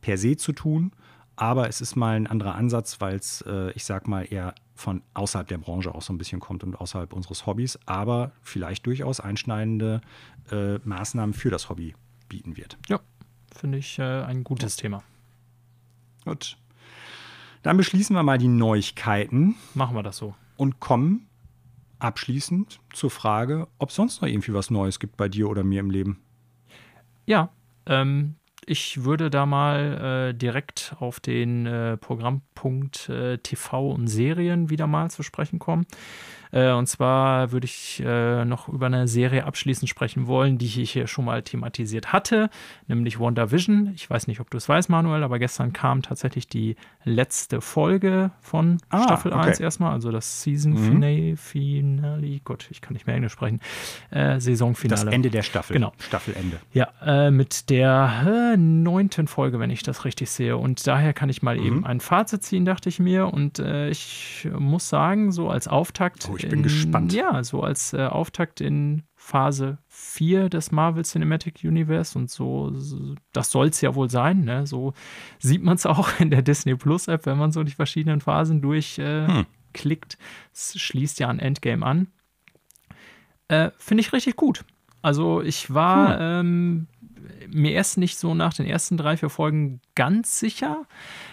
Speaker 1: per se zu tun, aber es ist mal ein anderer Ansatz, weil es, äh, ich sag mal, eher von außerhalb der Branche auch so ein bisschen kommt und außerhalb unseres Hobbys, aber vielleicht durchaus einschneidende äh, Maßnahmen für das Hobby bieten wird.
Speaker 2: Ja, finde ich äh, ein gutes ja. Thema.
Speaker 1: Gut. Dann beschließen wir mal die Neuigkeiten.
Speaker 2: Machen wir das so.
Speaker 1: Und kommen abschließend zur Frage, ob es sonst noch irgendwie was Neues gibt bei dir oder mir im Leben.
Speaker 2: Ja, ähm, ich würde da mal äh, direkt auf den äh, Programmpunkt äh, TV und Serien wieder mal zu sprechen kommen. Äh, und zwar würde ich äh, noch über eine Serie abschließend sprechen wollen, die ich hier schon mal thematisiert hatte, nämlich WandaVision. Ich weiß nicht, ob du es weißt, Manuel, aber gestern kam tatsächlich die letzte Folge von ah, Staffel okay. 1 erstmal, also das Season mhm. Finale, Gott, ich kann nicht mehr Englisch sprechen, äh, Saisonfinale.
Speaker 1: Das Ende der Staffel.
Speaker 2: Genau.
Speaker 1: Staffelende.
Speaker 2: Ja, äh, mit der äh, neunten Folge, wenn ich das richtig sehe. Und daher kann ich mal mhm. eben ein Fazit ziehen, dachte ich mir. Und äh, ich muss sagen, so als Auftakt.
Speaker 1: Oh, ich bin in, gespannt.
Speaker 2: Ja, so als äh, Auftakt in Phase 4 des Marvel Cinematic Universe und so, das soll es ja wohl sein. Ne? So sieht man es auch in der Disney Plus App, wenn man so die verschiedenen Phasen durchklickt. Äh, hm. Es schließt ja an Endgame an. Äh, Finde ich richtig gut. Also ich war hm. ähm, mir erst nicht so nach den ersten drei, vier Folgen ganz sicher,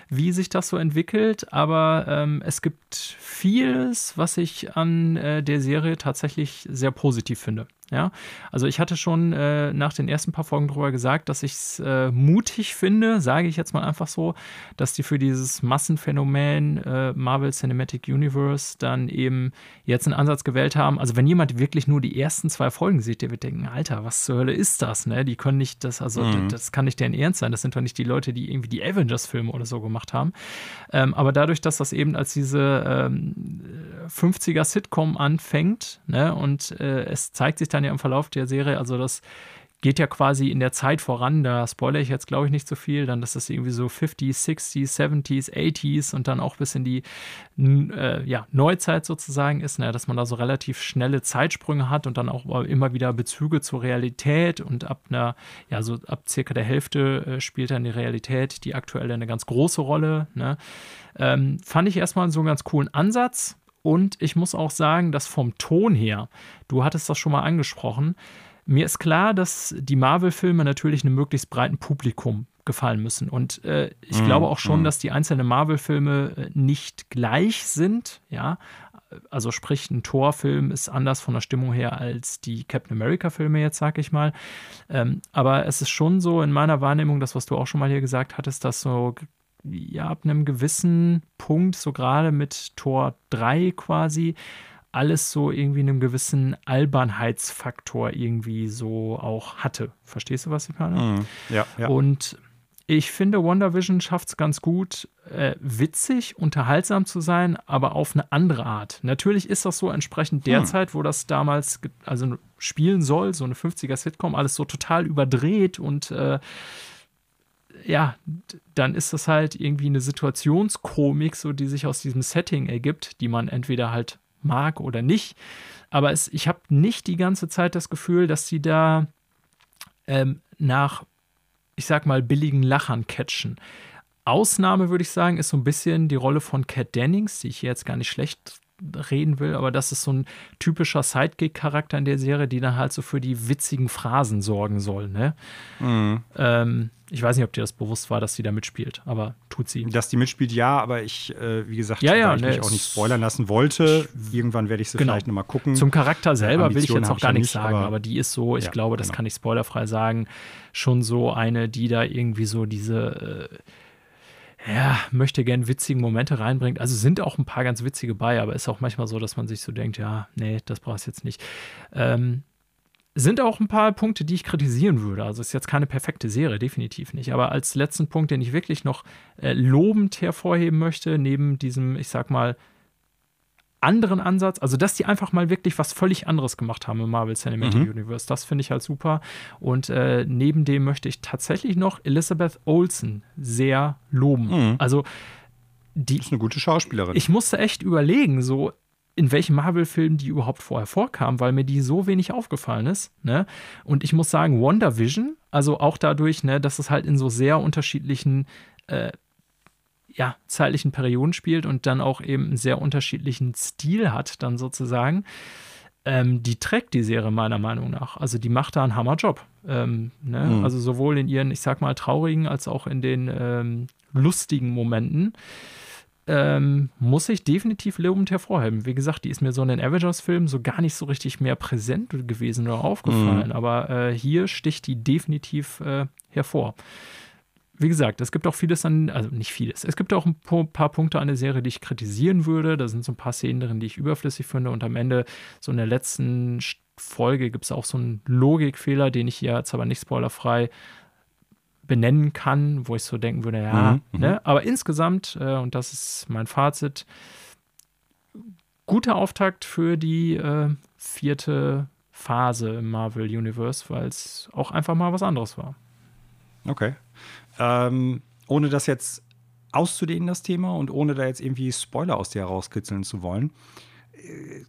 Speaker 2: wie sich das so entwickelt, aber ähm, es gibt vieles, was ich an äh, der Serie tatsächlich sehr positiv finde. Ja, also ich hatte schon äh, nach den ersten paar Folgen darüber gesagt, dass ich es äh, mutig finde, sage ich jetzt mal einfach so, dass die für dieses Massenphänomen äh, Marvel Cinematic Universe dann eben jetzt einen Ansatz gewählt haben. Also wenn jemand wirklich nur die ersten zwei Folgen sieht, der wird denken, Alter, was zur Hölle ist das? Ne? Die können nicht das, also mhm. das, das, kann nicht deren Ernst sein. Das sind doch nicht die Leute, die irgendwie die Avengers-Filme oder so gemacht haben. Ähm, aber dadurch, dass das eben als diese ähm, 50er-Sitcom anfängt ne, und äh, es zeigt sich dann ja im Verlauf der Serie, also das geht ja quasi in der Zeit voran, da spoilere ich jetzt glaube ich nicht so viel, dann dass das irgendwie so 50s, 60s, 70s, 80s und dann auch bis in die äh, ja, Neuzeit sozusagen ist, ne, dass man da so relativ schnelle Zeitsprünge hat und dann auch immer wieder Bezüge zur Realität und ab einer, ja, so ab circa der Hälfte äh, spielt dann die Realität, die aktuelle eine ganz große Rolle. Ne? Ähm, fand ich erstmal so einen ganz coolen Ansatz. Und ich muss auch sagen, dass vom Ton her, du hattest das schon mal angesprochen, mir ist klar, dass die Marvel-Filme natürlich einem möglichst breiten Publikum gefallen müssen. Und äh, ich mm, glaube auch schon, mm. dass die einzelnen Marvel-Filme äh, nicht gleich sind. Ja, also sprich, ein Thor-Film ist anders von der Stimmung her als die Captain America-Filme jetzt, sag ich mal. Ähm, aber es ist schon so in meiner Wahrnehmung, das, was du auch schon mal hier gesagt hattest, dass so ja, ab einem gewissen Punkt, so gerade mit Tor 3 quasi, alles so irgendwie einen gewissen Albernheitsfaktor irgendwie so auch hatte. Verstehst du, was ich meine?
Speaker 1: Mm, ja, ja.
Speaker 2: Und ich finde, WandaVision schafft es ganz gut, äh, witzig, unterhaltsam zu sein, aber auf eine andere Art. Natürlich ist das so entsprechend der hm. Zeit, wo das damals also spielen soll, so eine 50er-Sitcom, alles so total überdreht und äh, ja, dann ist das halt irgendwie eine Situationskomik, so die sich aus diesem Setting ergibt, die man entweder halt mag oder nicht. Aber es, ich habe nicht die ganze Zeit das Gefühl, dass sie da ähm, nach, ich sag mal, billigen Lachern catchen. Ausnahme, würde ich sagen, ist so ein bisschen die Rolle von Cat Dennings, die ich jetzt gar nicht schlecht reden will, aber das ist so ein typischer Sidekick-Charakter in der Serie, die dann halt so für die witzigen Phrasen sorgen soll. Ne? Mhm. Ähm, ich weiß nicht, ob dir das bewusst war, dass sie da mitspielt, aber tut sie.
Speaker 1: Dass die mitspielt, ja, aber ich, äh, wie gesagt,
Speaker 2: ja, ja,
Speaker 1: weil ich
Speaker 2: ne,
Speaker 1: mich auch nicht spoilern lassen wollte, irgendwann werde ich sie genau. vielleicht nochmal gucken.
Speaker 2: Zum Charakter selber will ich jetzt auch gar nichts sagen, aber, aber, die ist so, ich ja, glaube, das genau. kann ich spoilerfrei sagen, schon so eine, die da irgendwie so diese äh, ja, möchte gern witzigen Momente reinbringt. Also sind auch ein paar ganz witzige bei, aber ist auch manchmal so, dass man sich so denkt, ja, nee, das brauchst du jetzt nicht. Ähm, sind auch ein paar Punkte, die ich kritisieren würde. Also ist jetzt keine perfekte Serie, definitiv nicht. Aber als letzten Punkt, den ich wirklich noch äh, lobend hervorheben möchte, neben diesem, ich sag mal, anderen Ansatz, also dass die einfach mal wirklich was völlig anderes gemacht haben im Marvel Cinematic mhm. Universe, das finde ich halt super. Und äh, neben dem möchte ich tatsächlich noch Elizabeth Olsen sehr loben. Mhm. Also die
Speaker 1: das ist eine gute Schauspielerin.
Speaker 2: Ich musste echt überlegen, so in welchen Marvel-Filmen die überhaupt vorher vorkamen, weil mir die so wenig aufgefallen ist. Ne? Und ich muss sagen, WandaVision, also auch dadurch, ne, dass es halt in so sehr unterschiedlichen äh, ja, zeitlichen Perioden spielt und dann auch eben einen sehr unterschiedlichen Stil hat, dann sozusagen. Ähm, die trägt die Serie meiner Meinung nach. Also die macht da einen Hammerjob. Ähm, ne? mhm. Also sowohl in ihren, ich sag mal, traurigen als auch in den ähm, lustigen Momenten ähm, muss ich definitiv lobend hervorheben. Wie gesagt, die ist mir so in den Avengers-Filmen so gar nicht so richtig mehr präsent gewesen oder aufgefallen, mhm. aber äh, hier sticht die definitiv äh, hervor. Wie gesagt, es gibt auch vieles an, also nicht vieles, es gibt auch ein paar Punkte an der Serie, die ich kritisieren würde. Da sind so ein paar Szenen drin, die ich überflüssig finde und am Ende, so in der letzten Folge, gibt es auch so einen Logikfehler, den ich hier jetzt aber nicht spoilerfrei benennen kann, wo ich so denken würde, ja, mhm, mhm, ne? aber insgesamt, äh, und das ist mein Fazit, guter Auftakt für die äh, vierte Phase im Marvel Universe, weil es auch einfach mal was anderes war.
Speaker 1: Okay. Ähm, ohne das jetzt auszudehnen, das Thema, und ohne da jetzt irgendwie Spoiler aus dir herauskitzeln zu wollen, äh,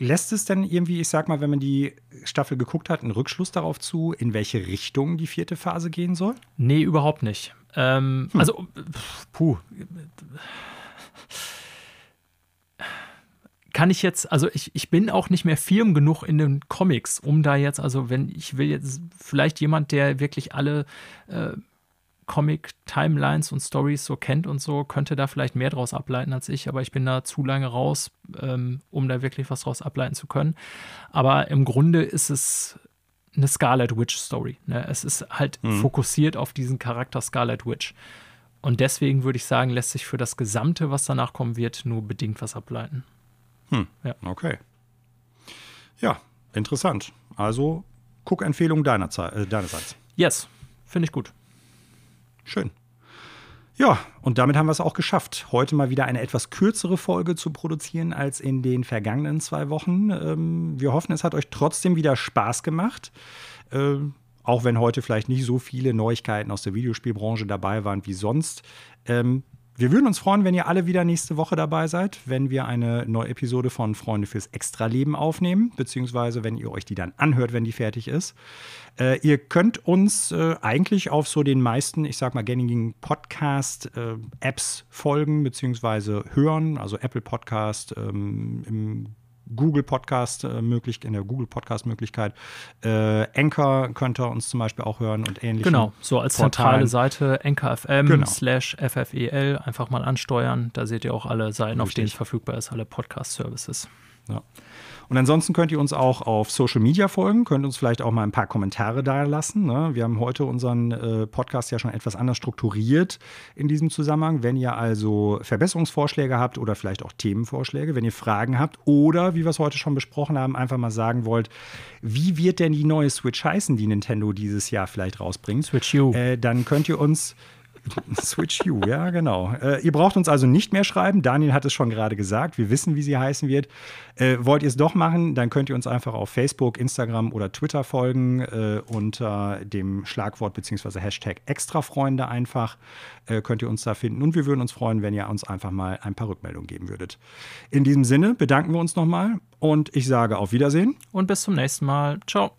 Speaker 1: lässt es denn irgendwie, ich sag mal, wenn man die Staffel geguckt hat, einen Rückschluss darauf zu, in welche Richtung die vierte Phase gehen soll?
Speaker 2: Nee, überhaupt nicht. Ähm, hm. Also, puh. Kann ich jetzt, also ich, ich bin auch nicht mehr firm genug in den Comics, um da jetzt, also wenn ich will jetzt vielleicht jemand, der wirklich alle äh, Comic-Timelines und Stories so kennt und so, könnte da vielleicht mehr draus ableiten als ich, aber ich bin da zu lange raus, ähm, um da wirklich was draus ableiten zu können. Aber im Grunde ist es eine Scarlet Witch Story. Ne? Es ist halt mhm. fokussiert auf diesen Charakter Scarlet Witch. Und deswegen würde ich sagen, lässt sich für das Gesamte, was danach kommen wird, nur bedingt was ableiten.
Speaker 1: Hm. Ja. Okay. Ja, interessant. Also Guckempfehlung deiner, äh, deinerseits.
Speaker 2: Yes, finde ich gut.
Speaker 1: Schön. Ja, und damit haben wir es auch geschafft, heute mal wieder eine etwas kürzere Folge zu produzieren als in den vergangenen zwei Wochen. Ähm, wir hoffen, es hat euch trotzdem wieder Spaß gemacht. Ähm, auch wenn heute vielleicht nicht so viele Neuigkeiten aus der Videospielbranche dabei waren wie sonst. Ähm, wir würden uns freuen, wenn ihr alle wieder nächste Woche dabei seid, wenn wir eine neue Episode von Freunde fürs Extraleben aufnehmen, beziehungsweise wenn ihr euch die dann anhört, wenn die fertig ist. Äh, ihr könnt uns äh, eigentlich auf so den meisten, ich sag mal, gängigen Podcast-Apps äh, folgen, beziehungsweise hören, also Apple Podcast, ähm, im Google Podcast äh, möglich, in der Google Podcast Möglichkeit. Äh, Anchor könnt ihr uns zum Beispiel auch hören und ähnliche.
Speaker 2: Genau, so als zentrale Seite Anchor FM genau. slash FFEL einfach mal ansteuern. Da seht ihr auch alle Seiten, Richtig. auf denen es verfügbar ist, alle Podcast Services.
Speaker 1: Ja. Und ansonsten könnt ihr uns auch auf Social Media folgen, könnt uns vielleicht auch mal ein paar Kommentare da lassen. Ne? Wir haben heute unseren äh, Podcast ja schon etwas anders strukturiert in diesem Zusammenhang. Wenn ihr also Verbesserungsvorschläge habt oder vielleicht auch Themenvorschläge, wenn ihr Fragen habt oder, wie wir es heute schon besprochen haben, einfach mal sagen wollt, wie wird denn die neue Switch heißen, die Nintendo dieses Jahr vielleicht rausbringt?
Speaker 2: Switch U.
Speaker 1: Äh, dann könnt ihr uns Switch U, ja, genau. Äh, ihr braucht uns also nicht mehr schreiben. Daniel hat es schon gerade gesagt. Wir wissen, wie sie heißen wird. Äh, wollt ihr es doch machen, dann könnt ihr uns einfach auf Facebook, Instagram oder Twitter folgen äh, unter dem Schlagwort bzw. Hashtag Extrafreunde einfach. Äh, könnt ihr uns da finden. Und wir würden uns freuen, wenn ihr uns einfach mal ein paar Rückmeldungen geben würdet. In diesem Sinne bedanken wir uns nochmal und ich sage auf Wiedersehen.
Speaker 2: Und bis zum nächsten Mal. Ciao.